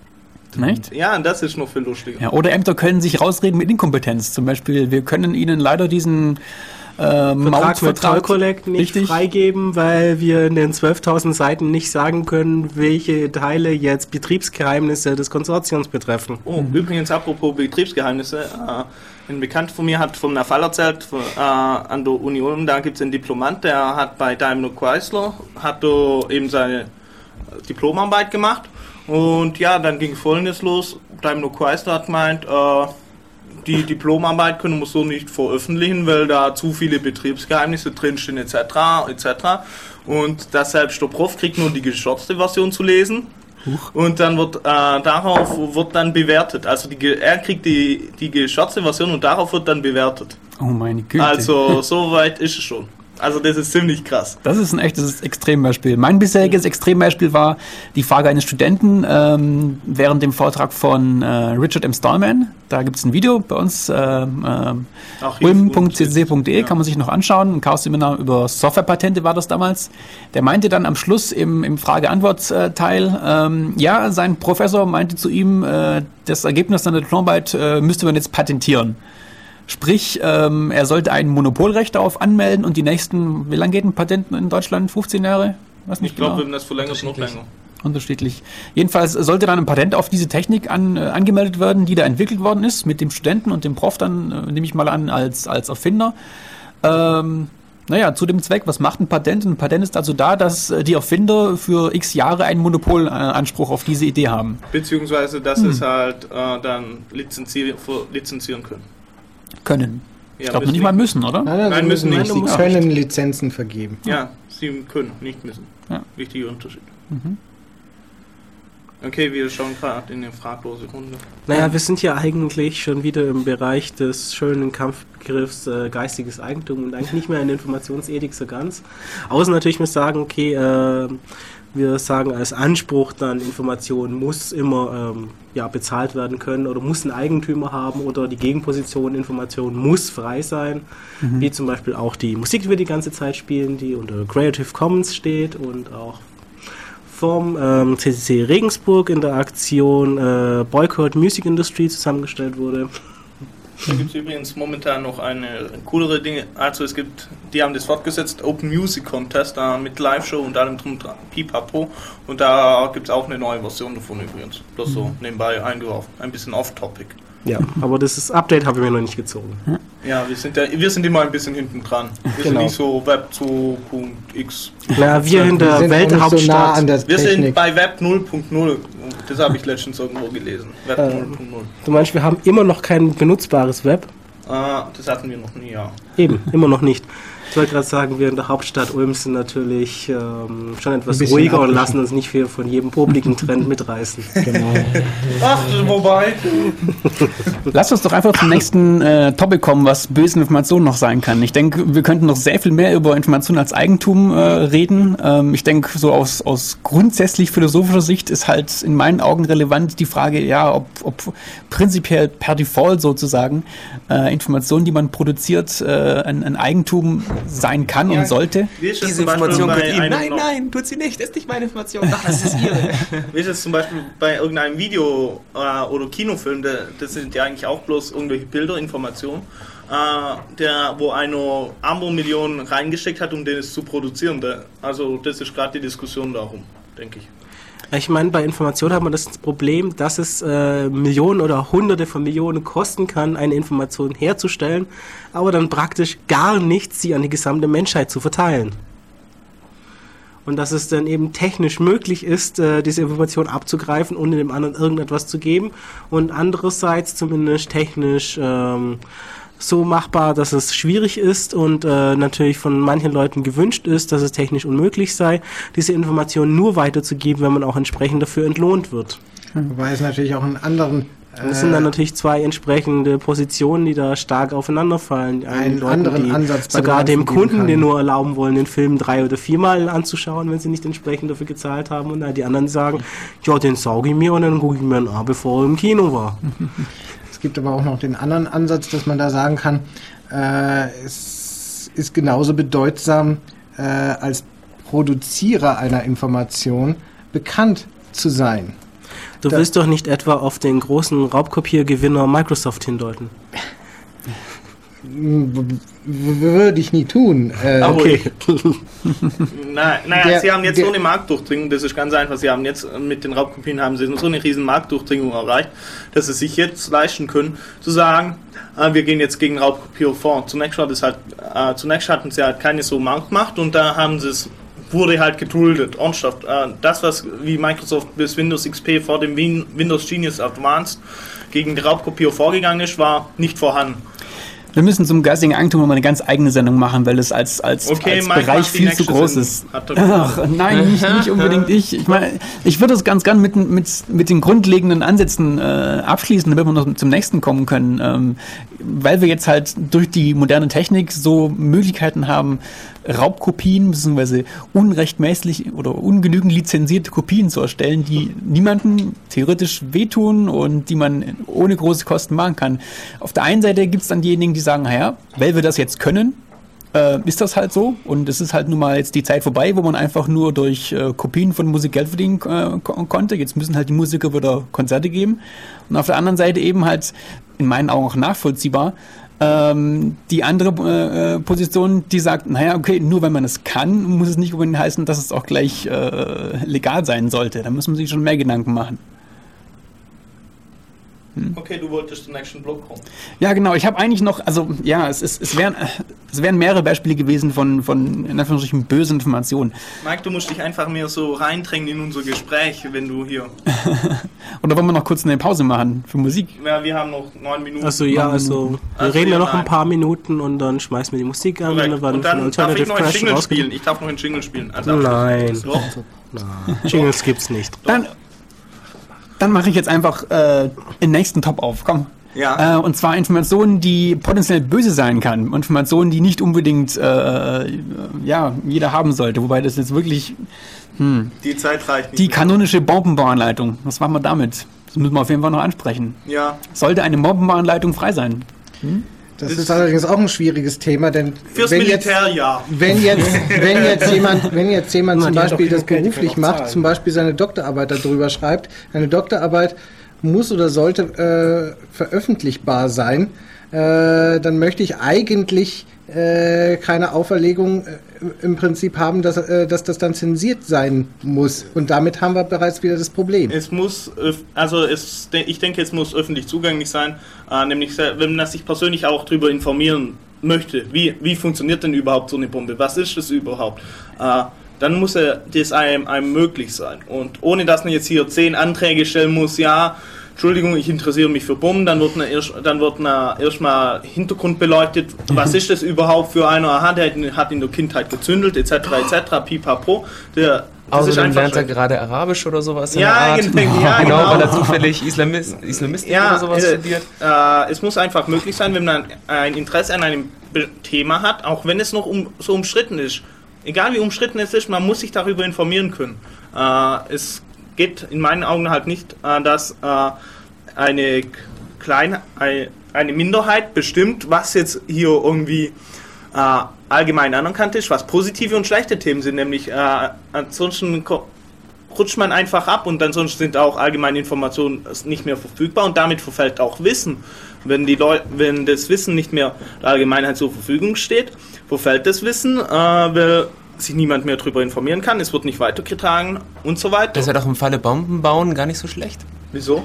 Echt? Ja, das ist noch viel lustiger. Ja, oder Ämter können sich rausreden mit Inkompetenz. Zum Beispiel, wir können ihnen leider diesen äh, Vertrag mit Toll Collect nicht Richtig. freigeben, weil wir in den 12.000 Seiten nicht sagen können, welche Teile jetzt Betriebsgeheimnisse des Konsortiums betreffen. Oh, mhm. übrigens apropos Betriebsgeheimnisse, äh, ein Bekannter von mir hat von einer Fall erzählt äh, an der Union, da gibt es einen Diplomant, der hat bei Daimler Chrysler, hat da eben seine Diplomarbeit gemacht und ja, dann ging folgendes los, Daimler Chrysler hat gemeint, äh, die Diplomarbeit können wir so nicht veröffentlichen, weil da zu viele Betriebsgeheimnisse drinstehen etc. etc. Und selbst der Prof kriegt nur die geschürzte Version zu lesen. Und dann wird äh, darauf wird dann bewertet. Also die, er kriegt die, die geschürzte Version und darauf wird dann bewertet. Oh meine Güte. Also so weit ist es schon. Also das ist ziemlich krass. Das ist ein echtes Extrembeispiel. Mein bisheriges Extrembeispiel war die Frage eines Studenten ähm, während dem Vortrag von äh, Richard M. Stallman. Da gibt es ein Video bei uns, äh, äh, ulm.cc.de, ja. kann man sich noch anschauen. Ein Chaos-Seminar über Softwarepatente war das damals. Der meinte dann am Schluss im, im Frage-Antwort-Teil, ähm, ja, sein Professor meinte zu ihm, äh, das Ergebnis seiner Diplomarbeit äh, müsste man jetzt patentieren. Sprich, ähm, er sollte ein Monopolrecht darauf anmelden und die nächsten, wie lange geht ein Patent in Deutschland? 15 Jahre? Was nicht ich glaube, genau. wenn das verlängert, noch länger. Unterschiedlich. Jedenfalls sollte dann ein Patent auf diese Technik an, äh, angemeldet werden, die da entwickelt worden ist, mit dem Studenten und dem Prof dann, äh, nehme ich mal an, als, als Erfinder. Ähm, naja, zu dem Zweck, was macht ein Patent? Ein Patent ist also da, dass äh, die Erfinder für x Jahre einen Monopolanspruch auf diese Idee haben. Beziehungsweise, dass hm. es halt äh, dann lizenzieren, lizenzieren können können. Ja, ich glaube nicht mal müssen, oder? Nein, also Nein müssen nicht. Sie können Lizenzen vergeben. Ja, sie können, nicht müssen. Ja. Wichtiger Unterschied. Mhm. Okay, wir schauen gerade in die fraglose Runde. Naja, wir sind ja eigentlich schon wieder im Bereich des schönen Kampfbegriffs äh, geistiges Eigentum und eigentlich nicht mehr in Informationsethik so ganz. Außer natürlich muss sagen, okay, äh, wir sagen als Anspruch dann, Information muss immer ähm, ja, bezahlt werden können oder muss einen Eigentümer haben oder die Gegenposition Information muss frei sein, mhm. wie zum Beispiel auch die Musik, die wir die ganze Zeit spielen, die unter Creative Commons steht und auch vom ähm, CCC Regensburg in der Aktion äh, Boycott Music Industry zusammengestellt wurde. Da gibt es übrigens momentan noch eine coolere Dinge. Also es gibt, die haben das fortgesetzt, Open Music Contest äh, mit Live-Show und allem drum Pipapo. Und da gibt es auch eine neue Version davon übrigens. Das so mhm. nebenbei eingeworfen. Ein bisschen off-topic. Ja, aber das Update habe ich mir noch nicht gezogen. Ja, wir sind, ja, wir sind immer ein bisschen hinten dran. Wir genau. sind nicht so Web 2.x. Na, wir in der wir Welthauptstadt. So nah an der wir sind bei Web 0.0. Das habe ich letztens irgendwo gelesen. Web äh, 0.0. Du meinst, wir haben immer noch kein benutzbares Web? Äh, das hatten wir noch nie, ja. Eben, immer noch nicht. Ich wollte gerade sagen, wir in der Hauptstadt Ulm sind natürlich ähm, schon etwas ruhiger und lassen uns nicht viel von jedem publiken Trend mitreißen. Genau. Ach, wobei. Lass uns doch einfach zum nächsten äh, Topic kommen, was böse Informationen noch sein kann. Ich denke, wir könnten noch sehr viel mehr über Informationen als Eigentum äh, reden. Ähm, ich denke, so aus, aus grundsätzlich philosophischer Sicht ist halt in meinen Augen relevant die Frage, ja, ob, ob prinzipiell per Default sozusagen äh, Informationen, die man produziert, äh, ein, ein Eigentum sein kann ja, und sollte. Diese Information gehört ihm. Nein, nein, tut sie nicht. Das ist nicht meine Information. Ach, das ist ihre. Wie ist es zum Beispiel bei irgendeinem Video äh, oder Kinofilm, der, das sind ja eigentlich auch bloß irgendwelche Bilderinformationen, äh, der, wo eine Ambo-Million reingesteckt hat, um den es zu produzieren. Der, also das ist gerade die Diskussion darum, denke ich. Ich meine, bei Information hat man das Problem, dass es äh, Millionen oder Hunderte von Millionen kosten kann, eine Information herzustellen, aber dann praktisch gar nichts sie an die gesamte Menschheit zu verteilen. Und dass es dann eben technisch möglich ist, äh, diese Information abzugreifen und dem anderen irgendetwas zu geben und andererseits zumindest technisch ähm, so machbar, dass es schwierig ist und äh, natürlich von manchen Leuten gewünscht ist, dass es technisch unmöglich sei, diese Informationen nur weiterzugeben, wenn man auch entsprechend dafür entlohnt wird. Wobei es natürlich auch einen anderen das sind dann äh, natürlich zwei entsprechende Positionen, die da stark aufeinanderfallen. Die einen, einen Leute, anderen Ansatz sogar dem Kunden, den nur erlauben wollen, den Film drei oder viermal anzuschauen, wenn sie nicht entsprechend dafür gezahlt haben. Und die anderen sagen, ja, den sauge ich mir und dann gucke ich mir an, bevor er im Kino war. gibt aber auch noch den anderen Ansatz, dass man da sagen kann, äh, es ist genauso bedeutsam äh, als Produzierer einer Information bekannt zu sein. Du Da- willst doch nicht etwa auf den großen Raubkopiergewinner Microsoft hindeuten. Würde ich nie tun. Äh, Aber Okay. Na, naja, Der- sie haben jetzt der- so eine Marktdurchdringung, das ist ganz einfach. Sie haben jetzt mit den Raubkopien haben sie so eine riesen Marktdurchdringung erreicht, dass sie sich jetzt leisten können, zu sagen, äh, wir gehen jetzt gegen Raubkopierer vor. Zunächst, war das halt, äh, zunächst hatten sie halt keine so Marktmacht und da haben sie es wurde halt geduldet, ernsthaft. Äh, das, was wie Microsoft bis Windows XP vor dem Win Windows Genius Advanced gegen die Raubkopierer vorgegangen ist, war nicht vorhanden. Wir müssen zum geistigen Eigentum nochmal eine ganz eigene Sendung machen, weil es als, als, Okay, als Bereich viel zu groß ist. Ach, nein, nicht, nicht unbedingt ich. Ich meine, ich würde es ganz gern mit, mit, mit den grundlegenden Ansätzen äh, abschließen, damit wir noch zum nächsten kommen können. Ähm, weil wir jetzt halt durch die moderne Technik so Möglichkeiten haben, Raubkopien bzw. unrechtmäßig oder ungenügend lizenzierte Kopien zu erstellen, die niemandem theoretisch wehtun und die man ohne große Kosten machen kann. Auf der einen Seite gibt es dann diejenigen, die sagen, naja, weil wir das jetzt können, äh, ist das halt so. Und es ist halt nun mal jetzt die Zeit vorbei, wo man einfach nur durch äh, Kopien von Musik Geld verdienen äh, ko konnte. Jetzt müssen halt die Musiker wieder Konzerte geben. Und auf der anderen Seite eben halt, in meinen Augen auch nachvollziehbar, ähm, die andere äh, äh, Position, die sagt, naja, okay, nur wenn man es kann, muss es nicht unbedingt heißen, dass es auch gleich äh, legal sein sollte. Da muss man sich schon mehr Gedanken machen. Okay, du wolltest zum nächsten Block kommen. Ja, genau. Ich habe eigentlich noch, also ja, es, ist, es, wären, es wären mehrere Beispiele gewesen von, von in Anführungsstrichen bösen Informationen. Mike, du musst dich einfach mehr so reindrängen in unser Gespräch, wenn du hier. Oder wollen wir noch kurz eine Pause machen für Musik? Ja, wir haben noch neun Minuten. Also ja, also wir Also, reden ja noch ein nein. paar Minuten und dann schmeißen wir die Musik an, wir Und dann darf ich noch einen Jingle spielen. Ich darf noch einen Jingle spielen. als Abschluss. Nein, Doch. Jingles gibt's nicht. Dann, dann mache ich jetzt einfach äh, den nächsten Top auf. Komm. Ja. Äh, und zwar Informationen, die potenziell böse sein kann. Informationen, die nicht unbedingt äh, ja, jeder haben sollte. Wobei das jetzt wirklich Die Zeit reicht nicht. die mehr. kanonische Bombenbauanleitung. Was machen wir damit? Das müssen wir auf jeden Fall noch ansprechen. Ja. Sollte eine Bombenbauanleitung frei sein? Das Das- ist allerdings auch ein schwieriges Thema, denn Fürs wenn jetzt, Militär ja. wenn jetzt, wenn jetzt jemand, wenn jetzt jemand Na, zum Beispiel das beruflich macht, zum Beispiel seine Doktorarbeit darüber schreibt, eine Doktorarbeit muss oder sollte äh, veröffentlichbar sein, äh, dann möchte ich eigentlich äh, keine Auferlegung äh, im Prinzip haben, dass, äh, dass das dann zensiert sein muss. Und damit haben wir bereits wieder das Problem. Es muss, also es, ich denke, es muss öffentlich zugänglich sein, äh, nämlich wenn man sich persönlich auch darüber informieren möchte, wie, wie funktioniert denn überhaupt so eine Bombe, was ist das überhaupt, äh, dann muss das einem, einem möglich sein. Und ohne dass man jetzt hier zehn Anträge stellen muss, ja, Entschuldigung, ich interessiere mich für Bomben, dann wird man erst, dann wird man erstmal Hintergrund beleuchtet, was ist das überhaupt für einer, aha, der hat in der Kindheit gezündelt, etc., etc., pipapo, der, das Also einfach lernt er gerade Arabisch oder sowas in Ja, der Art. genau, ja, genau, genau. weil er zufällig Islamist, Islamistik oder sowas äh, studiert. Äh, es muss einfach möglich sein, wenn man ein Interesse an einem Thema hat, auch wenn es noch um, so umstritten ist. Egal wie umstritten es ist, man muss sich darüber informieren können. Äh, es geht in meinen Augen halt nicht, äh, dass äh, eine kleine, ein- eine Minderheit bestimmt, was jetzt hier irgendwie äh, allgemein anerkannt ist, was positive und schlechte Themen sind, nämlich ansonsten rutscht man einfach ab und ansonsten sind auch allgemeine Informationen nicht mehr verfügbar und damit verfällt auch Wissen. Wenn, die wenn das Wissen nicht mehr der Allgemeinheit zur Verfügung steht, verfällt das Wissen, äh, sich niemand mehr darüber informieren kann, es wird nicht weitergetragen und so weiter. Das wäre doch im Falle Bomben bauen gar nicht so schlecht. Wieso?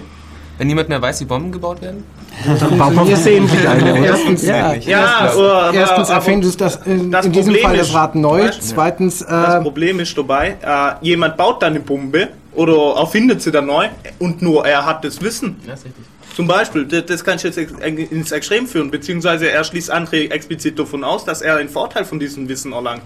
Wenn niemand mehr weiß, wie Bomben gebaut werden? Dann bauen wir versehentlich eine? Erstens, Ja. Ja, aber, Erstens erfindest du das in, das in diesem Problem Fall das ist- neu. Weißt? Zweitens, Das äh, Problem ist dabei, äh, jemand baut dann eine Bombe oder erfindet sie dann neu und nur er hat das Wissen. Ja, ist richtig. Zum Beispiel, das, das kann ich jetzt ins Extrem führen, beziehungsweise er schließt andere explizit davon aus, dass er einen Vorteil von diesem Wissen erlangt.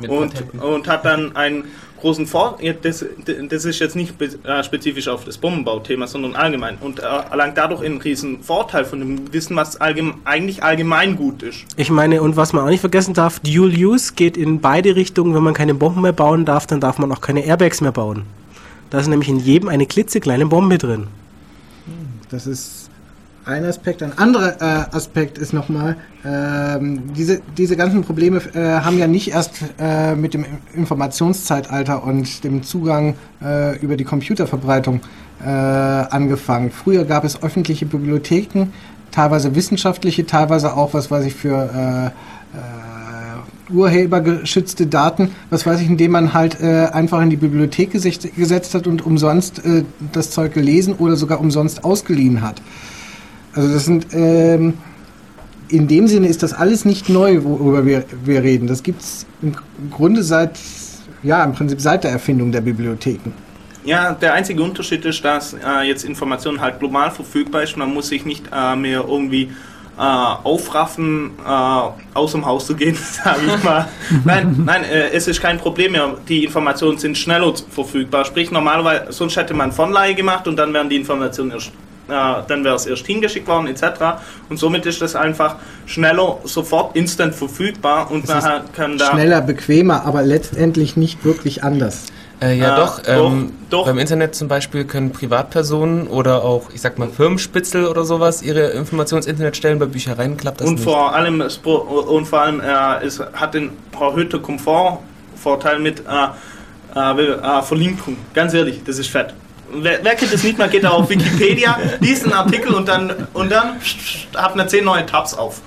Mit Und, Patenten. und hat dann einen großen Vorteil, das, das ist jetzt nicht äh, spezifisch auf das Bombenbauthema, sondern allgemein. Und er erlangt dadurch einen riesen Vorteil von dem Wissen, was allgeme eigentlich allgemein gut ist. Ich meine, und was man auch nicht vergessen darf, Dual Use geht in beide Richtungen. Wenn man keine Bomben mehr bauen darf, dann darf man auch keine Airbags mehr bauen. Da ist nämlich in jedem eine klitzekleine Bombe drin. das ist ein Aspekt. Ein anderer äh, Aspekt ist nochmal, ähm, diese, diese ganzen Probleme äh, haben ja nicht erst äh, mit dem Informationszeitalter und dem Zugang äh, über die Computerverbreitung äh, angefangen. Früher gab es öffentliche Bibliotheken, teilweise wissenschaftliche, teilweise auch, was weiß ich, für äh, urhebergeschützte Daten, was weiß ich, indem man halt äh, einfach in die Bibliothek gesetzt, hat und umsonst äh, das Zeug gelesen oder sogar umsonst ausgeliehen hat. Also das sind ähm, in dem Sinne ist das alles nicht neu, worüber wir, wir reden. Das gibt es im Grunde seit ja im Prinzip seit der Erfindung der Bibliotheken. Ja, der einzige Unterschied ist, dass äh, jetzt Information halt global verfügbar ist. Man muss sich nicht äh, mehr irgendwie äh, aufraffen, äh, aus dem Haus zu gehen, sage ich mal. nein, nein, äh, es ist kein Problem mehr. Die Informationen sind schneller verfügbar. Sprich, normalerweise, sonst hätte man Vonleihe gemacht und dann wären die Informationen erst dann wäre es erst hingeschickt worden etc. Und somit ist das einfach schneller, sofort instant verfügbar und man kann da... Schneller, bequemer, aber letztendlich nicht wirklich anders. Äh, ja, äh, doch, ähm, doch, doch. Beim Internet zum Beispiel können Privatpersonen oder auch, ich sag mal, Firmenspitzel oder sowas ihre Informationen ins Internet stellen. Bei Büchereien klappt das und nicht. Vor allem, und vor allem, äh, es hat den erhöhten Komfortvorteil mit äh, äh, äh, Verlinkung. Ganz ehrlich, das ist fett. Wer, wer, kennt das nicht, man geht da auf Wikipedia, liest einen Artikel und dann, und dann hat man zehn neue Tabs auf.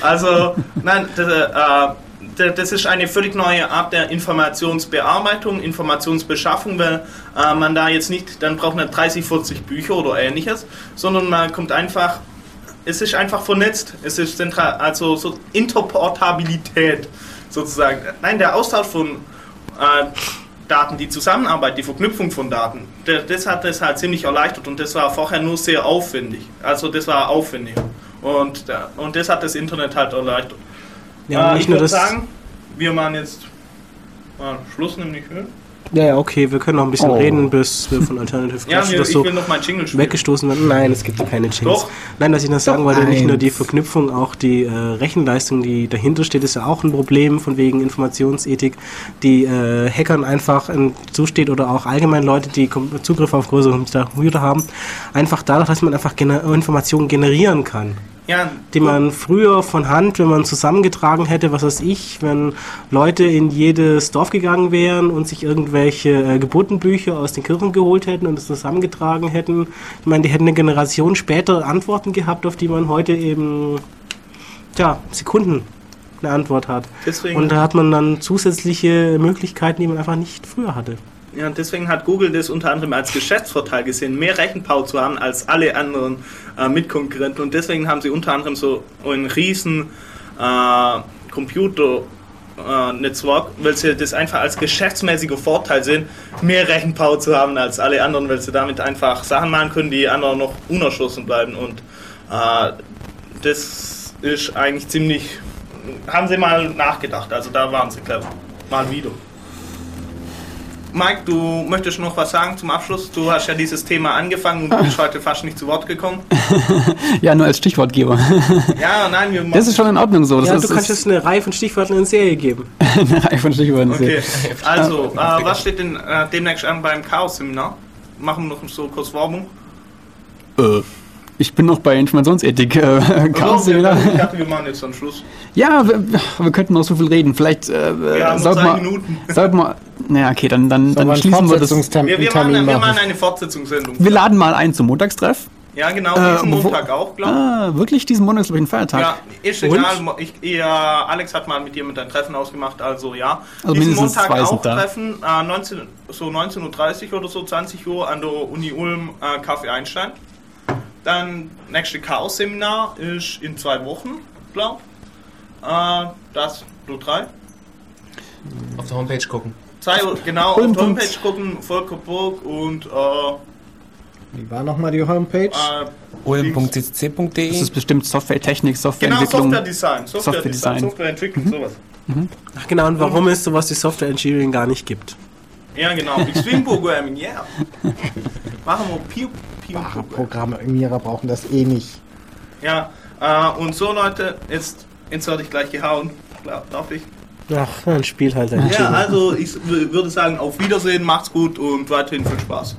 Also, nein, das, äh, das ist eine völlig neue Art der Informationsbearbeitung, Informationsbeschaffung, weil äh, man da jetzt nicht, dann braucht man 30, 40 Bücher oder ähnliches, sondern man kommt einfach, es ist einfach vernetzt, es ist zentral, also so Interportabilität sozusagen. Nein, der Austausch von äh, Daten, die Zusammenarbeit, die Verknüpfung von Daten, das hat das halt ziemlich erleichtert und das war vorher nur sehr aufwendig. Also das war aufwendig. Und, und das hat das Internet halt erleichtert. Ja, äh, ich würde sagen, wir machen jetzt mal Schluss, nämlich. Ne? Ja, ja, okay, wir können noch ein bisschen oh. reden, bis wir von Alternative ja, wir, so weggestoßen werden. Nein, es gibt keine Jingles. Nein, dass ich das sagen wollte, nicht nur die Verknüpfung, auch die äh, Rechenleistung, die dahinter steht, ist ja auch ein Problem von wegen Informationsethik, die äh, Hackern einfach zusteht oder auch allgemein Leute, die Zugriff auf größere Computer haben, einfach dadurch, dass man einfach gener Informationen generieren kann ja, die man früher von Hand, wenn man zusammengetragen hätte, was weiß ich, wenn Leute in jedes Dorf gegangen wären und sich irgendwelche äh, Geburtenbücher aus den Kirchen geholt hätten und es zusammengetragen hätten. Ich meine, die hätten eine Generation später Antworten gehabt, auf die man heute eben, tja, Sekunden eine Antwort hat. Deswegen und da hat man dann zusätzliche Möglichkeiten, die man einfach nicht früher hatte. Ja, und deswegen hat Google das unter anderem als Geschäftsvorteil gesehen, mehr Rechenpower zu haben als alle anderen äh, Mitkonkurrenten. Und deswegen haben sie unter anderem so ein riesen äh, Computer äh, Netzwerk, weil sie das einfach als geschäftsmäßiger Vorteil sehen, mehr Rechenpower zu haben als alle anderen, weil sie damit einfach Sachen machen können, die anderen noch unerschlossen bleiben. Und äh, das ist eigentlich ziemlich. Haben sie mal nachgedacht, also da waren sie clever. Mal wieder. Mike, du möchtest noch was sagen zum Abschluss? Du hast ja dieses Thema angefangen und bist heute fast nicht zu Wort gekommen. ja, nur als Stichwortgeber. ja, nein, wir Das ist schon in Ordnung so. Das ja, ist, du kannst jetzt eine Reihe von Stichworten in Serie geben. eine Reihe von Stichworten in Serie. Okay, also, äh, was steht denn äh, demnächst an beim Chaos-Seminar? Machen wir noch so kurz Werbung. Äh. Ich bin noch bei Informationsethik. Äh, also, ich dachte, wir machen jetzt einen Schluss. Ja, wir, wir könnten noch so viel reden. Vielleicht äh, wir sollten wir, Minuten. sollten wir. Naja, okay, dann, dann, dann schließen wir das. Wir, wir, machen, wir machen eine Fortsetzungssendung. Wir laden mal ein zum Montagstreff. Ja, genau, diesen äh, Montag auch, glaube ich. Ah, wirklich? Diesen Montag ist, glaube ich, ein Feiertag. Ja, ist egal. Ich, ich, Alex hat mal mit dir mit ein Treffen ausgemacht, also ja. Also diesen Montag auch Treffen, äh, 19, so 19.30 Uhr oder so, 20 Uhr an der Uni Ulm, äh, Kaffee Einstein. Dann nächste Chaos-Seminar ist in zwei Wochen, glaube äh, Das, du drei. Auf der Homepage gucken. Zwei, genau, auf der Homepage gucken, Volker Burg und äh, wie war nochmal die Homepage? Olm.ccc.de Das ist bestimmt Softwaretechnik, Softwareentwicklung. Genau, Software-Design, Software-Design, Softwareentwicklung, mhm. sowas. Mhm. Ach genau, und warum ist sowas wie Software Engineering gar nicht gibt? Ja genau, Extreme Programming, yeah. Machen wir Piu Ach, Programmierer brauchen das eh nicht. Ja, äh, und so Leute, jetzt, jetzt werde ich gleich gehauen, darf ich? Ach, dann spielt halt ein Ja, also ich würde sagen, auf Wiedersehen, macht's gut und weiterhin viel Spaß.